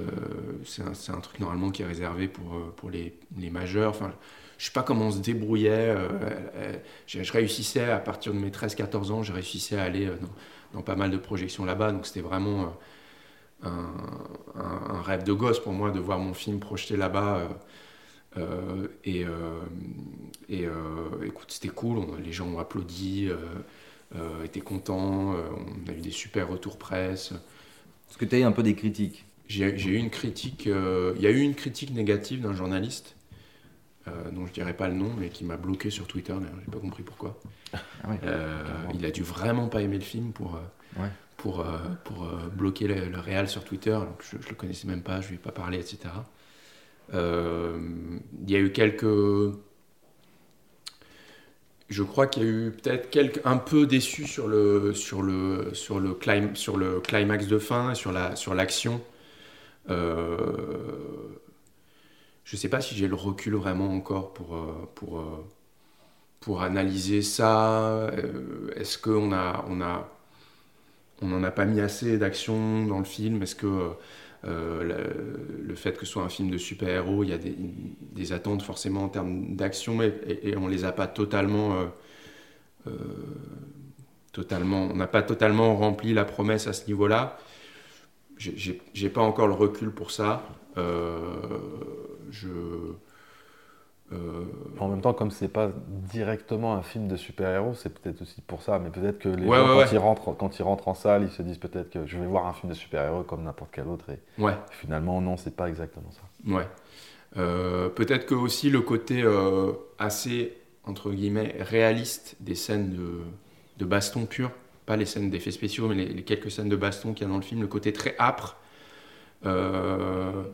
c'est un, truc normalement qui est réservé pour, euh, pour les, les majeurs. Enfin, je sais pas comment on se débrouillait. je, réussissais à partir de mes 13-14 ans, je réussissais à aller dans, pas mal de projections là-bas. Donc c'était vraiment un, rêve de gosse pour moi de voir mon film projeté là-bas. et écoute, c'était cool. les gens ont applaudi, euh, étaient contents. euh, on a eu des super retours presse. Est-ce que tu as eu un peu des critiques J'ai eu une critique. euh, Il y a eu une critique négative d'un journaliste. euh, dont je dirais pas le nom, mais qui m'a bloqué sur Twitter. D'ailleurs, j'ai pas compris pourquoi. Ah ouais, il a dû vraiment pas aimer le film pour Ouais. pour euh, pour euh, bloquer le, le réal sur Twitter. Donc, je, je le connaissais même pas, je lui ai pas parlé, etc. Euh, il y a eu quelques je crois qu'il y a eu peut-être un peu déçu sur le sur le sur le clim- sur le climax de fin sur la sur l'action. Euh, je sais pas si j'ai le recul vraiment encore pour euh, pour euh, pour analyser ça. Est-ce qu'on a on a on n'en a pas mis assez d'action dans le film? Est-ce que euh, le, fait que ce soit un film de super-héros, il y a des, attentes forcément en termes d'action et, et, et on les a pas totalement, euh, euh, totalement, on n'a pas totalement rempli la promesse à ce niveau-là. J'ai- pas encore le recul pour ça. Je euh, En même temps, comme c'est pas directement un film de super-héros, c'est peut-être aussi pour ça, mais peut-être que les Ouais, gens, ouais, quand, ouais. Ils rentrent, quand ils rentrent en salle, ils se disent peut-être que je vais voir un film de super-héros comme n'importe quel autre, et finalement, non, c'est pas exactement ça. Ouais. Euh, Peut-être que aussi le côté euh, assez, entre guillemets, réaliste des scènes de, de baston pur, pas les scènes d'effets spéciaux, mais les, les quelques scènes de baston qu'il y a dans le film, le côté très âpre. Euh,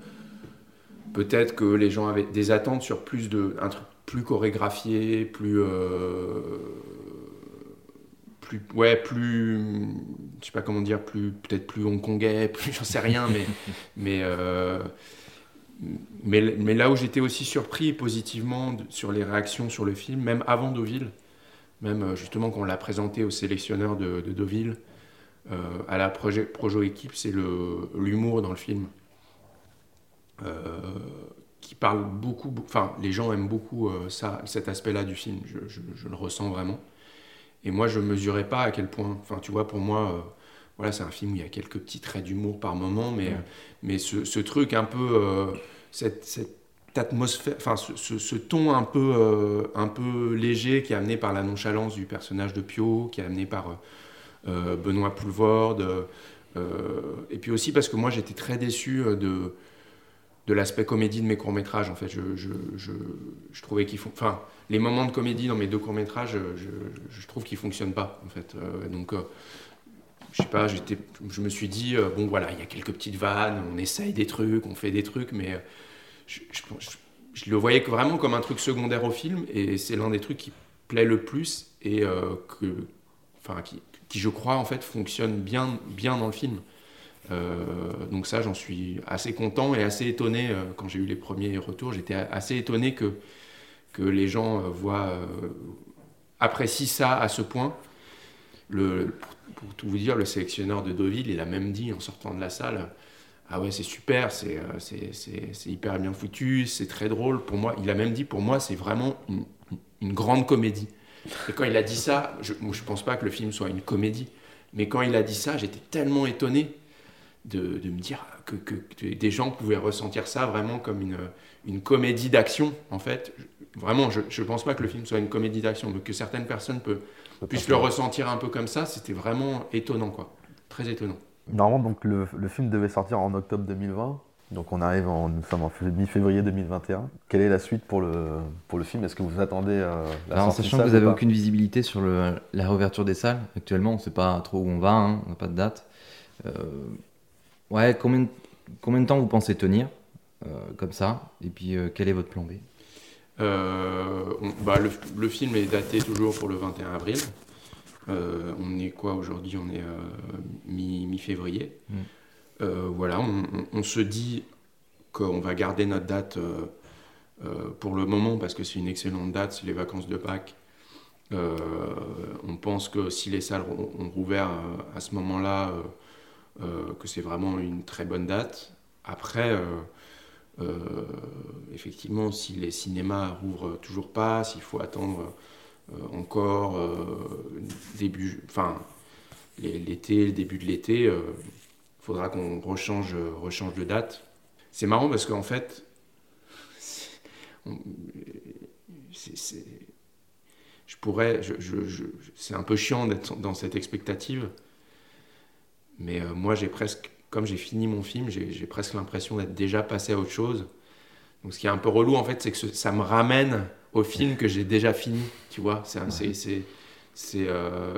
Peut-être que les gens avaient des attentes sur plus de. un truc plus chorégraphié, plus. euh, plus ouais, plus. Je sais pas comment dire, plus peut-être plus hongkongais, plus. J'en sais rien, mais. mais euh, mais, mais là où j'étais aussi surpris positivement sur les réactions sur le film, même avant Deauville, même euh, justement quand on l'a présenté au sélectionneur de, de Deauville, à la projet, Projo Équipe, c'est l'humour dans le film. Euh, qui parle beaucoup, beau- enfin les gens aiment beaucoup euh, ça, cet aspect-là du film, je, je- je le ressens vraiment. Et moi je mesurais pas à quel point, enfin tu vois pour moi, euh, voilà c'est un film où il y a quelques petits traits d'humour par moment, mais, mais ce, ce truc un peu, euh, cette, cette atmosphère, enfin ce, ce- ce ton un peu, euh, un peu léger qui est amené par la nonchalance du personnage de Pio, qui est amené par euh, Benoît Poulvorde, et puis aussi parce que moi j'étais très déçu de, de l'aspect comédie de mes courts-métrages. En fait, je, je, je, je trouvais qu'ils font. Enfin, les moments de comédie dans mes deux courts-métrages, je, trouve qu'ils fonctionnent pas, en fait. Euh, donc, euh, je sais pas, j'étais, je me suis dit, euh, bon, voilà, il y a quelques petites vannes, on essaye des trucs, on fait des trucs, mais je, le voyais vraiment comme un truc secondaire au film, et c'est l'un des trucs qui plaît le plus et enfin, qui, qui, je crois, en fait, fonctionne bien, bien dans le film. Euh, donc ça, j'en suis assez content et assez étonné euh, quand j'ai eu les premiers retours. J'étais assez étonné que, que les gens euh, voient, apprécient ça à ce point. Pour, tout vous dire, le sélectionneur de Deauville, il a même dit en sortant de la salle, ah ouais, c'est super, c'est, hyper bien foutu, c'est très drôle. Pour moi, il a même dit, pour moi, c'est vraiment une grande comédie. Et quand il a dit ça, je ne pense pas que le film soit une comédie, mais quand il a dit ça, j'étais tellement étonné de, de me dire que, que- que des gens pouvaient ressentir ça vraiment comme une, une comédie d'action, en fait. Vraiment, je ne pense pas que le film soit une comédie d'action, mais que certaines personnes puissent le ressentir un peu comme ça, c'était vraiment étonnant, quoi. Très étonnant. Normalement, donc, le, le film devait sortir en octobre 2020. Donc on arrive en, nous sommes en mi-février 2021. Quelle est la suite pour le, pour le film? Est-ce que vous attendez euh, la Alors, sortie sachant salle que vous ou avez pas? aucune visibilité sur le- la réouverture des salles, actuellement, on ne sait pas trop où on va, hein, on n'a pas de date. Euh, ouais, combien, de- combien de temps vous pensez tenir euh, comme ça? Et puis, euh, quel est votre plan B? Euh, on- bah, le, le film est daté toujours pour le 21 avril. On est quoi aujourd'hui? On est euh, mi- mi-février. Mm. Voilà, on, on- on se dit qu'on va garder notre date euh, euh, pour le moment parce que c'est une excellente date, c'est les vacances de Pâques. Euh, on pense que si les salles ont, ont rouvert à ce moment-là, que c'est vraiment une très bonne date. Après, euh, euh, effectivement, si les cinémas rouvrent toujours pas, s'il faut attendre euh, encore euh, début, enfin l'été, le début de l'été, il faudra qu'on rechange, rechange de date. C'est marrant parce qu'en fait, pourrais, c'est un peu chiant d'être dans cette expectative, mais euh, moi j'ai presque, comme j'ai fini mon film, j'ai presque l'impression d'être déjà passé à autre chose. Donc ce qui est un peu relou en fait, c'est que ce- ça me ramène au film que j'ai déjà fini, tu vois. C'est, c'est, euh,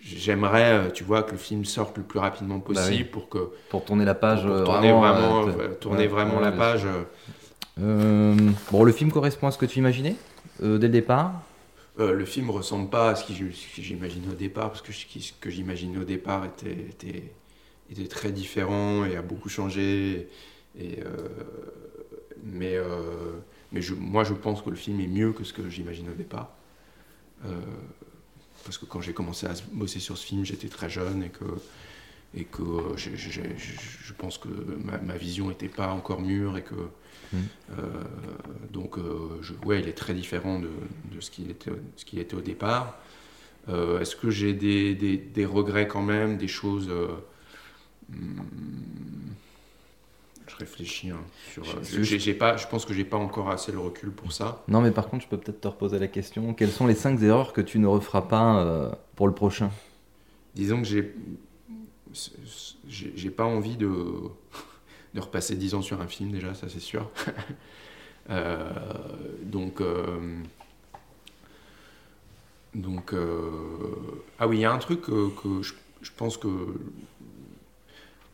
j'aimerais, euh, tu vois, que le film sorte le plus rapidement possible Bah oui. pour que Pour tourner la page, pour euh, tourner vraiment, euh, tourner ouais, vraiment ouais, la page. bon, le film correspond à ce que tu imaginais dès le départ? Euh, le film ressemble pas à ce que j'imaginais au départ, parce que ce que j'imaginais au départ était, très différent et a beaucoup changé. Euh, mais euh, moi, je pense que le film est mieux que ce que j'imaginais au départ. Parce que quand j'ai commencé à bosser sur ce film, j'étais très jeune et que, je pense que ma, ma vision n'était pas encore mûre et que Euh, donc euh, je, ouais, il est très différent de, de ce qu'il était, ce qu'il était au départ. Euh, Est-ce que j'ai des, des- des regrets quand même, des choses hmm, Je réfléchis hein, sur. Je- j'ai- j'ai pas, je pense que j'ai pas encore assez le recul pour ça. Non, mais par contre, je peux peut-être te reposer la question. Quelles sont les 5 erreurs que tu ne referas pas euh, pour le prochain? Disons que j'ai j'ai pas envie de, de repasser 10 ans sur un film déjà, ça c'est sûr. Euh, donc euh, donc euh, ah oui, il y a un truc que, je, je pense que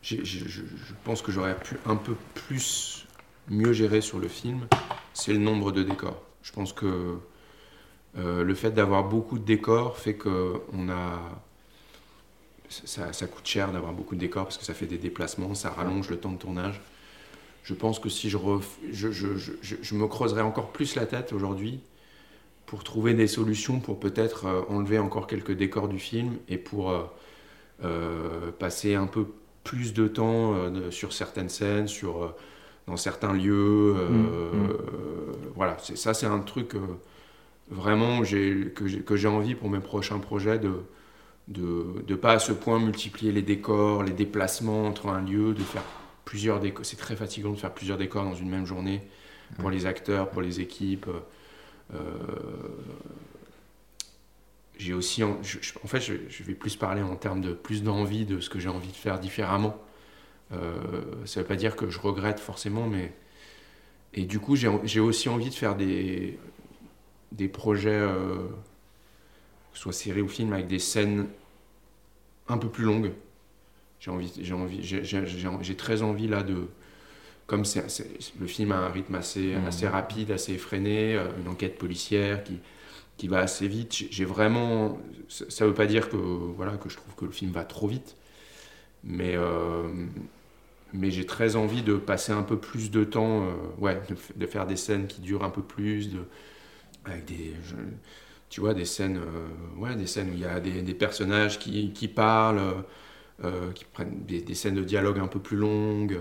je, je pense que j'aurais pu un peu plus mieux gérer sur le film, c'est le nombre de décors. Je pense que le fait d'avoir beaucoup de décors fait que on a ça, ça coûte cher d'avoir beaucoup de décors parce que ça fait des déplacements, ça rallonge le temps de tournage. Je pense que si je, ref- je, je, je, je- je me creuserais encore plus la tête aujourd'hui pour trouver des solutions pour peut-être euh, enlever encore quelques décors du film et pour euh, euh, passer un peu plus de temps sur certaines scènes, sur, dans certains lieux. euh, Mm, mm. euh, voilà, ça c'est un truc vraiment j'ai, que, j'ai, que j'ai envie pour mes prochains projets de de ne pas à ce point multiplier les décors, les déplacements entre un lieu, de faire plusieurs décors. C'est très fatigant de faire plusieurs décors dans une même journée pour les acteurs, pour les équipes. Euh, j'ai aussi, en, je- je- en fait, je, je vais plus parler en termes de plus d'envie de ce que j'ai envie de faire différemment. Euh, ça veut pas dire que je regrette forcément, mais et du coup, j'ai j'ai aussi envie de faire des des projets, euh, que ce soit séries ou films, avec des scènes un peu plus longues. J'ai envie, j'ai envie, j'ai- j'ai j'ai- j'ai très envie là de, comme c'est, le film a un rythme assez, Mhm. assez rapide, assez effréné, euh, une enquête policière qui, qui va assez vite. J'ai vraiment, ça ne veut pas dire que voilà que je trouve que le film va trop vite, mais euh, mais j'ai très envie de passer un peu plus de temps, euh, ouais, de, faire des scènes qui durent un peu plus, de, avec des, je- tu vois, des scènes, euh, ouais, des scènes où il y a des, personnages qui, qui parlent, euh, qui prennent des, scènes de dialogue un peu plus longues,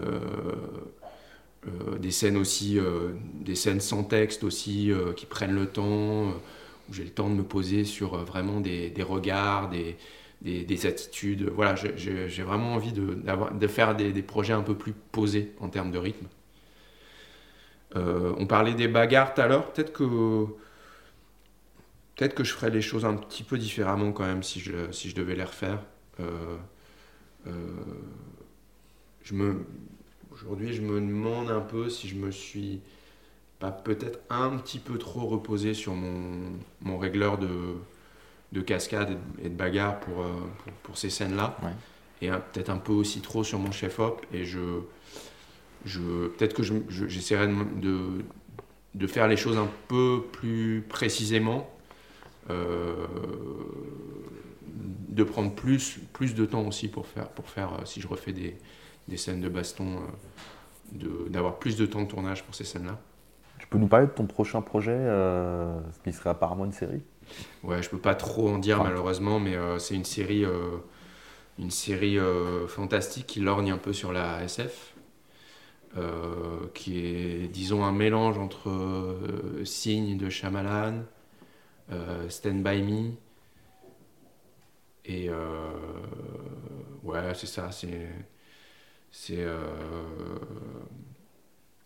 euh, des scènes aussi, des scènes sans texte aussi, qui prennent le temps, où j'ai le temps de me poser sur vraiment des, des regards, des, des, des attitudes. Voilà, j'ai- vraiment envie de, de faire des, projets un peu plus posés en termes de rythme. On parlait des bagarres tout à l'heure, peut-être que peut-être que je ferais les choses un petit peu différemment quand même si je, si je devais les refaire. Euh, euh, je me, aujourd'hui, je me demande un peu si je me suis pas peut-être un petit peu trop reposé sur mon, mon régleur de, de cascade et de, bagarre pour, euh, pour, pour ces scènes-là. Ouais. Et peut-être un peu aussi trop sur mon chef-op. Et je, je, peut-être que je- je- j'essaierai de, de faire les choses un peu plus précisément. Euh, de prendre plus, plus de temps aussi pour faire, pour faire euh, si je refais des, des scènes de baston, euh, d'avoir plus de temps de tournage pour ces scènes-là. Tu peux nous parler de ton prochain projet, euh, qui serait apparemment une série? Ouais, je peux pas trop en dire malheureusement, mais euh, c'est une série, euh, une série fantastique qui lorgne un peu sur la SF, qui est, disons, un mélange entre Signe de Shyamalan, Stand By Me, et euh, ouais, c'est ça, c'est c'est euh,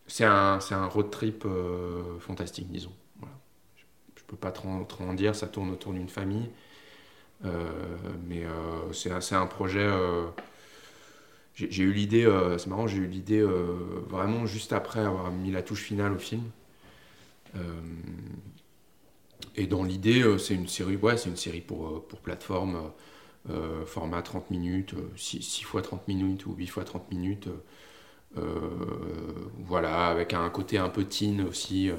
c'est un, un road trip euh, fantastique, disons. Je, je peux pas trop, trop en dire, ça tourne autour d'une famille. Euh, mais euh, c'est un, projet. euh, j'ai eu l'idée, euh, c'est marrant, j'ai eu l'idée euh, vraiment juste après avoir mis la touche finale au film. Euh, et dans l'idée, euh, c'est une série, ouais, c'est une série pour, euh, pour plateforme, euh, format 30 minutes, 6, fois 30 minutes ou 8 fois 30 minutes. voilà, avec un côté un peu teen aussi.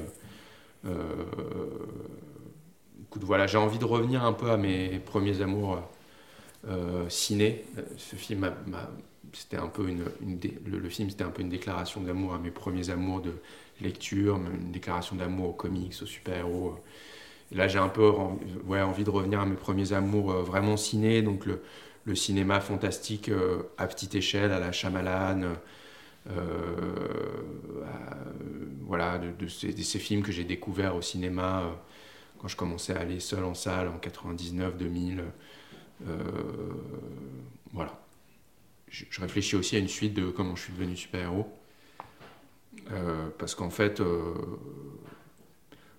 voilà, j'ai envie de revenir un peu à mes premiers amours ciné. Ce film, c'était un peu une, le, le film, c'était un peu une déclaration d'amour à mes premiers amours de lecture, une déclaration d'amour aux comics, aux super-héros. Là, j'ai un peu envie de revenir à mes premiers amours euh, vraiment ciné, donc le, cinéma fantastique euh, à petite échelle, à la Shyamalan, euh, à- voilà, de, ces, films que j'ai découverts au cinéma quand je commençais à aller seul en salle en 99-2000. Euh, voilà. Je, réfléchis aussi à une suite de comment je suis devenu super-héros. Parce qu'en fait,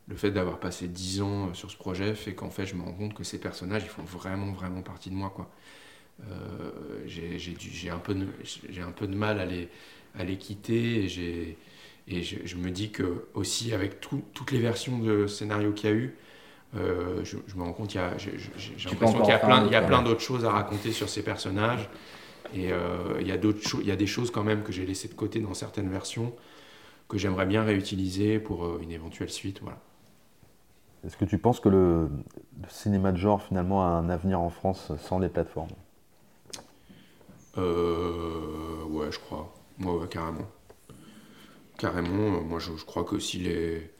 le fait d'avoir passé 10 ans sur ce projet fait qu'en fait, je me rends compte que ces personnages, ils font vraiment, vraiment partie de moi. Quoi. Euh, j'ai, j'ai dû- j'ai un, peu de- j'ai un peu de mal à les, à les quitter et, j'ai, et je, je me dis que aussi avec tout- toutes les versions de scénario qu'il y a eu, euh, je, je me rends compte qu'il y a, j'ai, l'impression qu'il y a plein, un il y a autre, plein ouais. d'autres choses à raconter sur ces personnages. Et euh, il y a d'autres il y a des choses quand même que j'ai laissées de côté dans certaines versions que j'aimerais bien réutiliser pour euh, une éventuelle suite. Voilà. Est-ce que tu penses que le, cinéma de genre finalement a un avenir en France sans les plateformes? Euh, ouais, je crois. Ouais, ouais, carrément. Carrément, euh, moi je, crois que si les,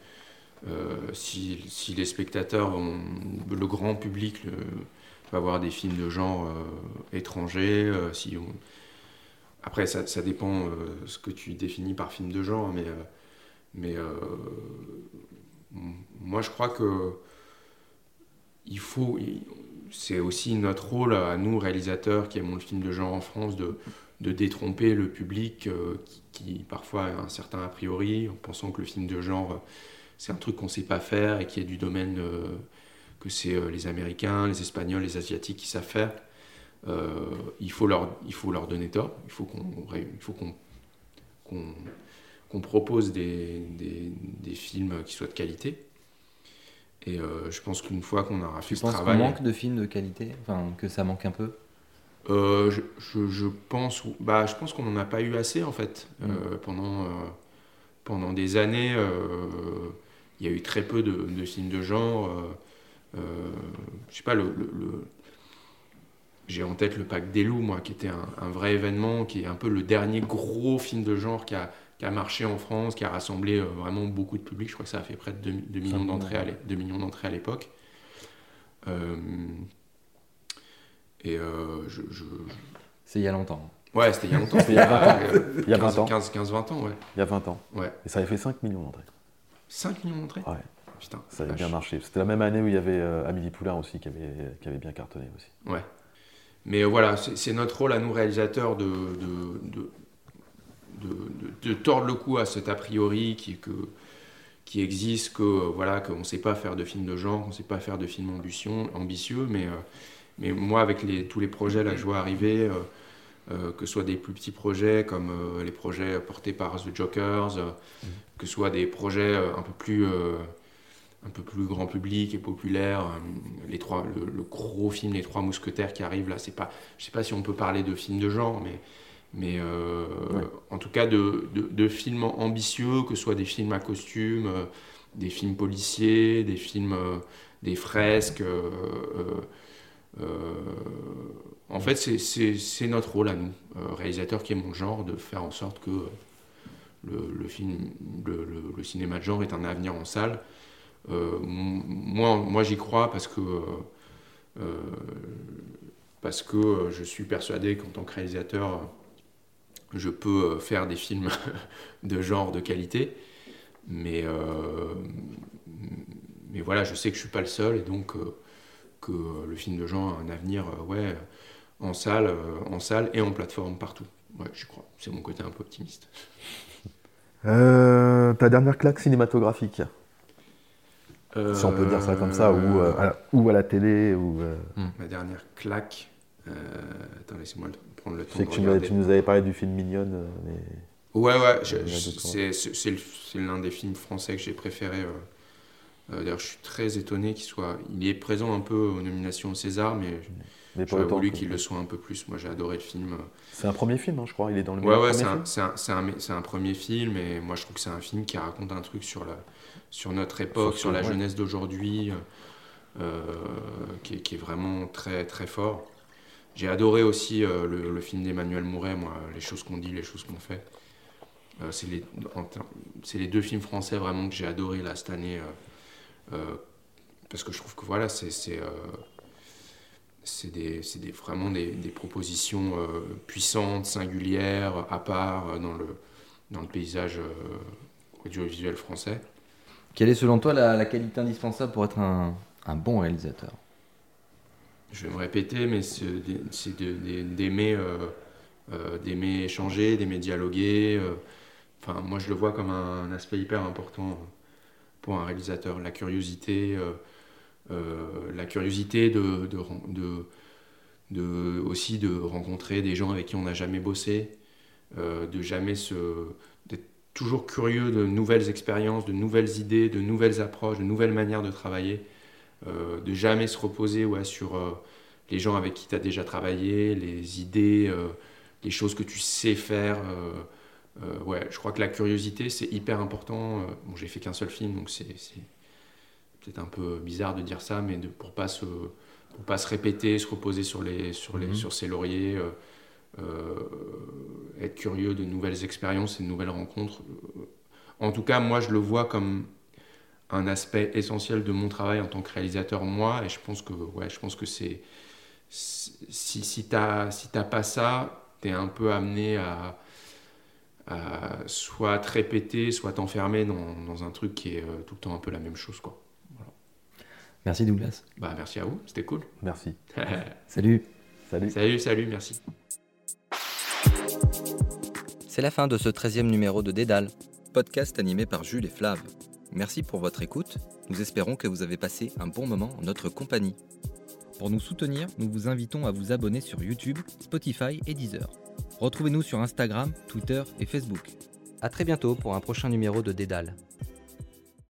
euh, si, les spectateurs, ont- le grand public va voir des films de genre euh, étrangers, euh, si après, ça, dépend euh, ce que tu définis par film de genre, mais, euh, mais euh, m- moi je crois que il faut. C'est aussi notre rôle à nous, réalisateurs qui aimons le film de genre en France, de, détromper le public euh, qui, qui, parfois a un certain a priori, en pensant que le film de genre, euh, c'est un truc qu'on sait pas faire et qui est du domaine euh, que c'est les Américains, les Espagnols, les Asiatiques qui savent faire. Il, faut leur, il faut leur donner tort, il faut qu'on faut qu'on propose des, des, des films qui soient de qualité. Et euh, je pense qu'une fois qu'on aura fait Tu ce penses qu'on travail... manque de films de qualité? Enfin, que ça manque un peu? Euh, je, je- je pense, bah, je pense qu'on n'en a pas eu assez en fait. Euh, pendant, pendant des années, il y a eu très peu de, de films de genre. je sais pas, le, le- le- j'ai en tête le Pacte des loups, moi, qui était un, un vrai événement, qui est un peu le dernier gros film de genre qui a, qui a marché en France, qui a rassemblé euh, vraiment beaucoup de public. Je crois que ça a fait près de 2, millions millions, d'entrées à ouais. l'é- 2 millions d'entrées à l'époque. Euh, et euh, je, je- C'est il y a longtemps. Ouais, c'était il y a longtemps. Il y a 20 ans. Il y a 20 ans. 15-20 ans, ouais. Il y a 20 ans. Ouais. Et ça avait fait 5 millions d'entrées. 5 millions d'entrées? Ouais. Putain. Ça avait bien marché. C'était la même année où il y avait euh, Amélie Poulain aussi qui avait, qui avait bien cartonné aussi. Ouais. Mais voilà, c'est c'est notre rôle à nous réalisateurs de, de, de, de, tordre le cou à cet a priori qui, que, qui existe, que euh, voilà, qu'on ne sait pas faire de films de genre, qu'on ne sait pas faire de films ambition, ambitieux, mais, euh, mais moi avec tous les projets là, que je vois arriver, euh, que ce soit des plus petits projets comme les projets portés par The Jokers, que ce soit des projets un peu plus un peu plus grand public et populaire. Les trois, le, le gros film Les Trois Mousquetaires qui arrive là, c'est pas, je sais pas si on peut parler de film de genre, mais, mais euh, Ouais. en tout cas de, de, de films ambitieux, que ce soit des films à costume, euh, des films policiers, des films, euh, des fresques. en fait, c'est- notre rôle à nous, réalisateurs qui aimons le genre, de faire en sorte que le, le film, le, le- le cinéma de genre est un avenir en salle. Moi, moi j'y crois parce que, parce que je suis persuadé qu'en tant que réalisateur, je peux euh, faire des films de genre de qualité. Mais, euh, mais voilà, je sais que je suis pas le seul et donc euh, que le film de genre a un avenir euh, ouais, en, salle, en salle et en plateforme partout. Ouais, j'y crois. C'est mon côté un peu optimiste. Ta dernière claque cinématographique Si on peut dire ça comme ça, ou, à, la, ou à la télé, ou... euh, Ma dernière claque. attends, laissez-moi le- prendre le Je temps sais de que tu, nous avais parlé du film Mignonne, euh, mais... Ouais, ouais, d'autres, c'est l'un des films français que j'ai préféré. euh. Euh, D'ailleurs, je suis très étonné qu'il soit. Il est présent un peu aux nominations au César, mais Mais j'aurais voulu qu'il le soit un peu plus. Moi, j'ai adoré le film. C'est un premier film, hein, je crois. Il est dans le Ouais, ouais, c'est un, un- c'est un- un premier film, et moi je trouve que c'est un film qui raconte un truc sur, la, sur notre époque, Sur la ouais. jeunesse d'aujourd'hui, euh, qui, est, qui est vraiment très très fort. J'ai adoré aussi euh, le, film d'Emmanuel Mouret, moi, Les choses qu'on dit, les choses qu'on fait. Euh, c'est les, deux films français vraiment que j'ai adoré là, cette année, euh, parce que je trouve que voilà, c'est vraiment des, propositions puissantes, singulières, à part dans le, dans le paysage audiovisuel français. Quelle est selon toi la, qualité indispensable pour être un bon réalisateur? Je vais me répéter, mais c'est d'aimer échanger, d'aimer dialoguer. Enfin, moi, je le vois comme un, aspect hyper important pour un réalisateur. La curiosité, euh, euh, la curiosité de- aussi de rencontrer des gens avec qui on n'a jamais bossé, euh, de jamais se, d'être toujours curieux de nouvelles expériences, de nouvelles idées, de nouvelles approches, de nouvelles manières de travailler, euh, de jamais se reposer ouais, sur euh, les gens avec qui tu as déjà travaillé, les idées, euh, les choses que tu sais faire. ouais, je crois que la curiosité, c'est hyper important. Bon, j'ai fait qu'un seul film, donc c'est c'est peut-être un peu bizarre de dire ça, mais de, pour pas se pour pas se répéter, se reposer sur les sur les Mhm. sur ses lauriers, être curieux de nouvelles expériences et de nouvelles rencontres. En tout cas, moi, je le vois comme un aspect essentiel de mon travail en tant que réalisateur, moi, et je pense que, ouais, je pense que c'est. Si, si tu n'as si t'as pas ça, tu es un peu amené à, soit te répéter, soit t'enfermer dans, dans, un truc qui est euh, tout le temps un peu la même chose. Quoi. Merci Douglas. Bah, merci à vous, c'était cool. Merci. salut. Salut. Salut, salut, merci. C'est la fin de ce 13e numéro de Dédale, podcast animé par Jules et Flav. Merci pour votre écoute. Nous espérons que vous avez passé un bon moment en notre compagnie. Pour nous soutenir, nous vous invitons à vous abonner sur YouTube, Spotify et Deezer. Retrouvez-nous sur Instagram, Twitter et Facebook. A très bientôt pour un prochain numéro de Dédale.